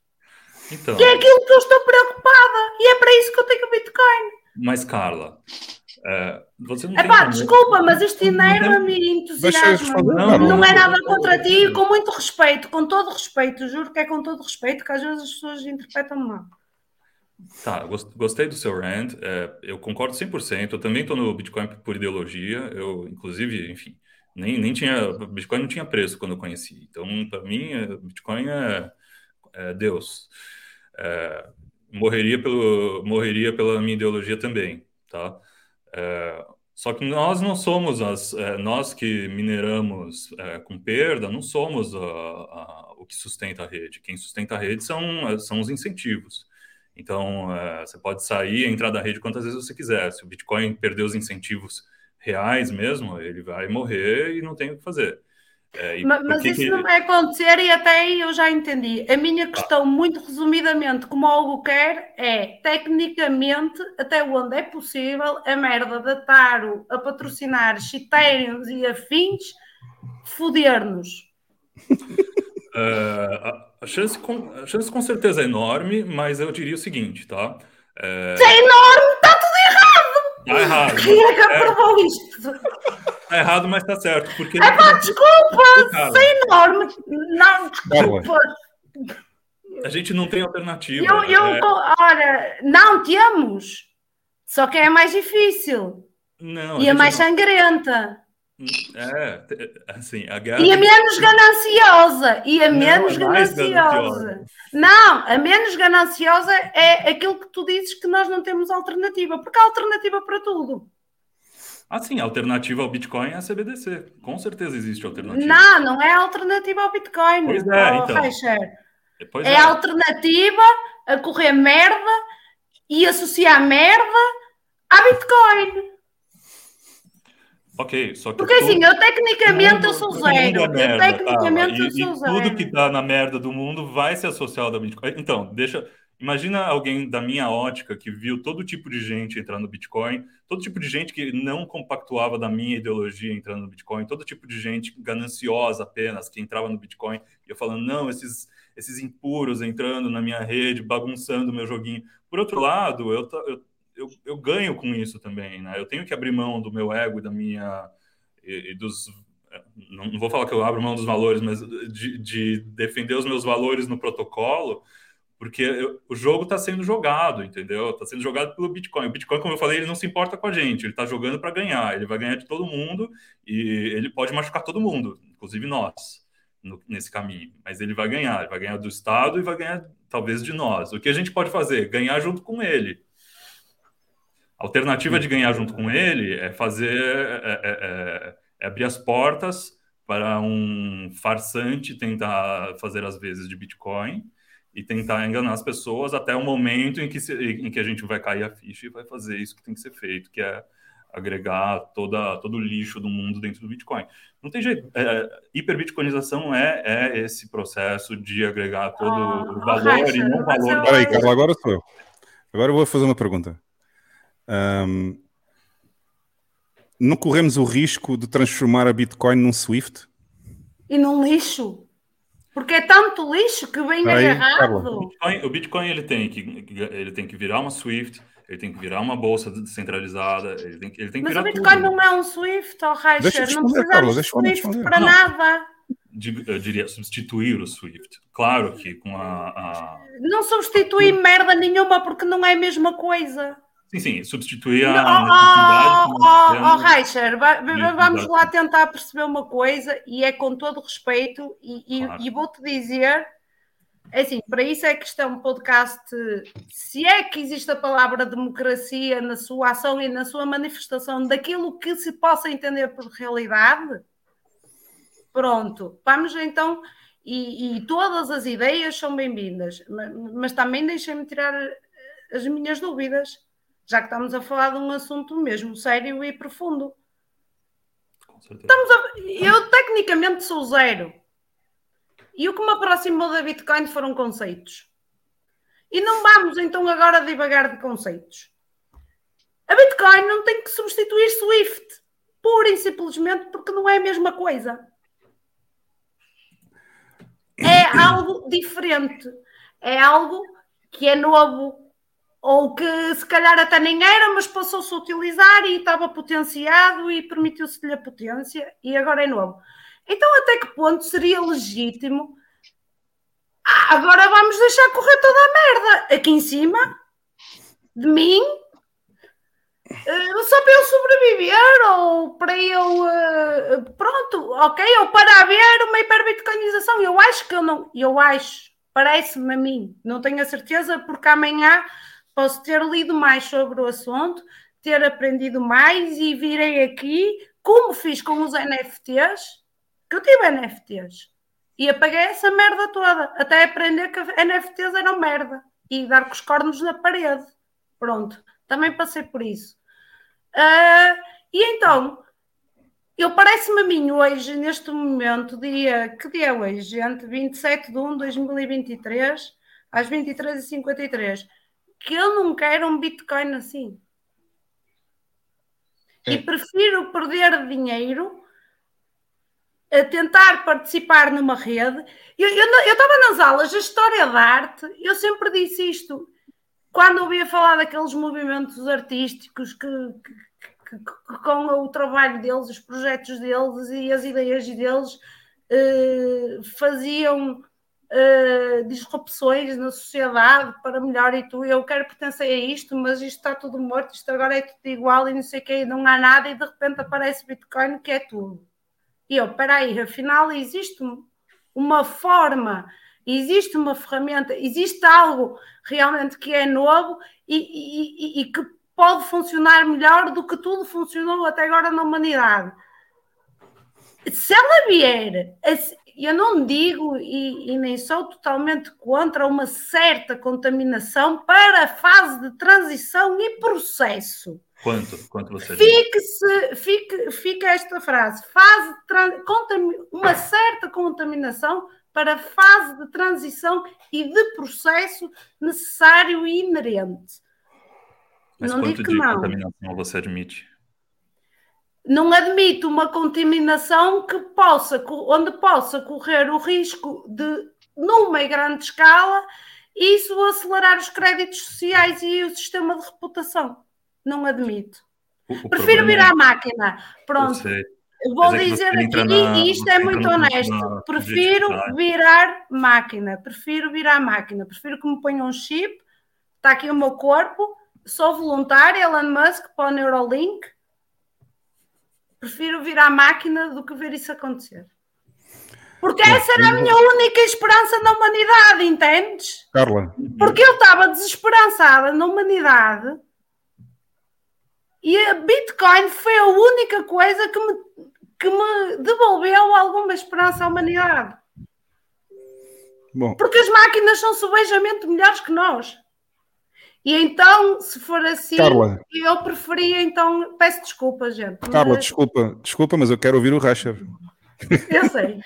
Então, que é aquilo que eu estou preocupada. E é para isso que eu tenho o Bitcoin. Mas, Carla, uh, você não Epá, desculpa, mas isto enerva-me e entusiasma. Não, não, não, é nada contra ti, com muito respeito, com todo respeito, juro que é com todo respeito, que às vezes as pessoas interpretam mal. Tá, gostei do seu rant, é, eu concordo 100%, eu também estou no Bitcoin por ideologia, eu, inclusive, enfim, nem, nem tinha, Bitcoin não tinha preço quando eu conheci, então, para mim, é, Bitcoin é, é Deus é, morreria, pelo, morreria pela minha ideologia também, tá? É, só que nós não somos as, é, nós que mineramos é, com perda, não somos a, a, o que sustenta a rede. Quem sustenta a rede são, são os incentivos. Então, você pode sair e entrar da rede quantas vezes você quiser. Se o Bitcoin perder os incentivos reais mesmo, ele vai morrer e não tem o que fazer. É, mas, mas isso que... não vai acontecer e até aí eu já entendi. A minha questão, ah. muito resumidamente, como o Hugo quer, é tecnicamente, até onde é possível, a merda de Taro a patrocinar Ethereum e afins foder-nos. Uh, a, chance com, a chance com certeza é enorme, mas eu diria o seguinte, tá? É, é enorme! Tá errado. Quem é que aprovou é... isto? Tá errado, mas tá certo. Porque é pá, desculpa! Isso é enorme! Não, desculpa! A gente não tem alternativa. Eu, eu, é... Ora, não temos. Só que é mais difícil. Não, e é mais não... sangrenta. É, assim, a. E a menos gananciosa. E a menos não, é gananciosa. gananciosa. Não, a menos gananciosa é aquilo que tu dizes que nós não temos alternativa. Porque há alternativa para tudo. Ah, sim, a alternativa ao Bitcoin é a CBDC. Com certeza existe alternativa. Não, não é alternativa ao Bitcoin. Pois é, oh, então. Pois é, é alternativa a correr merda e associar merda a Bitcoin. Ok, só que. Porque assim, eu tecnicamente mundo, eu sou zero. É merda, eu tecnicamente tá? e, eu sou e zero. Tudo que tá na merda do mundo vai ser associado ao Bitcoin. Então, deixa. Imagina alguém da minha ótica que viu todo tipo de gente entrar no Bitcoin, todo tipo de gente que não compactuava da minha ideologia entrando no Bitcoin, todo tipo de gente gananciosa apenas que entrava no Bitcoin e eu falando, não, esses, esses impuros entrando na minha rede, bagunçando o meu joguinho. Por outro lado, eu, eu, eu, eu ganho com isso também, né? Eu tenho que abrir mão do meu ego e da minha. e, e dos não, vou falar que eu abro mão dos valores, mas de, de defender os meus valores no protocolo, porque eu, o jogo está sendo jogado, entendeu? Está sendo jogado pelo Bitcoin. O Bitcoin, como eu falei, ele não se importa com a gente, ele está jogando para ganhar, ele vai ganhar de todo mundo e ele pode machucar todo mundo, inclusive nós, no, nesse caminho. Mas ele vai ganhar, ele vai ganhar do Estado e vai ganhar, talvez, de nós. O que a gente pode fazer? Ganhar junto com ele. A alternativa de ganhar junto com ele é fazer, é, é, é, é abrir as portas para um farsante tentar fazer as vezes de Bitcoin e tentar enganar as pessoas até o momento em que, se, em que a gente vai cair a ficha e vai fazer isso que tem que ser feito, que é agregar toda, todo o lixo do mundo dentro do Bitcoin. Não tem jeito. É, hiperbitcoinização é, é esse processo de agregar todo ah, o valor e não o valor. Peraí, Carlos, agora sou eu. Agora eu vou fazer uma pergunta. Um, não corremos o risco de transformar a Bitcoin num Swift? E num lixo? Porque é tanto lixo que vem Aí, agarrado. O Bitcoin, o Bitcoin, ele, tem que, ele tem que virar uma Swift, ele tem que virar uma bolsa descentralizada, ele tem que, ele tem que Mas o Bitcoin tudo. não é um Swift, oh, Reicher, não precisamos de Swift para nada. Eu diria substituir o Swift. Claro que com a. a... Não substituir merda nenhuma porque não é a mesma coisa. Sim, sim, substituir a necessidade. Oh, oh, oh Reicher, vamos lá tentar perceber uma coisa e é com todo respeito e, claro. e, e vou-te dizer, é assim, para isso é que isto é um podcast, se é que existe a palavra democracia na sua ação e na sua manifestação daquilo que se possa entender por realidade, pronto, vamos então, e, e todas as ideias são bem-vindas, mas, mas também deixem-me tirar as minhas dúvidas já que estamos a falar de um assunto mesmo sério e profundo. Estamos a... Eu tecnicamente sou zero. E o que me aproximou da Bitcoin foram conceitos. E não vamos então agora divagar de conceitos. A Bitcoin não tem que substituir Swift, pura e simplesmente porque não é a mesma coisa. É algo diferente. É algo que é novo, ou que se calhar até nem era, mas passou-se a utilizar e estava potenciado e permitiu-se-lhe a potência e agora é novo. Então, até que ponto seria legítimo? Ah, agora vamos deixar correr toda a merda aqui em cima de mim, uh, só para eu sobreviver ou para eu. Uh, pronto, ok, ou para haver uma hiperbitcoinização. Eu acho que eu não. Eu acho, parece-me a mim, não tenho a certeza, porque amanhã posso ter lido mais sobre o assunto, ter aprendido mais e virei aqui, como fiz com os NFTs, que eu tive NFTs. E apaguei essa merda toda, até aprender que NFTs eram merda e dar com os cornos na parede. Pronto, também passei por isso. Uh, e então, eu parece-me a mim hoje, neste momento, dia, que dia é hoje, gente? 27 de 1 de 2023, às 23h53 que eu não quero um Bitcoin assim. É. E prefiro perder dinheiro a tentar participar numa rede. Eu estava nas aulas de História da Arte, eu sempre disse isto. Quando ouvia falar daqueles movimentos artísticos que, que, que, que com o trabalho deles, os projetos deles e as ideias deles eh, faziam uh, disrupções na sociedade para melhor e tu, eu quero pertencer a isto, mas isto está tudo morto, isto agora é tudo igual e não sei o que, não há nada e de repente aparece Bitcoin que é tudo. E eu, peraí, afinal existe uma forma, existe uma ferramenta, existe algo realmente que é novo e, e, e, e que pode funcionar melhor do que tudo funcionou até agora na humanidade. Se ela vier eu não digo e, e, nem sou totalmente contra uma certa contaminação para a fase de transição e processo. Quanto? Quanto você fique, fique, fique esta frase: fase uma certa contaminação para a fase de transição e de processo necessário e inerente. Mas não quanto digo que de não. contaminação você admite? Não admite uma contaminação que possa, onde possa correr o risco de, numa grande escala, isso acelerar os créditos sociais e o sistema de reputação. Não admito. O, Prefiro virar é... máquina. Pronto. Vou é dizer aqui, na, e isto é muito honesto. Prefiro virar máquina. Prefiro virar máquina. Prefiro que me ponham um chip. Está aqui o meu corpo. Sou voluntária, Elon Musk, para o Neuralink Prefiro vir à máquina do que ver isso acontecer. Porque essa era a minha única esperança na humanidade, entendes? Carla. Porque eu estava desesperançada na humanidade e a Bitcoin foi a única coisa que me, que me devolveu alguma esperança à humanidade. Bom. Porque as máquinas são subejamente melhores que nós. E então, se for assim, Carla, eu preferia, então, peço desculpa, gente. Carla, mas... desculpa, desculpa, mas eu quero ouvir o Rasher. Eu sei.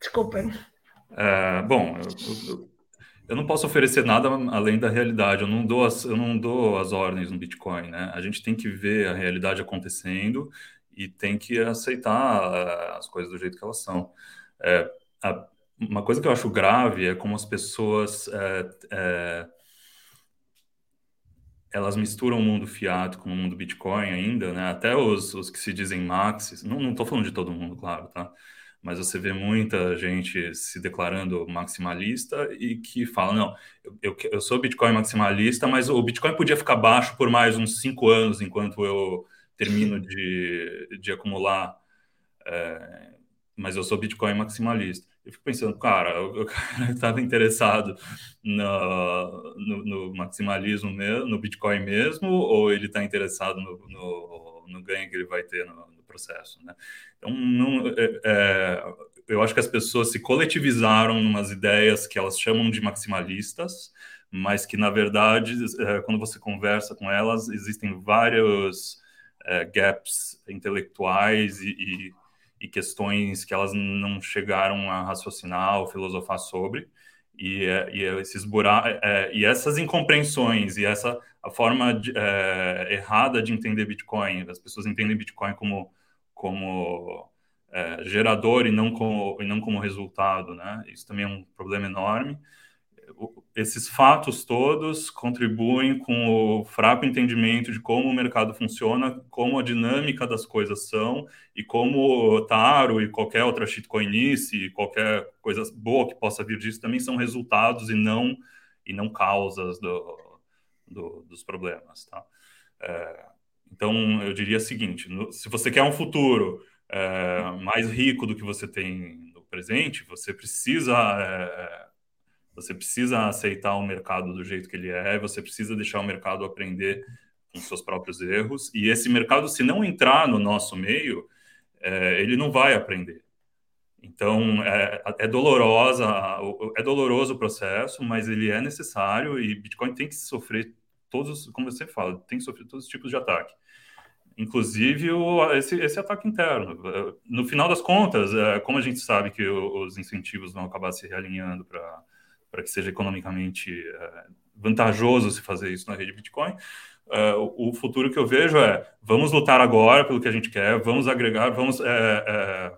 Desculpem. É, bom, eu, eu, não posso oferecer nada além da realidade. Eu não dou as, eu não dou as ordens no Bitcoin, né? A gente tem que ver a realidade acontecendo e tem que aceitar uh, as coisas do jeito que elas são. É, a, uma coisa que eu acho grave é como as pessoas é, é, elas misturam o mundo fiat com o mundo Bitcoin ainda, né? Até os, os que se dizem maxis, não estou falando de todo mundo, claro, tá? Mas você vê muita gente se declarando maximalista e que fala, não, eu, eu, eu sou Bitcoin maximalista, mas o Bitcoin podia ficar baixo por mais uns cinco anos enquanto eu termino de, de acumular, é, mas eu sou Bitcoin maximalista. Eu fico pensando, cara, o cara estava interessado no, no, no, maximalismo mesmo, no Bitcoin mesmo, ou ele está interessado no, no, no, ganho que ele vai ter no, processo, né? Então, não, é, é, eu acho que as pessoas se coletivizaram em umas ideias que elas chamam de maximalistas, mas que, na verdade, é, quando você conversa com elas, existem vários é, gaps intelectuais e, e, e, questões que elas não chegaram a raciocinar ou filosofar sobre. E, é, e esses buracos, é, e essas incompreensões e essa a forma de, é, errada de entender Bitcoin, as pessoas entendem Bitcoin como como é, gerador e não como e não como resultado, né? Isso também é um problema enorme esses fatos todos contribuem com o fraco entendimento de como o mercado funciona, como a dinâmica das coisas são e como o Taro e qualquer outra shitcoinice qualquer coisa boa que possa vir disso também são resultados e não e não causas do, do, dos problemas, tá? É, então eu diria o seguinte: no, se você quer um futuro é, mais rico do que você tem no presente, você precisa é, você precisa aceitar o mercado do jeito que ele é, você precisa deixar o mercado aprender com seus próprios erros. E esse mercado, se não entrar no nosso meio, é, ele não vai aprender. Então, é, é, dolorosa, é doloroso o processo, mas ele é necessário e Bitcoin tem que sofrer todos, como você fala, tem que sofrer todos os tipos de ataque. Inclusive o, esse, esse ataque interno. No final das contas, é, como a gente sabe que os incentivos vão acabar se realinhando para para que seja economicamente é, vantajoso se fazer isso na rede Bitcoin. É, o futuro que eu vejo é vamos lutar agora pelo que a gente quer, vamos agregar, vamos é,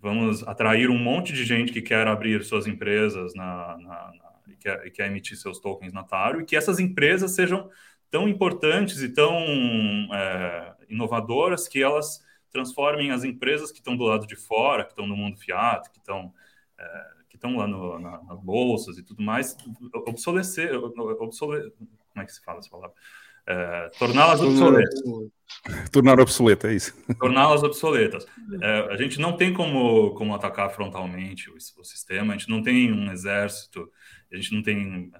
vamos atrair um monte de gente que quer abrir suas empresas na, na, na e, quer, e, quer, emitir seus tokens na Taro e que essas empresas sejam tão importantes e tão é, inovadoras que elas transformem as empresas que estão do lado de fora, que estão no mundo fiat, que estão é, estão lá no, na, nas bolsas e tudo mais, obsolecer, obsole, como é que se fala essa palavra? É, torná-las obsoletas. Tornar obsoleta, é isso. Torná-las obsoletas. É, a gente não tem como, como atacar frontalmente o, o, sistema, a gente não tem um exército, a gente não tem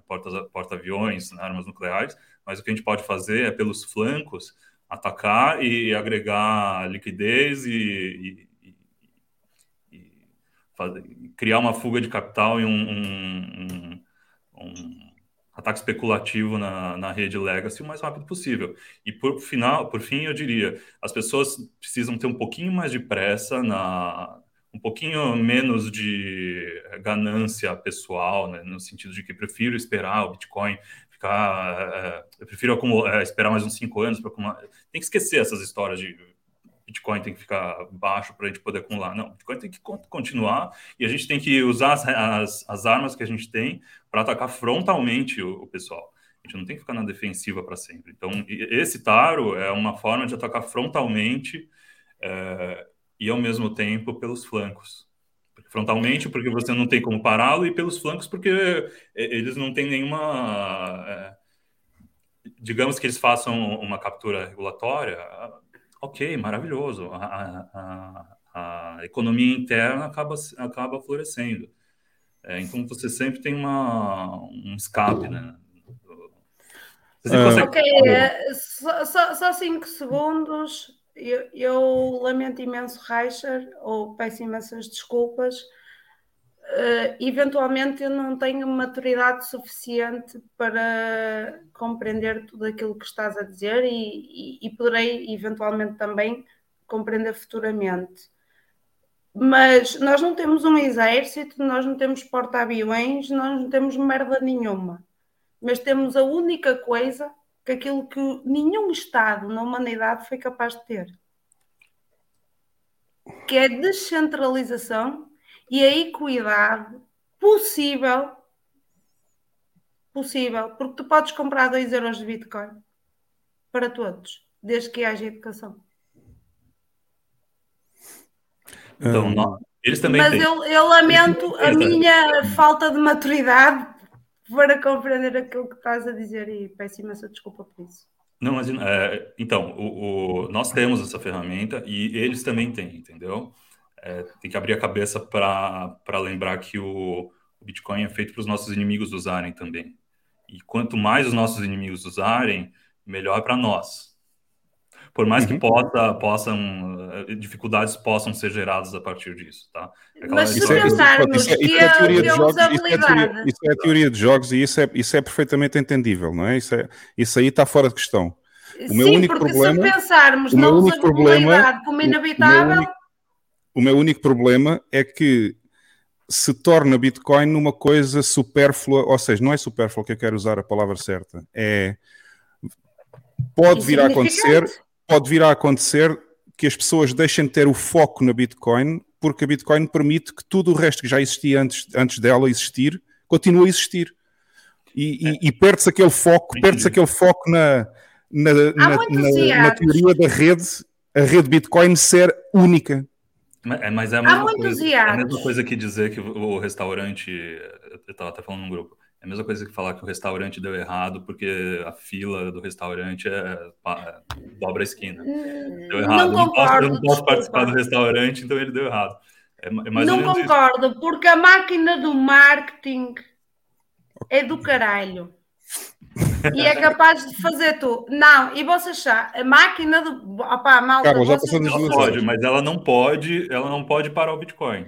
porta-aviões, porta armas nucleares, mas o que a gente pode fazer é, pelos flancos, atacar e agregar liquidez e, criar uma fuga de capital e um, um, um, um ataque especulativo na, na rede legacy o mais rápido possível. E por final, por fim, eu diria, as pessoas precisam ter um pouquinho mais de pressa na um pouquinho menos de ganância pessoal, né, no sentido de que prefiro esperar o Bitcoin ficar, é, eu prefiro acumular, é, esperar mais uns cinco anos para acumular. Tem que esquecer essas histórias de Bitcoin tem que ficar baixo para a gente poder acumular. Não, Bitcoin tem que continuar e a gente tem que usar as, as, as armas que a gente tem para atacar frontalmente o, o, pessoal. A gente não tem que ficar na defensiva para sempre. Então, esse taro é uma forma de atacar frontalmente é, e, ao mesmo tempo, pelos flancos. Frontalmente, porque você não tem como pará-lo, e pelos flancos, porque eles não têm nenhuma. É, digamos que eles façam uma captura regulatória, ok, maravilhoso. A, a, a economia interna acaba, acaba florescendo. É, então você sempre tem uma, um escape, né? Você consegue... Ok, é, só, só, só cinco segundos. Eu, eu, lamento imenso, Reicher, ou peço imensas desculpas. Uh, eventualmente eu não tenho maturidade suficiente para compreender tudo aquilo que estás a dizer e, e, e poderei eventualmente também compreender futuramente. Mas nós não temos um exército, nós não temos porta-aviões, nós não temos merda nenhuma. Mas temos a única coisa que aquilo que nenhum Estado na humanidade foi capaz de ter. Que é descentralização e a equidade possível possível, porque tu podes comprar 2 euros de Bitcoin para todos, desde que haja educação. Então, não, eles também Mas têm. eu, eu lamento a minha falta de maturidade para compreender aquilo que estás a dizer e peço imensa desculpa por isso. Não, mas é, então, o, o, nós temos essa ferramenta e eles também têm, entendeu? É, tem que abrir a cabeça para lembrar que o, o Bitcoin é feito para os nossos inimigos usarem também. E quanto mais os nossos inimigos usarem, melhor para nós. Por mais uhum. que possa, possam, eh, dificuldades possam ser geradas a partir disso, tá? É Mas se pensarmos que isso é, a teoria de jogos, isso é, teoria, isso é a teoria de jogos e isso é, isso é perfeitamente entendível, não é? Isso, é, isso aí está fora de questão. O meu Sim, único porque problema, se pensarmos na usabilidade como inabitável... O meu, único, problema é que se torna Bitcoin uma coisa supérflua, ou seja, não é supérflua que eu quero usar a palavra certa, é pode vir a acontecer, pode vir a acontecer que as pessoas deixem de ter o foco na Bitcoin, porque a Bitcoin permite que tudo o resto que já existia antes, antes dela existir, continue a existir. E, e, e perde-se aquele foco, perde-se aquele foco na, na, na, na, na teoria da rede, a rede Bitcoin ser única. É, mas é a mesma, coisa, é a mesma coisa que dizer que o restaurante. Eu estava até falando num grupo. É a mesma coisa que falar que o restaurante deu errado porque a fila do restaurante é, é dobra a esquina. Hum, deu errado. Não concordo, eu não posso, participar do restaurante, então ele deu errado. É, é não concordo, isso. porque a máquina do marketing é do caralho. E é capaz de fazer tu. Não, e você achar, a máquina do. Opa, malta, Carlos, já passamos ela pode, mas ela não pode, ela não pode parar o Bitcoin.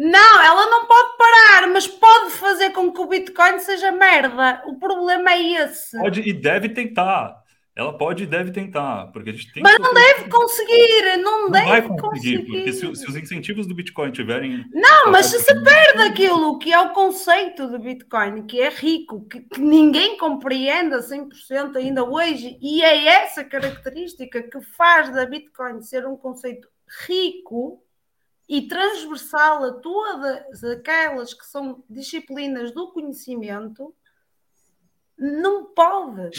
Não, ela não pode parar, mas pode fazer com que o Bitcoin seja merda. O problema é esse. Pode e deve tentar. Ela pode e deve tentar, porque a gente tem Mas não deve conseguir, não, não deve vai conseguir, conseguir. porque se, se, os incentivos do Bitcoin tiverem. Não, mas se se perde aquilo que é o conceito do Bitcoin, que é rico, que, que ninguém compreende a 100% ainda hoje, e é essa característica que faz da Bitcoin ser um conceito rico e transversal a todas aquelas que são disciplinas do conhecimento, não pode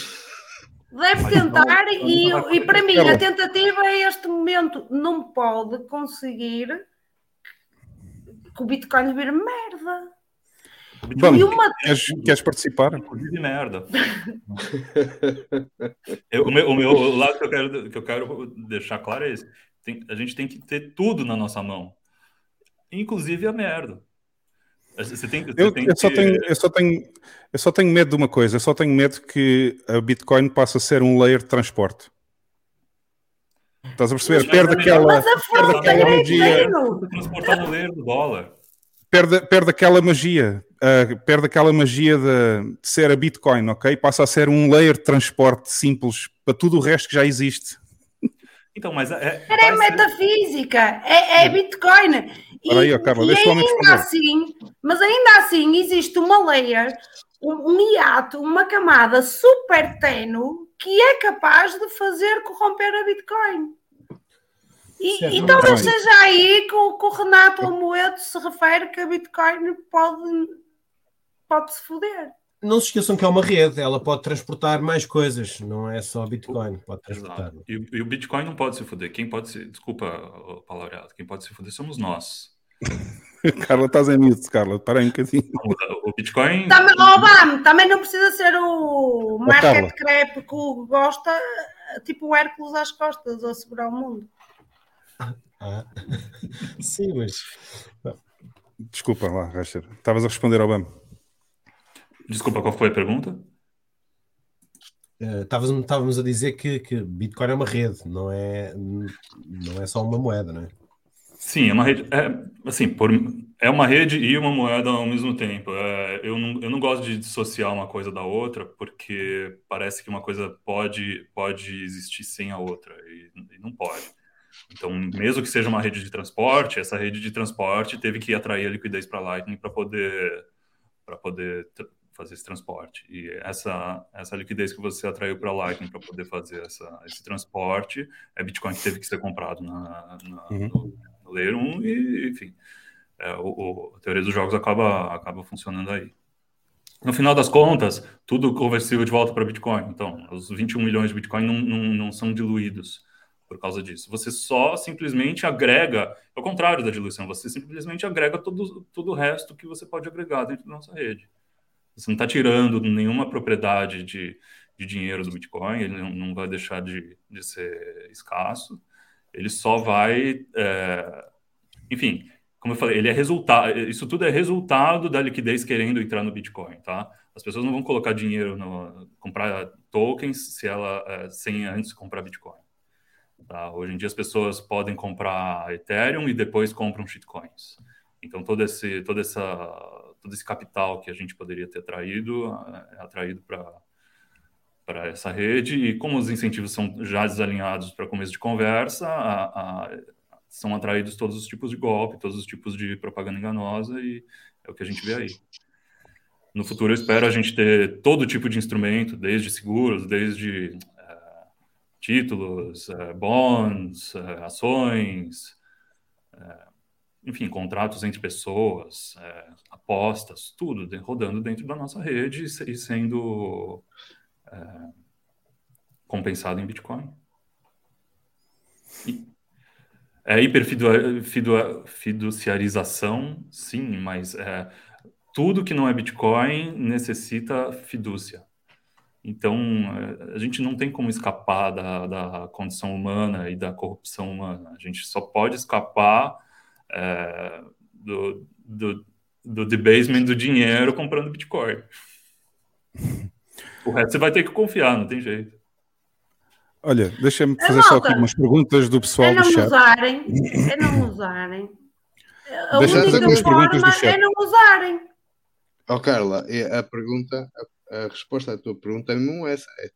Deve tentar e, e para mim a tentativa é este momento. Não pode conseguir que o Bitcoin vire merda. Vamos, uma... queres, queres, participar? De merda. eu, o, meu, o meu lado que eu quero, que eu quero deixar claro é esse. Tem, a gente tem que ter tudo na nossa mão, inclusive a merda. Você tem, você eu, tem eu, que... só tenho, eu, só tenho, eu só tenho medo de uma coisa, eu só tenho medo que a Bitcoin passe a ser um layer de transporte. Estás a perceber? Mas perde aquela, perde aquela magia. Transportar no layer do dólar. Perde, perde aquela magia, uh, perde aquela magia de, de, ser a Bitcoin, ok? Passa a ser um layer de transporte simples para tudo o resto que já existe. Então, mas é. É, é metafísica, é, é Bitcoin. E, aí, Carla, e ainda assim, mas ainda assim existe uma layer, um, um hiato, uma camada super tenue que é capaz de fazer corromper a Bitcoin. E, e talvez seja aí que o, que o Renato Amoedo se refere que a Bitcoin pode, pode se foder não se esqueçam que é uma rede, ela pode transportar mais coisas, não é só Bitcoin, pode transportar. E, e, o Bitcoin não pode se fuder. Quem pode se. Desculpa o palavreado, quem pode se fuder somos nós. Carla, estás em mute, Carla, para aí um bocadinho. O Bitcoin. Também, oh, também não precisa ser o market crap que o gosta, tipo o Hércules às costas, ou segurar o mundo. Ah. Sim, mas. Desculpa lá, Racher. Estavas a responder ao BAM. Desculpa, qual foi a pergunta? Uh, estávamos, a dizer que, que Bitcoin é uma rede, não é, não é só uma moeda, não é? Sim, é uma rede. É, assim, por, É uma rede e uma moeda ao mesmo tempo. É, eu, não, eu não gosto de dissociar uma coisa da outra, porque parece que uma coisa pode, pode existir sem a outra, e, e não pode. Então, mesmo que seja uma rede de transporte, essa rede de transporte teve que atrair a liquidez para Lightning para poder, poder fazer esse transporte. E essa, essa liquidez que você atraiu para a Lightning para poder fazer essa, esse transporte é Bitcoin que teve que ser comprado na, na uhum. no, Layer 1 e, enfim, é, o, o, a teoria dos jogos acaba, acaba funcionando aí. No final das contas, tudo conversível de volta para Bitcoin. Então, os 21 milhões de Bitcoin não, não, não são diluídos por causa disso. Você só simplesmente agrega, ao contrário da diluição, você simplesmente agrega todo, todo o resto que você pode agregar dentro da nossa rede. Você não está tirando nenhuma propriedade de, de dinheiro do Bitcoin, ele não, não vai deixar de, de, ser escasso, ele só vai. É, enfim, como eu falei, ele é resultado. Isso tudo é resultado da liquidez querendo entrar no Bitcoin, tá? As pessoas não vão colocar dinheiro no comprar tokens se ela é, sem antes comprar Bitcoin. Tá? Hoje em dia as pessoas podem comprar Ethereum e depois compram shitcoins. Então todo esse toda essa todo esse capital que a gente poderia ter atraído é atraído para para essa rede e como os incentivos são já desalinhados para começo de conversa, a, a, são atraídos todos os tipos de golpe, todos os tipos de propaganda enganosa e é o que a gente vê aí. No futuro eu espero a gente ter todo tipo de instrumento, desde seguros, desde é, títulos, é, bonds, é, ações, enfim, contratos entre pessoas, apostas, tudo rodando dentro da nossa rede e sendo é, compensado em Bitcoin. E, é hiperfiduciarização, sim, mas é, tudo que não é Bitcoin necessita fidúcia. Então, é, a gente não tem como escapar da, da condição humana e da corrupção humana. A gente só pode escapar é, do, do, do debasement do dinheiro comprando Bitcoin. O resto você vai ter que confiar, não tem jeito. Olha, deixa-me fazer só aqui umas perguntas do pessoal é do chat. Usarem, é não usarem. A deixa única forma é não usarem. Ó oh, Carla, a pergunta, a, a, resposta à tua pergunta não é essa. É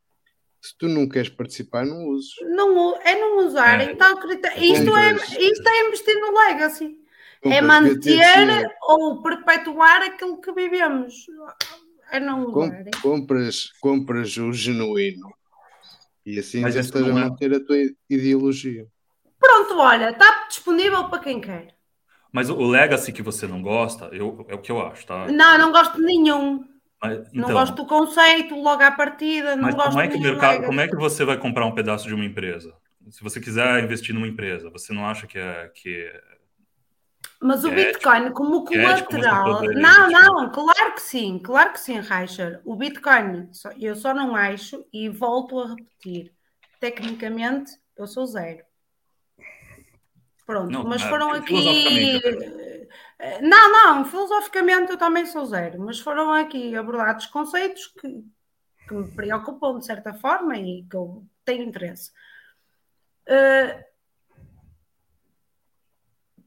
se tu não queres participar, não uses. Não, é não usarem é. tal critério. Isto é, isto é investir no legacy. é manter ou perpetuar aquilo que vivemos. É não usarem. Compras, compras o genuíno e assim Mas já estás a é. manter a tua ideologia. Pronto, olha, está disponível para quem quer. Mas o Legacy que você não gosta, eu, é o que eu acho, tá? Não, não gosto de nenhum. Mas, então, não gosto do conceito logo à partida. Não gosto como é, que mercado, como é que você vai comprar um pedaço de uma empresa? Se você quiser investir numa empresa, você não acha que é. Que mas o Bitcoin, como colateral. Não, não, claro que sim, claro que sim, Reicher. O Bitcoin, eu só não acho, e volto a repetir, tecnicamente eu sou zero. Pronto, não, mas foram aqui não, não, filosoficamente eu também sou zero, mas foram aqui abordados conceitos que, que me preocupam de certa forma e que eu tenho interesse. Uh,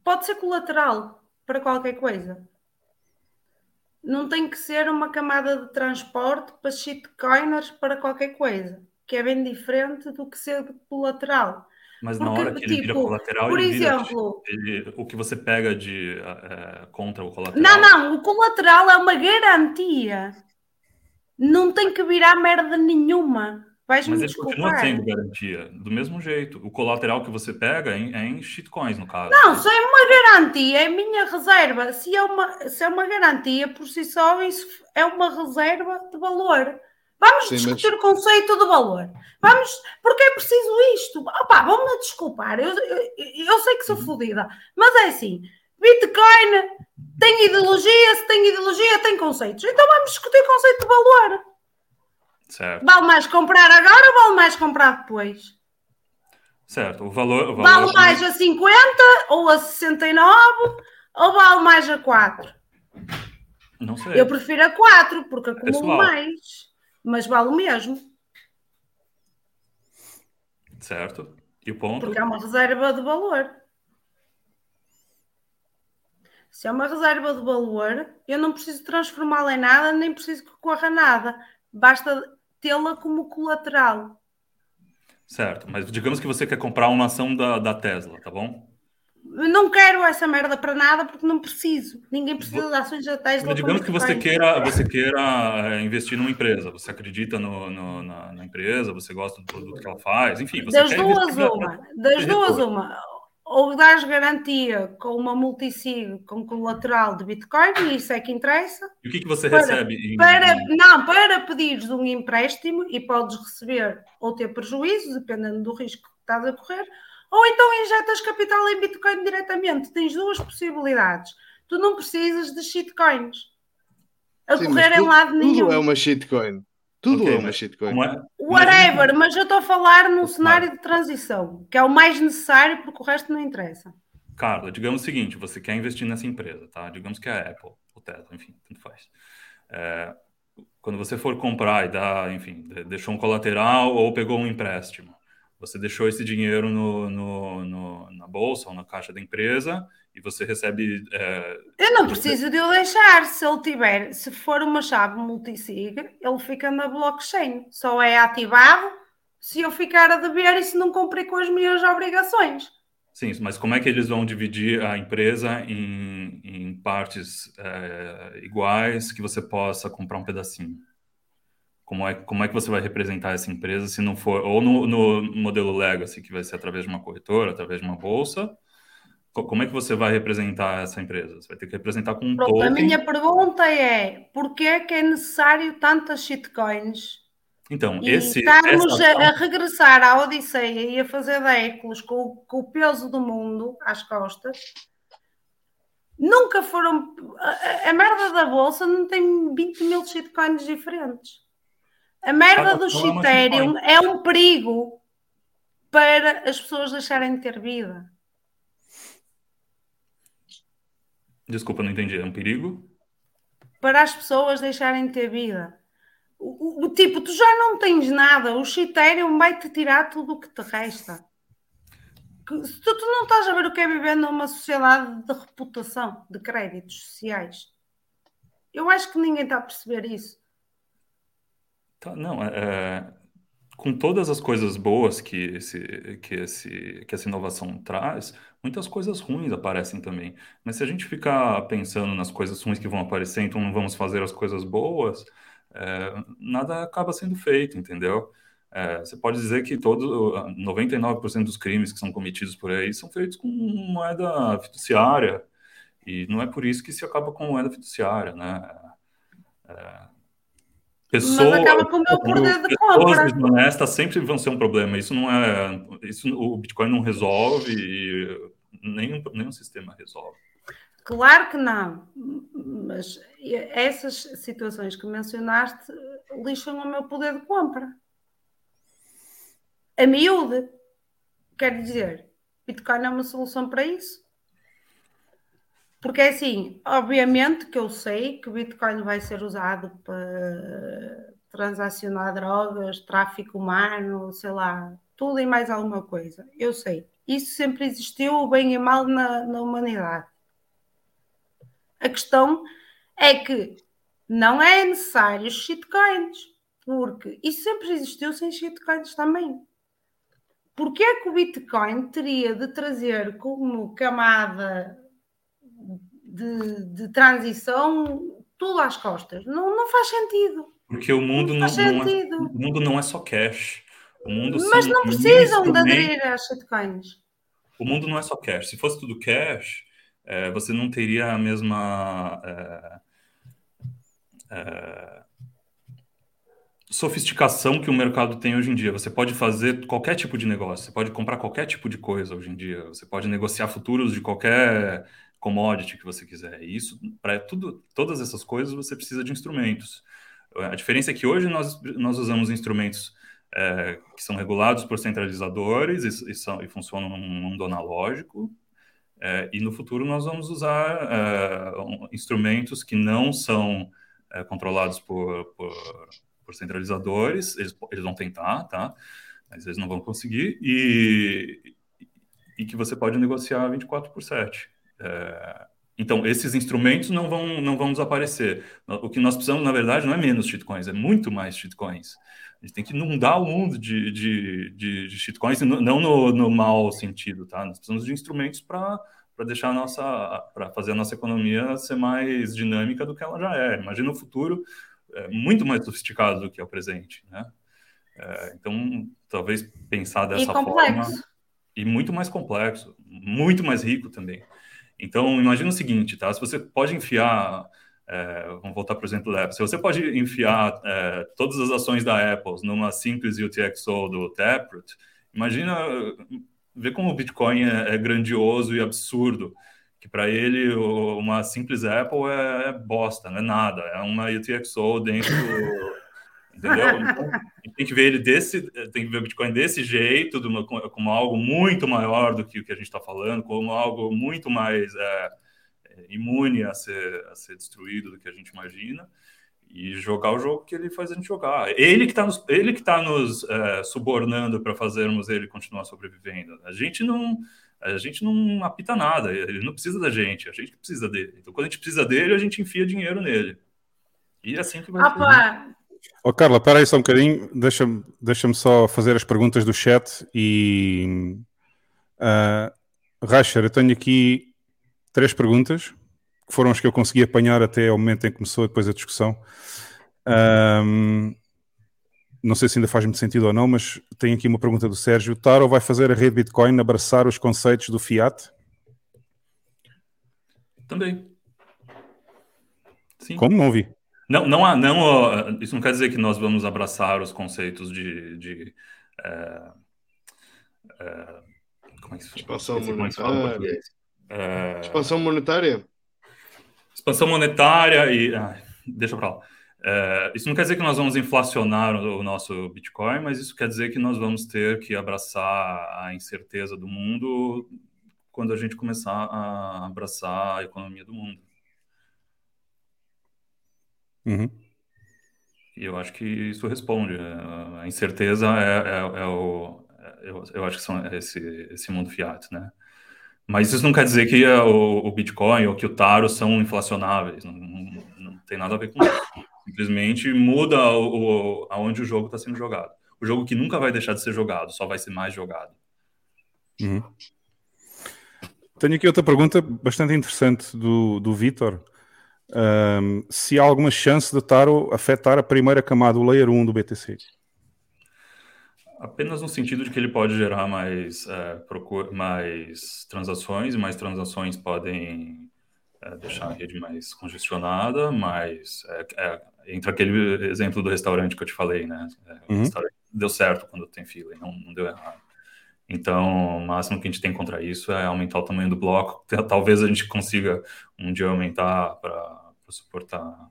pode ser colateral para qualquer coisa. Não tem que ser uma camada de transporte para shitcoiners para qualquer coisa, que é bem diferente do que ser colateral. Mas Porque, na hora que ele vira tipo, colateral, por ele exemplo, vira, ele, o que você pega de é, contra o colateral. Não, não, o colateral é uma garantia. Não tem que virar merda nenhuma. Mas ele desculpar. continua sendo garantia, do mesmo jeito. O colateral que você pega é em, é em shitcoins, no caso. Não, se é uma garantia, é minha reserva. Se é uma, se é uma garantia por si só, isso é uma reserva de valor. Vamos Sim, discutir mas... o conceito do valor. Vamos, porque é preciso isto. Opa, vão-me desculpar, eu, eu, eu, sei que sou uhum. fodida, mas é assim: Bitcoin tem ideologia, se tem ideologia, tem conceitos. Então vamos discutir o conceito de valor. Certo. Vale mais comprar agora ou vale mais comprar depois? Certo, o valor. O valor vale mais a 50 ou a 69 ou vale mais a 4? Não sei. Eu prefiro a 4 porque acumulo Pessoal. mais mas vale o mesmo. Certo. E o ponto? Porque é uma reserva de valor. Se é uma reserva de valor, eu não preciso transformá-la em nada, nem preciso que corra nada. Basta tê-la como colateral. Certo, mas digamos que você quer comprar uma ação da, da Tesla, tá bom? Não quero essa merda para nada porque não preciso. Ninguém precisa de ações da Tesla. Mas digamos que você queira, você queira eh, investir numa empresa, você acredita no, no, na, na, empresa, você gosta do produto que ela faz, enfim. Você das duas uma, das duas uma ou dás garantia com uma multisig com colateral de Bitcoin, e isso é que interessa. E o que, que você para, recebe? Em... Para, não, para pedires um empréstimo e podes receber ou ter prejuízo, dependendo do risco que estás a correr, ou então injetas capital em Bitcoin diretamente. Tens duas possibilidades. Tu não precisas de shitcoins a Sim, correr em lado nenhum. Tudo é uma shitcoin. Tudo okay, é uma shitcoin. É? Whatever, mas eu estou a falar num cenário de transição, que é o mais necessário porque o resto não interessa. Carla, digamos o seguinte: você quer investir nessa empresa, tá? Digamos que é a Apple, o Tesla, enfim, tanto faz. É, quando você for comprar e dar, enfim, deixou um colateral ou pegou um empréstimo, você deixou esse dinheiro no, no, no, na bolsa ou na caixa da empresa e você recebe. É... Eu não preciso de o deixar. Se ele tiver, se for uma chave multisig, ele fica na blockchain. Só é ativado se eu ficar a dever e se não cumprir com as minhas obrigações. Sim, mas como é que eles vão dividir a empresa em, em partes é, iguais que você possa comprar um pedacinho? Como é, como é que você vai representar essa empresa se não for, ou no, no modelo Legacy, que vai ser através de uma corretora, através de uma bolsa, como é que você vai representar essa empresa? Você vai ter que representar com um Pronto, token. A minha pergunta é: por que é necessário tantas shitcoins? Então, e esse. Estarmos essa... a, a, regressar à Odisseia e a fazer déculos com, com o peso do mundo às costas. Nunca foram. A, a merda da bolsa não tem 20 mil shitcoins diferentes. A merda do Ethereum é um perigo para as pessoas deixarem de ter vida. Desculpa, não entendi. É um perigo? Para as pessoas deixarem de ter vida. O, o, o tipo, tu já não tens nada. O Ethereum vai-te tirar tudo o que te resta. Se tu, tu, não estás a ver o que é viver numa sociedade de reputação, de créditos sociais. Eu acho que ninguém está a perceber isso. Tá, não, é, é, com todas as coisas boas que, esse, que, esse, que essa inovação traz, muitas coisas ruins aparecem também. Mas se a gente ficar pensando nas coisas ruins que vão aparecer, então não vamos fazer as coisas boas, é, nada acaba sendo feito, entendeu? É, você pode dizer que todo 99% dos crimes que são cometidos por aí são feitos com moeda fiduciária, e não é por isso que se acaba com moeda fiduciária, né? É, Pessoa, Mas acaba com o meu poder de compra. Pessoas desonestas sempre vão ser um problema. Isso não é. Isso, o Bitcoin não resolve e nenhum, nenhum sistema resolve. Claro que não. Mas essas situações que mencionaste lixam o meu poder de compra. A miúde. Quer dizer, Bitcoin é uma solução para isso. Porque é assim, obviamente que eu sei que o Bitcoin vai ser usado para transacionar drogas, tráfico humano, sei lá, tudo e mais alguma coisa. Eu sei. Isso sempre existiu, o bem e mal na, na humanidade. A questão é que não é necessário shitcoins, porque isso sempre existiu sem shitcoins também. Porquê é que o Bitcoin teria de trazer como camada de, de transição tudo às costas. Não, não faz sentido. Porque o mundo não, não, não é, o mundo não é só cash. O mundo Mas não precisam de aderir às shitcoins. O mundo não é só cash. Se fosse tudo cash, é, você não teria a mesma é, é, sofisticação que o mercado tem hoje em dia. Você pode fazer qualquer tipo de negócio, você pode comprar qualquer tipo de coisa hoje em dia, você pode negociar futuros de qualquer commodity que você quiser. E isso, para todas essas coisas, você precisa de instrumentos. A diferença é que hoje nós, nós usamos instrumentos é, que são regulados por centralizadores e, e, são, e funcionam num mundo analógico, é, e no futuro nós vamos usar é, um, instrumentos que não são controlados por, por, por, centralizadores, eles, eles vão tentar, tá? Mas eles não vão conseguir, e, e que você pode negociar 24 por 7. É, Então, esses instrumentos não vão, não vão desaparecer. O que nós precisamos, na verdade, não é menos shitcoins, é muito mais shitcoins. A gente tem que inundar o mundo de, de, de, de shitcoins, não no, no mau sentido, tá? Nós precisamos de instrumentos para para deixar a nossa para fazer a nossa economia ser mais dinâmica do que ela já é. Imagina o futuro é, muito mais sofisticado do que é o presente, né? É, então, talvez pensar dessa e forma e muito mais complexo, muito mais rico também. Então, imagina o seguinte, tá? Se você pode enfiar, é, vamos voltar para o exemplo da Apple, se você pode enfiar é, todas as ações da Apple numa simples UTXO do Taproot, imagina ver como o Bitcoin é, é grandioso e absurdo, que para ele uma simples Apple é, é, bosta, não é nada, é uma UTXO dentro entendeu? Então, tem que ver ele desse, tem que ver o Bitcoin desse jeito, uma, como algo muito maior do que o que a gente está falando, como algo muito mais é, é, imune a ser, a ser destruído do que a gente imagina e jogar o jogo que ele faz a gente jogar. Ele que está nos, ele que tá nos é, subornando para fazermos ele continuar sobrevivendo. A gente não a gente não apita nada, ele não precisa da gente, a gente precisa dele. Então, quando a gente precisa dele, a gente enfia dinheiro nele. E é assim que vai Opa, Oh, Carla, para aí só um bocadinho, deixa-me deixa só fazer as perguntas do chat e uh, Racher, eu tenho aqui três perguntas que foram as que eu consegui apanhar até ao momento em que começou depois a discussão. Um, não sei se ainda faz muito sentido ou não, mas tenho aqui uma pergunta do Sérgio. Taro vai fazer a rede Bitcoin abraçar os conceitos do Fiat? Também. Sim. Como não ouvi? Não, não, há, não, isso não quer dizer que nós vamos abraçar os conceitos de, de é, é, como é que se expansão monetária. É, expansão monetária. Expansão monetária e ah, deixa para lá. É, isso não quer dizer que nós vamos inflacionar o, o nosso Bitcoin, mas isso quer dizer que nós vamos ter que abraçar a incerteza do mundo quando a gente começar a abraçar a economia do mundo. Uhum. E eu acho que isso responde. A incerteza é, é, é o. É, eu, eu, acho que são esse, esse mundo fiat, né? Mas isso não quer dizer que o, o Bitcoin ou que o Taro são inflacionáveis. Não, não, não, tem nada a ver com isso. Simplesmente muda o, o, aonde o jogo está sendo jogado. O jogo que nunca vai deixar de ser jogado, só vai ser mais jogado. Uhum. Tenho aqui outra pergunta bastante interessante do, do Vitor um, se há alguma chance de Taro afetar a primeira camada, o Layer 1 do BTC. Apenas no sentido de que ele pode gerar mais, é, procura, mais transações, e mais transações podem é, deixar a rede mais congestionada, mas é, é entra aquele exemplo do restaurante que eu te falei, né? É, o uhum. restaurante deu certo quando tem fila e não, não deu errado. Então, o máximo que a gente tem contra isso é aumentar o tamanho do bloco. Talvez a gente consiga um dia aumentar para suportar.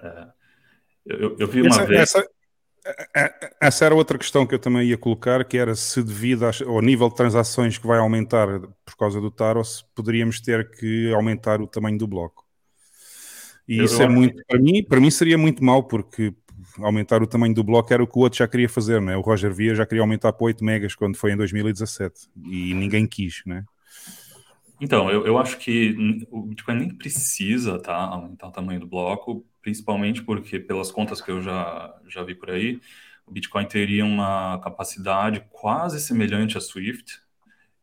É, eu, eu, vi uma essa, vez. Essa, é, é, essa, era outra questão que eu também ia colocar, que era se devido ao nível de transações que vai aumentar por causa do Taros, poderíamos ter que aumentar o tamanho do bloco. E eu, isso é muito, para mim, para mim seria muito mal, porque aumentar o tamanho do bloco era o que o outro já queria fazer, né? O Roger Via já queria aumentar para 8 megas quando foi em 2017 e ninguém quis, né? Então, eu, eu acho que o Bitcoin nem precisa tá, aumentar o tamanho do bloco, principalmente porque, pelas contas que eu já, já vi por aí, o Bitcoin teria uma capacidade quase semelhante a Swift,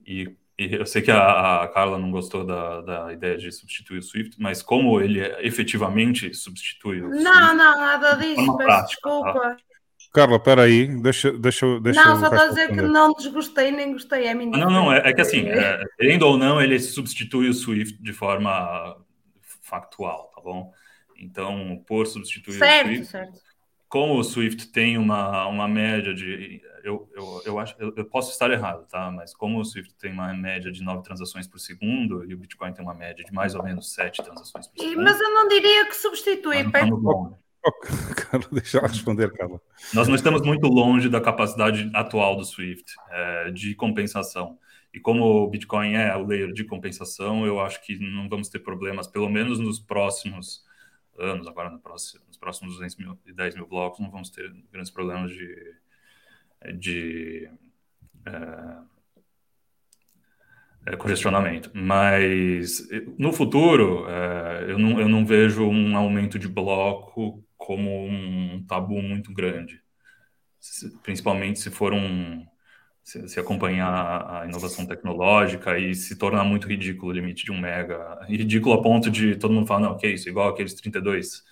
e, e eu sei que a, a, Carla não gostou da, da ideia de substituir o Swift, mas como ele efetivamente substitui o Swift... Não, não, nada disso, peço tá? desculpa. Tá? Carla, espera aí, deixa, deixa, deixa Não, só estou a dizer que não desgostei nem gostei, é minha Não, não, é, é que assim, é, querendo ou não, ele substitui o Swift de forma factual, tá bom? Então, por substituir certo, o Swift, certo. Como o Swift tem uma, uma média de, eu, eu, eu acho, eu, eu, posso estar errado, tá? Mas como o Swift tem uma média de nove transações por segundo e o Bitcoin tem uma média de mais ou menos sete transações por segundo. Mas eu não diria que substitui, perto. Carla, deixa eu responder, Carla. Nós não estamos muito longe da capacidade atual do Swift é, de compensação. E como o Bitcoin é o layer de compensação, eu acho que não vamos ter problemas, pelo menos nos próximos anos, agora no próximo, próximos 200 mil e 10 mil blocos, não vamos ter grandes problemas de, de é, é, congestionamento. Mas no futuro, é, eu, não, eu não vejo um aumento de bloco como um tabu muito grande, principalmente se for um se, se acompanhar a inovação tecnológica e se tornar muito ridículo o limite de um mega, ridículo a ponto de todo mundo falar, não, que isso, igual aqueles 32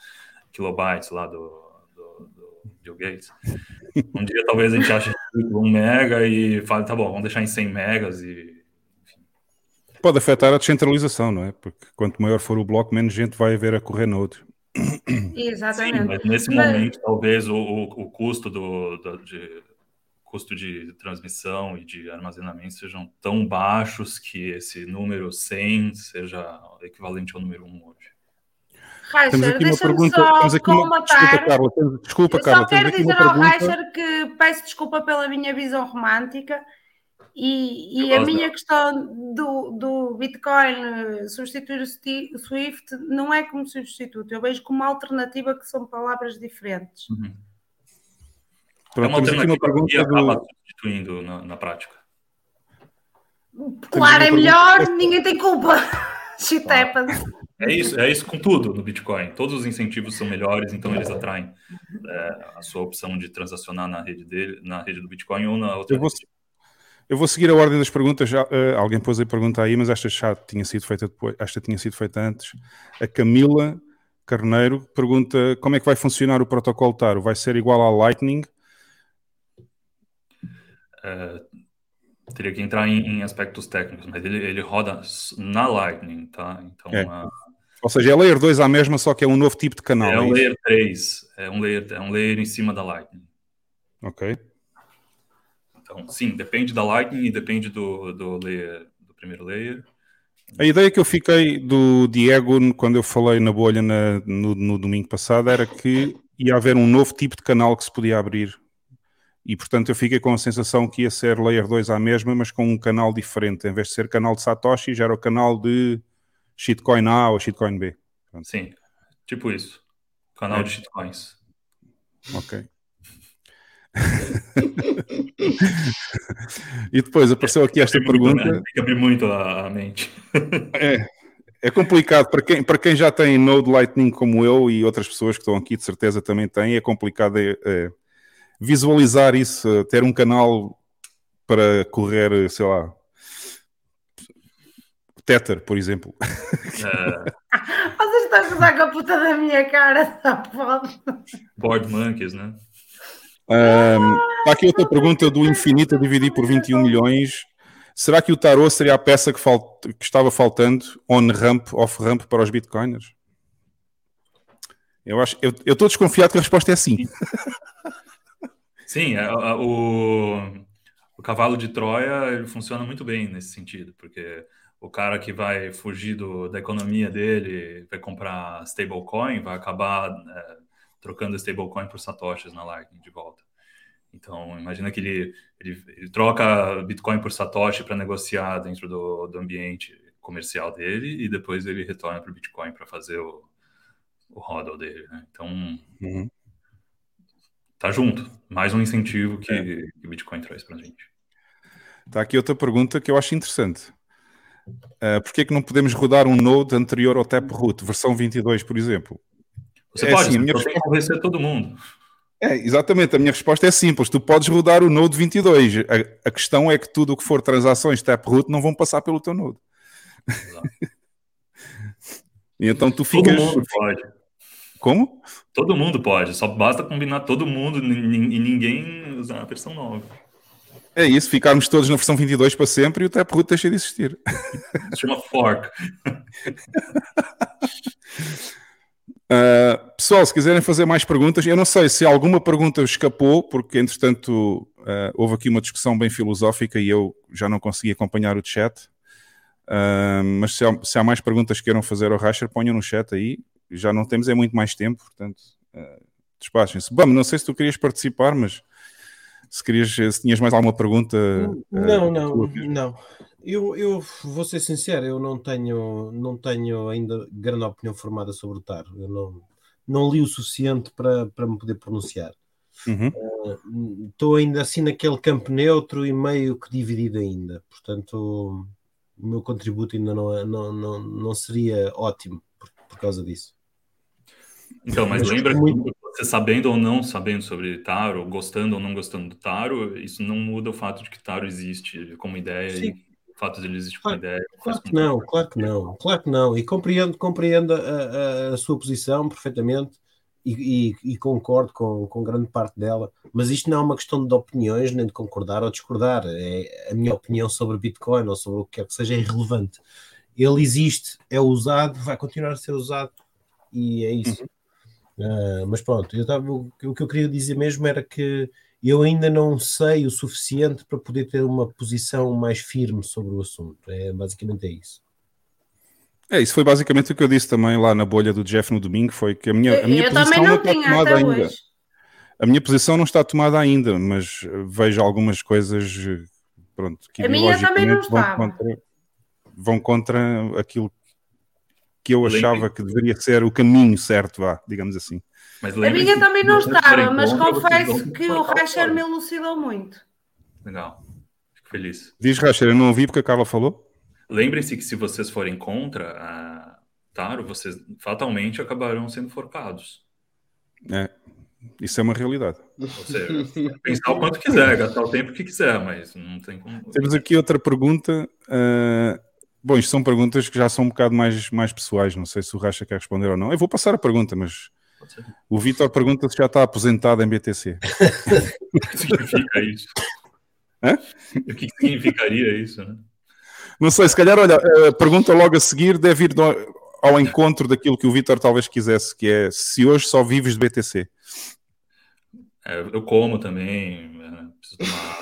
kilobytes lá do, do, do Bill Gates. Um dia talvez a gente ache um mega e fale, tá bom, vamos deixar em 100 megas e Pode afetar a descentralização, não é? Porque quanto maior for o bloco, menos gente vai haver a correr no outro. Exatamente. Sim, mas nesse mas... momento, talvez o, o, o custo do, do de, custo de transmissão e de armazenamento sejam tão baixos que esse número 100 seja equivalente ao número 1 hoje. Reicher, deixa-me só aqui uma... Desculpa, Carla. Desculpa, Carla. Só quero dizer ao Reicher que peço desculpa pela minha visão romântica e, e a minha questão do, do Bitcoin substituir o Swift não é como substituto, eu vejo como alternativa que são palavras diferentes. Uhum. Pronto, é uma alternativa pergunta que acaba do... substituindo na, na, prática. Claro, é melhor, pergunta... ninguém tem culpa. Shit happens. É isso, é isso com tudo no Bitcoin. Todos os incentivos são melhores, então eles atraem é, a sua opção de transacionar na rede dele, na rede do Bitcoin ou na outra. Eu vou, eu vou seguir a ordem das perguntas. Já, uh, alguém pôs a pergunta aí, mas esta já tinha sido feita depois. Esta tinha sido feita antes. A Camila Carneiro pergunta como é que vai funcionar o protocolo Taro? Vai ser igual ao Lightning? Uh, teria que entrar em, em, aspectos técnicos, mas ele, ele roda na Lightning, tá? Então, é. uh, ou seja, é Layer 2 a mesma, só que é um novo tipo de canal. É um é Layer 3, é um layer, é um layer em cima da Lightning. Ok. Então, sim, depende da Lightning e depende do, do, layer, do primeiro layer. A ideia que eu fiquei do Diego quando eu falei na bolha na, no, no, domingo passado era que ia haver um novo tipo de canal que se podia abrir. E portanto eu fiquei com a sensação que ia ser Layer 2 à mesma, mas com um canal diferente. Em vez de ser canal de Satoshi, já era o canal de shitcoin A ou shitcoin B. Pronto. Sim, tipo isso. Canal é. de shitcoins. Ok. e depois apareceu aqui esta pergunta. Né? Tem que abrir muito a, mente. é, é complicado para quem, para quem já tem Node Lightning como eu e outras pessoas que estão aqui de certeza também têm. É complicado é, é, visualizar isso, ter um canal para correr, sei lá, Tether, por exemplo. É... Vocês estão a usar com a puta da minha cara, tá pode. Board Monkeys, né? Um, está aqui outra pergunta do infinito a dividir por 21 milhões. Será que o tarot seria a peça que, falt... que estava faltando on-ramp, off-ramp para os bitcoiners? Eu acho, eu estou desconfiado que a resposta é sim. Sim, é, o, o cavalo de Troia ele funciona muito bem nesse sentido, porque o cara que vai fugir do, da economia dele, vai comprar stablecoin, vai acabar é, trocando stablecoin por satoshis na Lightning de volta. Então, imagina que ele, ele, ele troca Bitcoin por Satoshi para negociar dentro do, do ambiente comercial dele e depois ele retorna para o Bitcoin para fazer o, o hodl dele. Né? Então, uhum. tá junto. Mais um incentivo que, é. que o Bitcoin traz para a gente. Tá aqui outra pergunta que eu acho interessante. Uh, Por que é que não podemos rodar um node anterior ao Taproot, versão 22, por exemplo? Você é pode, assim, minha resposta... convencer todo mundo. É, exatamente, a minha resposta é simples. Tu podes rodar o Node 22. A, a questão é que tudo o que for transações Taproot não vão passar pelo teu Node. e então tu ficas... Todo mundo pode. Como? Todo mundo pode, só basta combinar todo mundo e ninguém usar a versão nova. É isso, ficarmos todos na versão 22 para sempre e o Taproot deixa de existir. Se chama fork. Uh, pessoal, se quiserem fazer mais perguntas, eu não sei se alguma pergunta escapou, porque entretanto uh, houve aqui uma discussão bem filosófica e eu já não consegui acompanhar o chat. Uh, mas se há, se há, mais perguntas que queiram fazer ao Rasher, ponham no chat aí. Já não temos é muito mais tempo, portanto, despachem-se. Bom, não sei se tu querias participar, mas se querias, se tinhas mais alguma pergunta. Não, não, não. Eu, eu vou ser sincero, eu não tenho, não tenho ainda grande opinião formada sobre o Taro. Eu não, não li o suficiente para, para me poder pronunciar. Estou uhum. uh, ainda assim naquele campo neutro e meio que dividido ainda. Portanto, o meu contributo ainda não, é, não, não, não seria ótimo por, por causa disso. Então, mas, lembra que você sabendo ou não sabendo sobre Taro, gostando ou não gostando do Taro, isso não muda o fato de que Taro existe como ideia Sim. e o fato de ele existir como ideia. Claro que não, claro que não, claro que não. E compreendo, compreendo a, a, a sua posição perfeitamente e, e, e, concordo com, com grande parte dela, mas isto não é uma questão de opiniões, nem de concordar ou discordar. É, a minha opinião sobre Bitcoin ou sobre o que quer que seja é irrelevante. Ele existe, é usado, vai continuar a ser usado e é isso. Uhum. Uh, mas pronto, eu tava, o, o que eu queria dizer mesmo era que eu ainda não sei o suficiente para poder ter uma posição mais firme sobre o assunto. É basicamente é isso. É, isso foi basicamente o que eu disse também lá na bolha do Jeff no domingo, foi que a minha, a minha eu posição não, não está tomada ainda. Hoje. A minha posição não está tomada ainda, mas vejo algumas coisas pronto, que a minha também não vão contra, vão contra aquilo que eu achava que deveria ser o caminho certo, vá, digamos assim. a minha também não estava, mas confesso que o Racher me elucidou muito. Legal, fico feliz. Diz Racher, eu não ouvi porque a Carla falou. Lembrem-se que se vocês forem contra a Taro, vocês fatalmente acabarão sendo forcados. É, isso é uma realidade. Ou seja, pensar o quanto quiser, gastar o tempo que quiser, mas não tem como. Temos aqui outra pergunta. Uh... Bom, isto são perguntas que já são um bocado mais, mais pessoais. Não sei se o Racha quer responder ou não. Eu vou passar a pergunta, mas o Vitor pergunta se já está aposentado em BTC. o que significa isso? Hã? O que significaria isso, né? Não sei, se calhar, olha, a pergunta logo a seguir deve ir ao encontro daquilo que o Vitor talvez quisesse, que é se hoje só vives de BTC. É, eu como também, né? preciso tomar.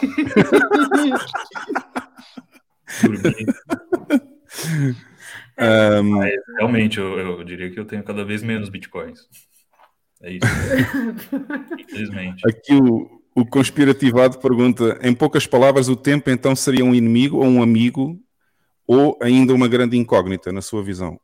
um... Mas, realmente, eu, eu, diria que eu tenho cada vez menos bitcoins. É isso. Infelizmente. Aqui o, o conspirativado pergunta: em poucas palavras, o tempo então seria um inimigo ou um amigo ou ainda uma grande incógnita na sua visão?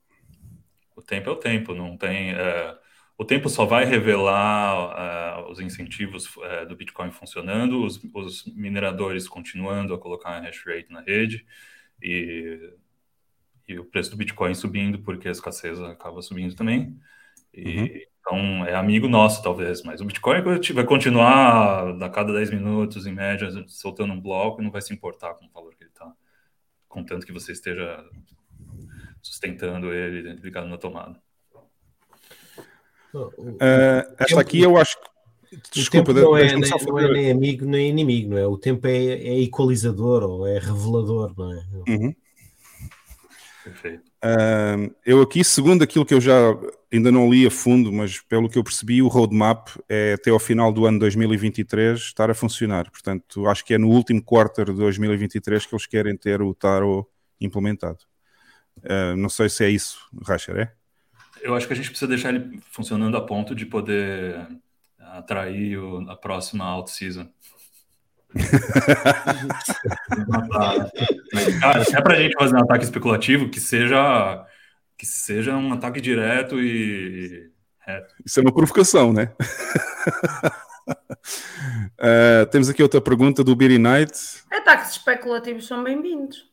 O tempo é o tempo, não tem. É, o tempo só vai revelar uh, os incentivos uh, do Bitcoin funcionando, os, os, mineradores continuando a colocar a hash rate na rede e, e, o preço do Bitcoin subindo, porque a escassez acaba subindo também. E, uhum. Então, é amigo nosso, talvez, mas o Bitcoin vai continuar a cada 10 minutos, em média, soltando um bloco e não vai se importar com o valor que ele está contanto que você esteja sustentando ele ligado na tomada. Uh, esta aqui eu acho Desculpa, não, é, nem, não é nem amigo nem inimigo, não é? O tempo é, é equalizador ou é revelador, não é? Uhum. Perfeito. Uh, eu aqui, segundo aquilo que eu já ainda não li a fundo, mas pelo que eu percebi, o roadmap é até ao final do ano 2023 estar a funcionar. Portanto, acho que é no último quarter de 2023 que eles querem ter o Taro implementado. Uh, não sei se é isso, Racher, é? Eu acho que a gente precisa deixar ele funcionando a ponto de poder atrair o, a próxima out-season. Cara, se é pra gente fazer um ataque especulativo, que seja que seja um ataque direto e reto. Isso é uma provocação, né? uh, temos aqui outra pergunta do Beery Knight. Ataques especulativos são bem-vindos.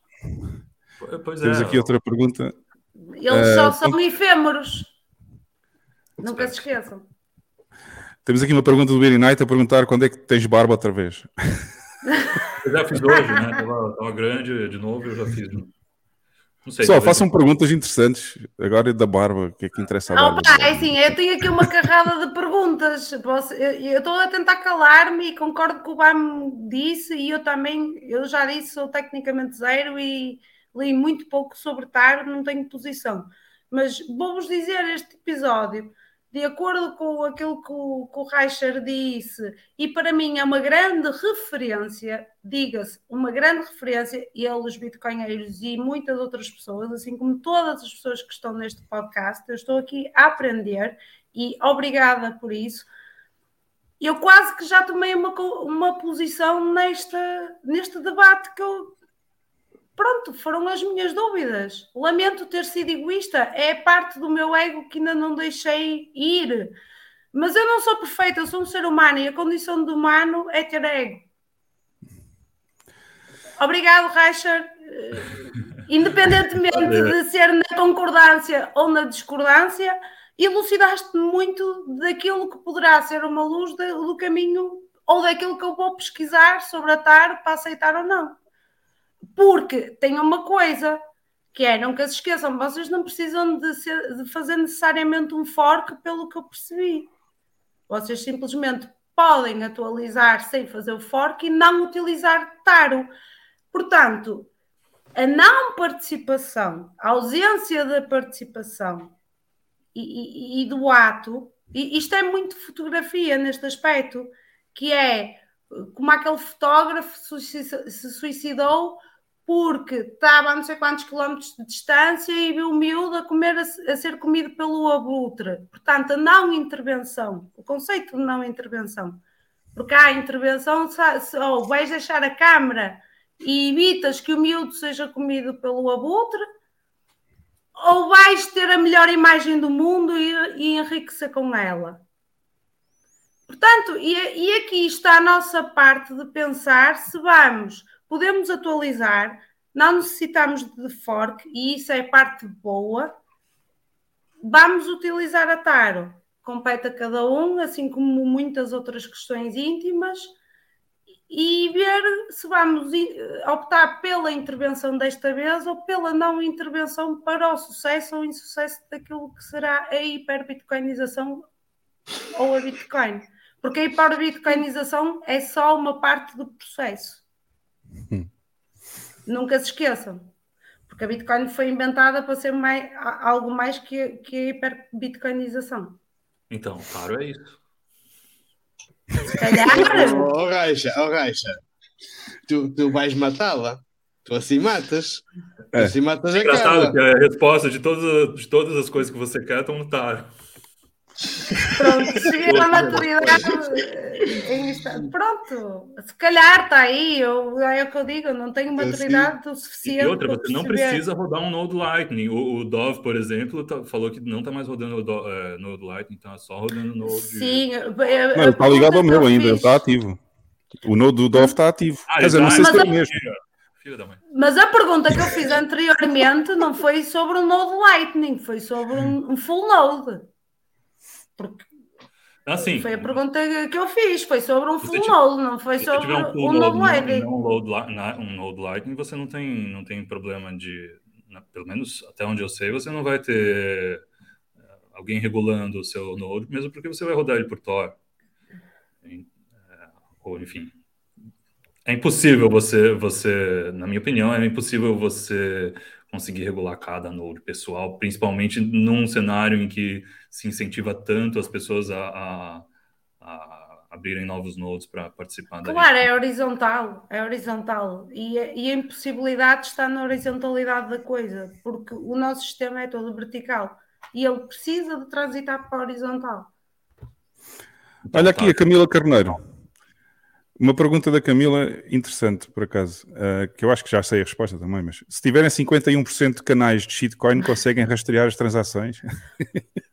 Pois temos é. aqui outra pergunta. Eles uh, só são efêmeros. Nunca se esqueçam. Temos aqui uma pergunta do Beery Knight a perguntar quando é que tens barba outra vez. Eu já fiz hoje, né? Tava, tava grande de novo, eu já fiz. Não sei, Só façam perguntas interessantes. Agora é da barba, o que é que interessa a barba? Pá, é assim, eu tenho aqui uma carrada de perguntas. Eu estou a tentar calar-me e concordo com o Bam disse e eu também, eu já disse, sou tecnicamente zero e li muito pouco sobre TAR, não tenho posição. Mas vou-vos dizer este episódio de acordo com aquilo que o, que o Reicher disse, e para mim é uma grande referência, diga-se, uma grande referência, ele, os bitcoinheiros e muitas outras pessoas, assim como todas as pessoas que estão neste podcast, eu estou aqui a aprender e obrigada por isso. Eu quase que já tomei uma, uma posição nesta, neste debate que eu, pronto, foram as minhas dúvidas. Lamento ter sido egoísta, é parte do meu ego que ainda não deixei ir. Mas eu não sou perfeita, eu sou um ser humano e a condição do humano é ter ego. Obrigado, Reicher. Independentemente de ser na concordância ou na discordância, elucidaste muito daquilo que poderá ser uma luz do caminho ou daquilo que eu vou pesquisar sobre a TAR para aceitar ou não. Porque tem uma coisa que é, nunca se esqueçam, vocês não precisam de, ser, de fazer necessariamente um fork pelo que eu percebi. Vocês simplesmente podem atualizar sem fazer o fork e não utilizar Taro. Portanto, a não participação, a ausência da participação e, e, e do ato, e isto é muito fotografia neste aspecto, que é como aquele fotógrafo se suicidou porque estava a não sei quantos quilómetros de distância e viu o miúdo a, comer, a, ser comido pelo abutre. Portanto, a não intervenção, o conceito de não intervenção. Porque há intervenção, ou vais deixar a câmara e evitas que o miúdo seja comido pelo abutre, ou vais ter a melhor imagem do mundo e, e enriquecer com ela. Portanto, e, e aqui está a nossa parte de pensar se vamos, podemos atualizar, não necessitamos de fork, e isso é parte boa. Vamos utilizar a Taro, compete a cada um, assim como muitas outras questões íntimas, e ver se vamos optar pela intervenção desta vez ou pela não intervenção para o sucesso ou insucesso daquilo que será a hiperbitcoinização ou a Bitcoin. Porque a hiperbitcoinização é só uma parte do processo. Hum. Nunca se esqueçam. Porque a Bitcoin foi inventada para ser mais, algo mais que, que a hiperbitcoinização. Então, claro, é isso. Se calhar. oh, Raixa, oh, Raixa. Tu, tu vais matá-la. Tu assim matas. Tu é. assim matas é engraçado que a resposta de todas, de todas as coisas que você quer estão no Taro. Pronto, cheguei à maturidade. Pronto, se calhar está aí, eu, é o que eu digo, não tenho maturidade o suficiente. E outra, você não precisa rodar um Node Lightning. O, o Dove, por exemplo, tá, falou que não está mais rodando o do, é, Node Lightning, está só rodando Node. Sim, está ligado ao meu ainda, está ativo. O Node do Dove está ativo. Ah, Quer dizer, não sei se é o mesmo. Mas a pergunta que eu fiz anteriormente não foi sobre o Node Lightning, foi sobre um, um full Node. Porque assim, foi a pergunta que eu fiz, foi sobre um full node, não foi sobre um, um node Lightning. Um node, um node Lightning você não tem, não tem problema de, pelo menos até onde eu sei, você não vai ter eh, alguém regulando o seu node, mesmo porque você vai rodar ele por Tor. Eh, ou enfim, é impossível você, você, na minha opinião, é impossível você conseguir regular cada node pessoal, principalmente num cenário em que se incentiva tanto as pessoas a, a, a abrirem novos nodes para participar. Claro, é horizontal, é horizontal. E, e a impossibilidade está na horizontalidade da coisa, porque o nosso sistema é todo vertical e ele precisa de transitar para a horizontal. Olha aqui a Camila Carneiro. Uma pergunta da Camila interessante, por acaso, uh, que eu acho que já sei a resposta também, mas se tiverem 51% de canais de shitcoin, conseguem rastrear as transações?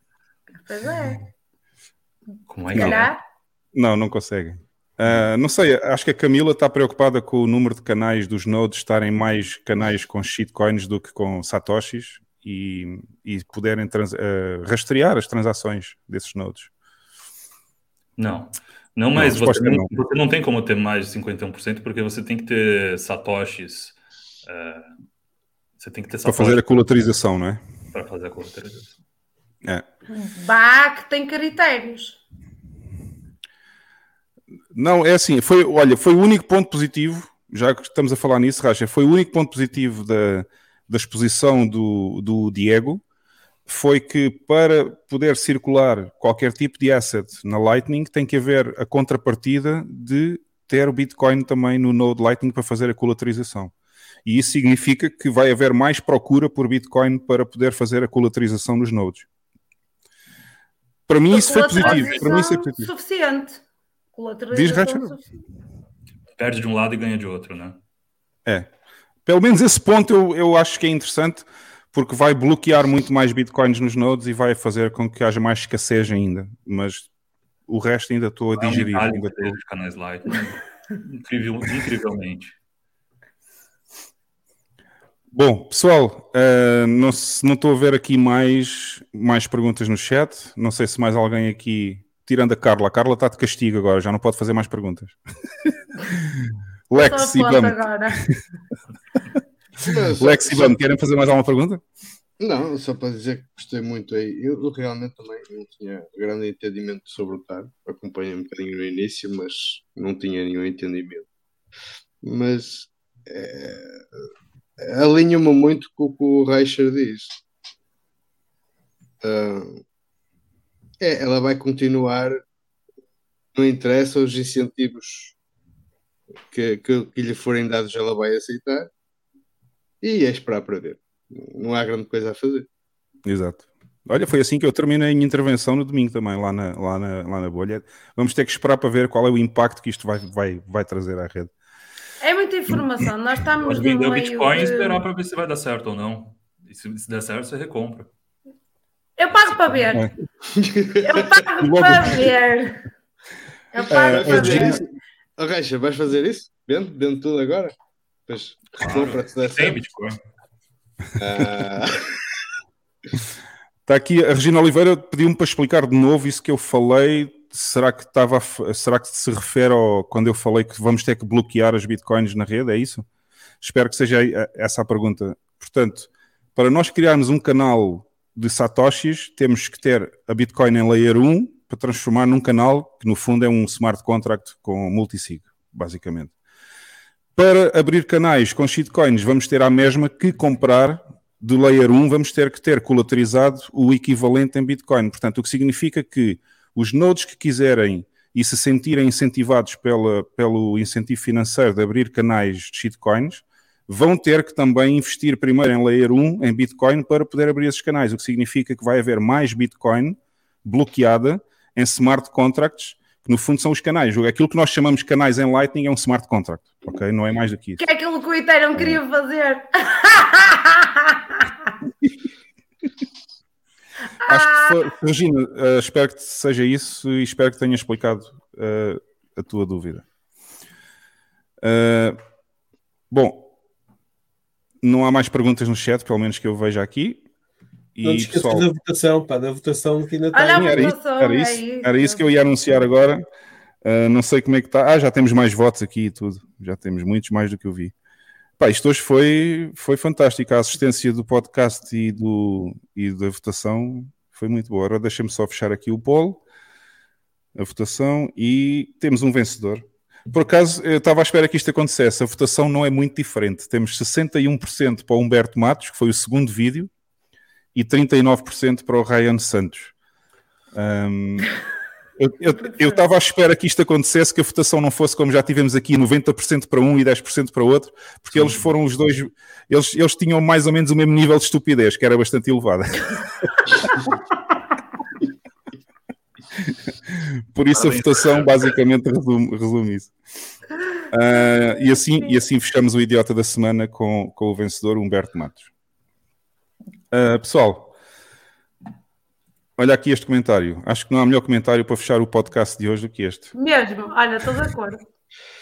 Pois é. Como é que não. não, não conseguem. Uh, não sei, acho que a Camila está preocupada com o número de canais dos nodes estarem mais canais com shitcoins do que com satoshis e, e poderem uh, rastrear as transações desses nodes. Não. Não, mas não, você, não, não. você não tem como ter mais de 51% porque você tem que ter satoshis. É, você tem que ter satoshis. Para fazer a colateralização, não é? Para fazer a colateralização. É. Que tem critérios. Não, é assim, foi, olha, foi o único ponto positivo, já que estamos a falar nisso, Racha, foi o único ponto positivo da, da exposição do, do Diego, foi que para poder circular qualquer tipo de asset na Lightning tem que haver a contrapartida de ter o Bitcoin também no Node Lightning para fazer a colateralização. E isso significa que vai haver mais procura por Bitcoin para poder fazer a colateralização nos nodes. Para mim isso foi positivo. Para mim isso é positivo. Suficiente. Diz suficiente. Perde de um lado e ganha de outro, né? É. Pelo menos esse ponto eu, eu acho que é interessante porque vai bloquear muito mais bitcoins nos nodes e vai fazer com que haja mais escassez ainda. Mas o resto ainda estou a digerir. É um ainda estou... canais Incrível, incrivelmente. Bom, pessoal, uh, não, não estou a ver aqui mais, mais perguntas no chat. Não sei se mais alguém aqui, tirando a Carla. A Carla está de castigo agora, já não pode fazer mais perguntas. Lex e Bam. Lex e Bam, querem fazer mais alguma pergunta? Não, só para dizer que gostei muito aí. Eu, eu realmente também não tinha grande entendimento sobre o TAR. Acompanhei um bocadinho no início, mas não tinha nenhum entendimento. Mas é, alinho-me muito com o que o Reicher diz. Uh, é, ela vai continuar, não interessa os incentivos que, que, que lhe forem dados, ela vai aceitar e é esperar para ver não há grande coisa a fazer. Exato. Olha, foi assim que eu terminei a minha intervenção no domingo também, lá na, lá na, lá na bolha. Vamos ter que esperar para ver qual é o impacto que isto vai, vai, vai trazer à rede. É muita informação. Nós estamos Pode vender o Bitcoin de... e esperar para ver se vai dar certo ou não. E se, se der certo, você recompra. Eu pago para ver. É. Eu pago para ver. Eu pago é, para ver. Oh, Reixa, vais fazer isso? Vendo? Vendo tudo agora? Depois recompra se der certo. Tem Bitcoin. Está aqui a Regina Oliveira pediu-me para explicar de novo isso que eu falei. Será que estava será que se refere ao quando eu falei que vamos ter que bloquear as bitcoins na rede? É isso? Espero que seja essa a pergunta. Portanto, para nós criarmos um canal de satoshis, temos que ter a Bitcoin em layer 1 para transformar num canal que no fundo é um smart contract com multisig, basicamente. Para abrir canais com shitcoins, vamos ter a mesma que comprar de layer 1, vamos ter que ter colaterizado o equivalente em Bitcoin. Portanto, o que significa que os nodes que quiserem e se sentirem incentivados pela, pelo incentivo financeiro de abrir canais de shitcoins, vão ter que também investir primeiro em layer 1, em Bitcoin, para poder abrir esses canais, o que significa que vai haver mais Bitcoin bloqueada em smart contracts que no fundo são os canais. Aquilo que nós chamamos de canais em Lightning é um smart contract, ok? Não é mais do que isso. Que é aquilo que o Ethereum queria é. fazer. Acho que foi, Regina, uh, espero que seja isso e espero que tenha explicado uh, a tua dúvida. Uh, bom, não há mais perguntas no chat, pelo menos que eu veja aqui. E, não te esqueças pessoal... da votação, pá, da votação que ainda tem. Olha era, isso, era, isso, é isso. era isso que eu ia anunciar agora. Uh, não sei como é que está. Ah, já temos mais votos aqui e tudo. Já temos muitos mais do que eu vi. Pá, isto hoje foi, foi fantástico. A assistência do podcast e, do, e da votação foi muito boa. Agora deixa-me só fechar aqui o polo, a votação, e temos um vencedor. Por acaso, eu estava à espera que isto acontecesse. A votação não é muito diferente. Temos 61% para o Humberto Matos, que foi o segundo vídeo, e 39% para o Ryan Santos. Um, eu estava à espera que isto acontecesse, que a votação não fosse como já tivemos aqui, 90% para um e 10% para outro, porque Sim. eles foram os dois, eles, eles tinham mais ou menos o mesmo nível de estupidez, que era bastante elevada. Por isso a votação basicamente resume, resume isso. Uh, e, assim, e assim fechamos o idiota da semana com, com o vencedor Humberto Matos. Uh, pessoal, olha aqui este comentário. Acho que não há melhor comentário para fechar o podcast de hoje do que este. Mesmo, olha, estou de acordo.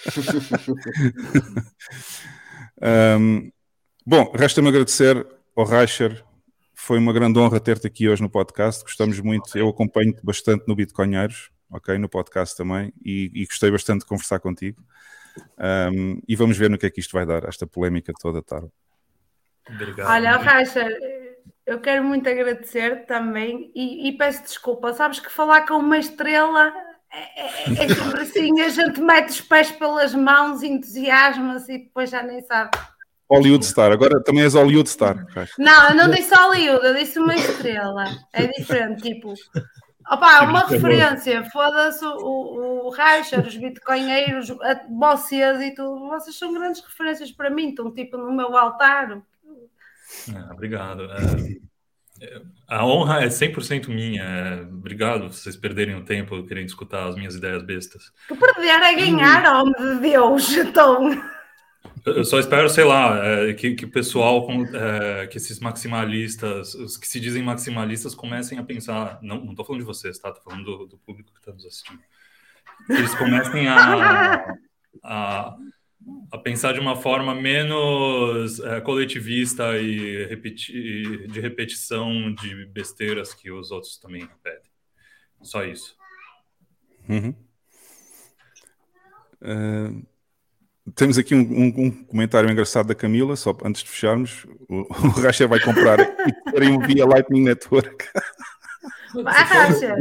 um, bom, resta-me agradecer ao Reicher. Foi uma grande honra ter-te aqui hoje no podcast. Gostamos muito. Eu acompanho-te bastante no Bitcoinheiros, ok? No podcast também. E, e gostei bastante de conversar contigo. Um, e vamos ver no que é que isto vai dar, esta polémica toda, Taro. Obrigado. Olha, Reicher, eu quero muito agradecer também e, e, peço desculpa. Sabes que falar com uma estrela é, é, é sempre assim: a gente mete os pés pelas mãos, entusiasma-se e depois já nem sabe. Hollywood Star, agora também és Hollywood Star. Não, eu não disse Hollywood, eu disse uma estrela. É diferente, tipo. Opa, uma referência, foda-se o, o, o Reicher, os bitcoinheiros, vocês e tudo, vocês são grandes referências para mim, estão tipo no meu altar. É, obrigado. É, a honra é 100% minha. É, obrigado vocês perderem o tempo querendo escutar as minhas ideias bestas. Que perder é ganhar, hum. homem de Deus, então. Eu só espero, sei lá, é, que, que o pessoal, é, que esses maximalistas, os que se dizem maximalistas, comecem a pensar. Não, não tô falando de vocês, tá? Tô falando do, do público que está nos assistindo. Que eles comecem a, a a pensar de uma forma menos é, coletivista e repeti de repetição de besteiras que os outros também repetem. Só isso. Uhum. Uh, temos aqui um, um, um, comentário engraçado da Camila, só antes de fecharmos. O, o Racha vai comprar Ethereum via Lightning Network. Vai, Racha.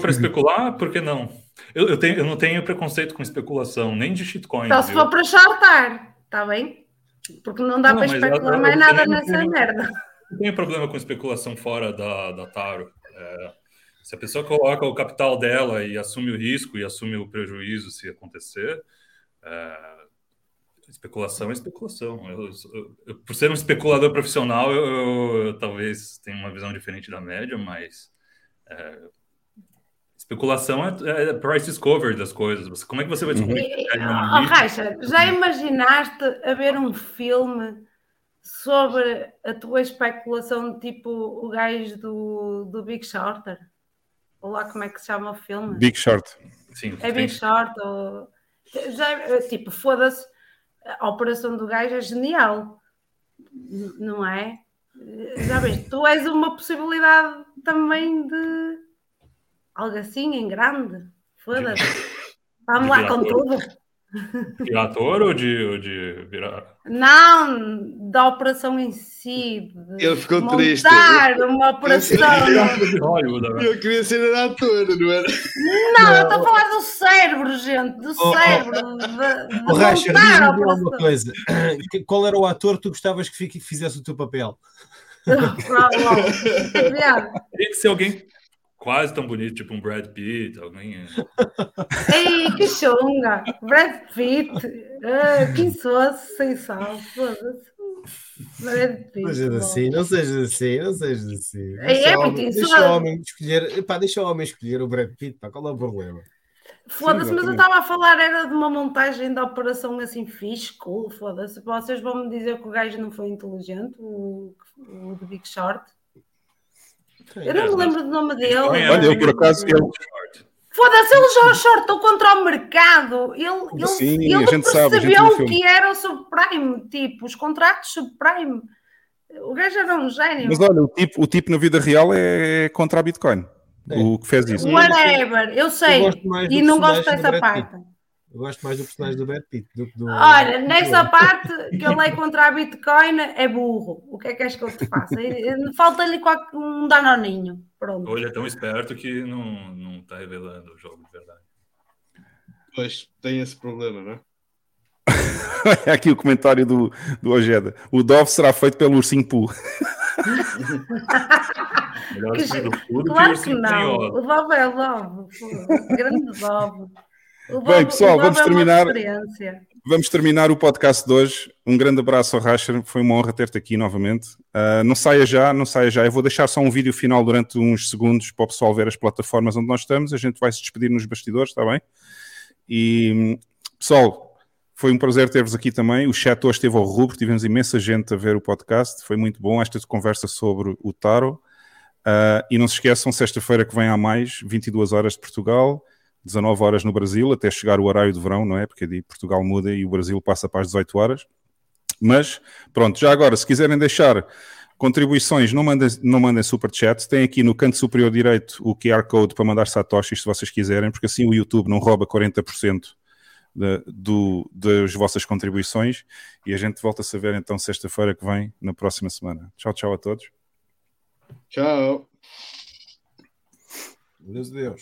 Para especular, por que não? Eu, eu, tenho, eu não tenho preconceito com especulação, nem de shitcoin. Só se for para shortar, está bem? Porque não dá para especular eu, mais nada nessa tenho, merda. Não tenho problema com especulação fora da, da Taro. É, se a pessoa coloca o capital dela e assume o risco e assume o prejuízo se acontecer, é, especulação é especulação. Eu, por ser um especulador profissional, eu, talvez tenha uma visão diferente da média, mas é, Especulação é, é price discovery das coisas. Como é que você vai descobrir? Uhum. Oh, Raixa, já imaginaste a ver um filme sobre a tua especulação, tipo o gajo do, do Big Shorter? Ou lá como é que se chama o filme? Big Short. Sim, é Big Short. Ou... Já, tipo, foda-se, a operação do gajo é genial, não é? Já vês, tu és uma possibilidade também de algo assim em grande. Foda-se. Vamos lá com tudo. De ator ou de, ou de virar? Não, da operação em si. Ele ficou montar triste. uma operação. Eu queria ser ator, não era? Não, eu estou a falar do cérebro, gente. Do oh, cérebro. Oh, de, de oh, Racha, diz-me uma coisa. Qual era o ator que tu gostavas que fizesse o teu papel? Tem que ser alguém quase tão bonito, tipo um Brad Pitt, alguém. Ei, que chunga! Brad Pitt, ah, que insosso, sem sal, Brad Pitt. Não sejas assim, não sejas assim, não sejas assim. Deixa, é, muito deixa o homem escolher, pá, deixa o homem escolher o Brad Pitt, pá, qual é o problema? Foda-se, mas eu estava a falar era de uma montagem da operação assim fixe, cool, foda-se. Vocês vão me dizer que o gajo não foi inteligente, o, o de Big Short. Eu não me lembro do nome dele. Olha, eu por acaso. Eu... Foda-se, ele já shortou contra o mercado. Ele, ele, Sim, ele a gente percebeu sabe, a gente que era o subprime, tipo, os contratos subprime. O gajo era um gênio. Mas olha, o tipo, o tipo na vida real é contra a Bitcoin. É. O que fez isso. Whatever, eu sei. Eu e não gosto dessa parte. Eu gosto mais do personagem do Brad Pitt do que do. Olha, nessa parte que ele é contra a Bitcoin é burro. O que é que és que eu te faço? Falta-lhe um danoninho. Pronto. Hoje é tão esperto que não, não está revelando o jogo de verdade. Pois, tem esse problema, não é? é aqui o comentário do, do Ojeda. O Dove será feito pelo Ursinho Poo. que, claro que não. O Dove é o Dove. Grande Dove. Bem, pessoal, vamos é terminar. Vamos terminar o podcast de hoje. Um grande abraço ao Racher, foi uma honra ter-te aqui novamente. Uh, não saia já, não saia já. Eu vou deixar só um vídeo final durante uns segundos para o pessoal ver as plataformas onde nós estamos. A gente vai se despedir nos bastidores, está bem? E pessoal, foi um prazer ter-vos aqui também. O chat hoje esteve ao rubro, tivemos imensa gente a ver o podcast. Foi muito bom esta conversa sobre o Taro. Uh, e não se esqueçam, sexta-feira que vem há mais, 22 horas de Portugal. 19 horas no Brasil, até chegar o horário de verão, não é? Porque de Portugal muda e o Brasil passa para as 18 horas. Mas, pronto, já agora, se quiserem deixar contribuições, não mandem, não mandem superchat. Tem aqui no canto superior direito o QR Code para mandar satoshis, se vocês quiserem, porque assim o YouTube não rouba 40% de, do, das vossas contribuições. E a gente volta a saber então sexta-feira que vem, na próxima semana. Tchau, tchau a todos. Tchau. Deus Deus.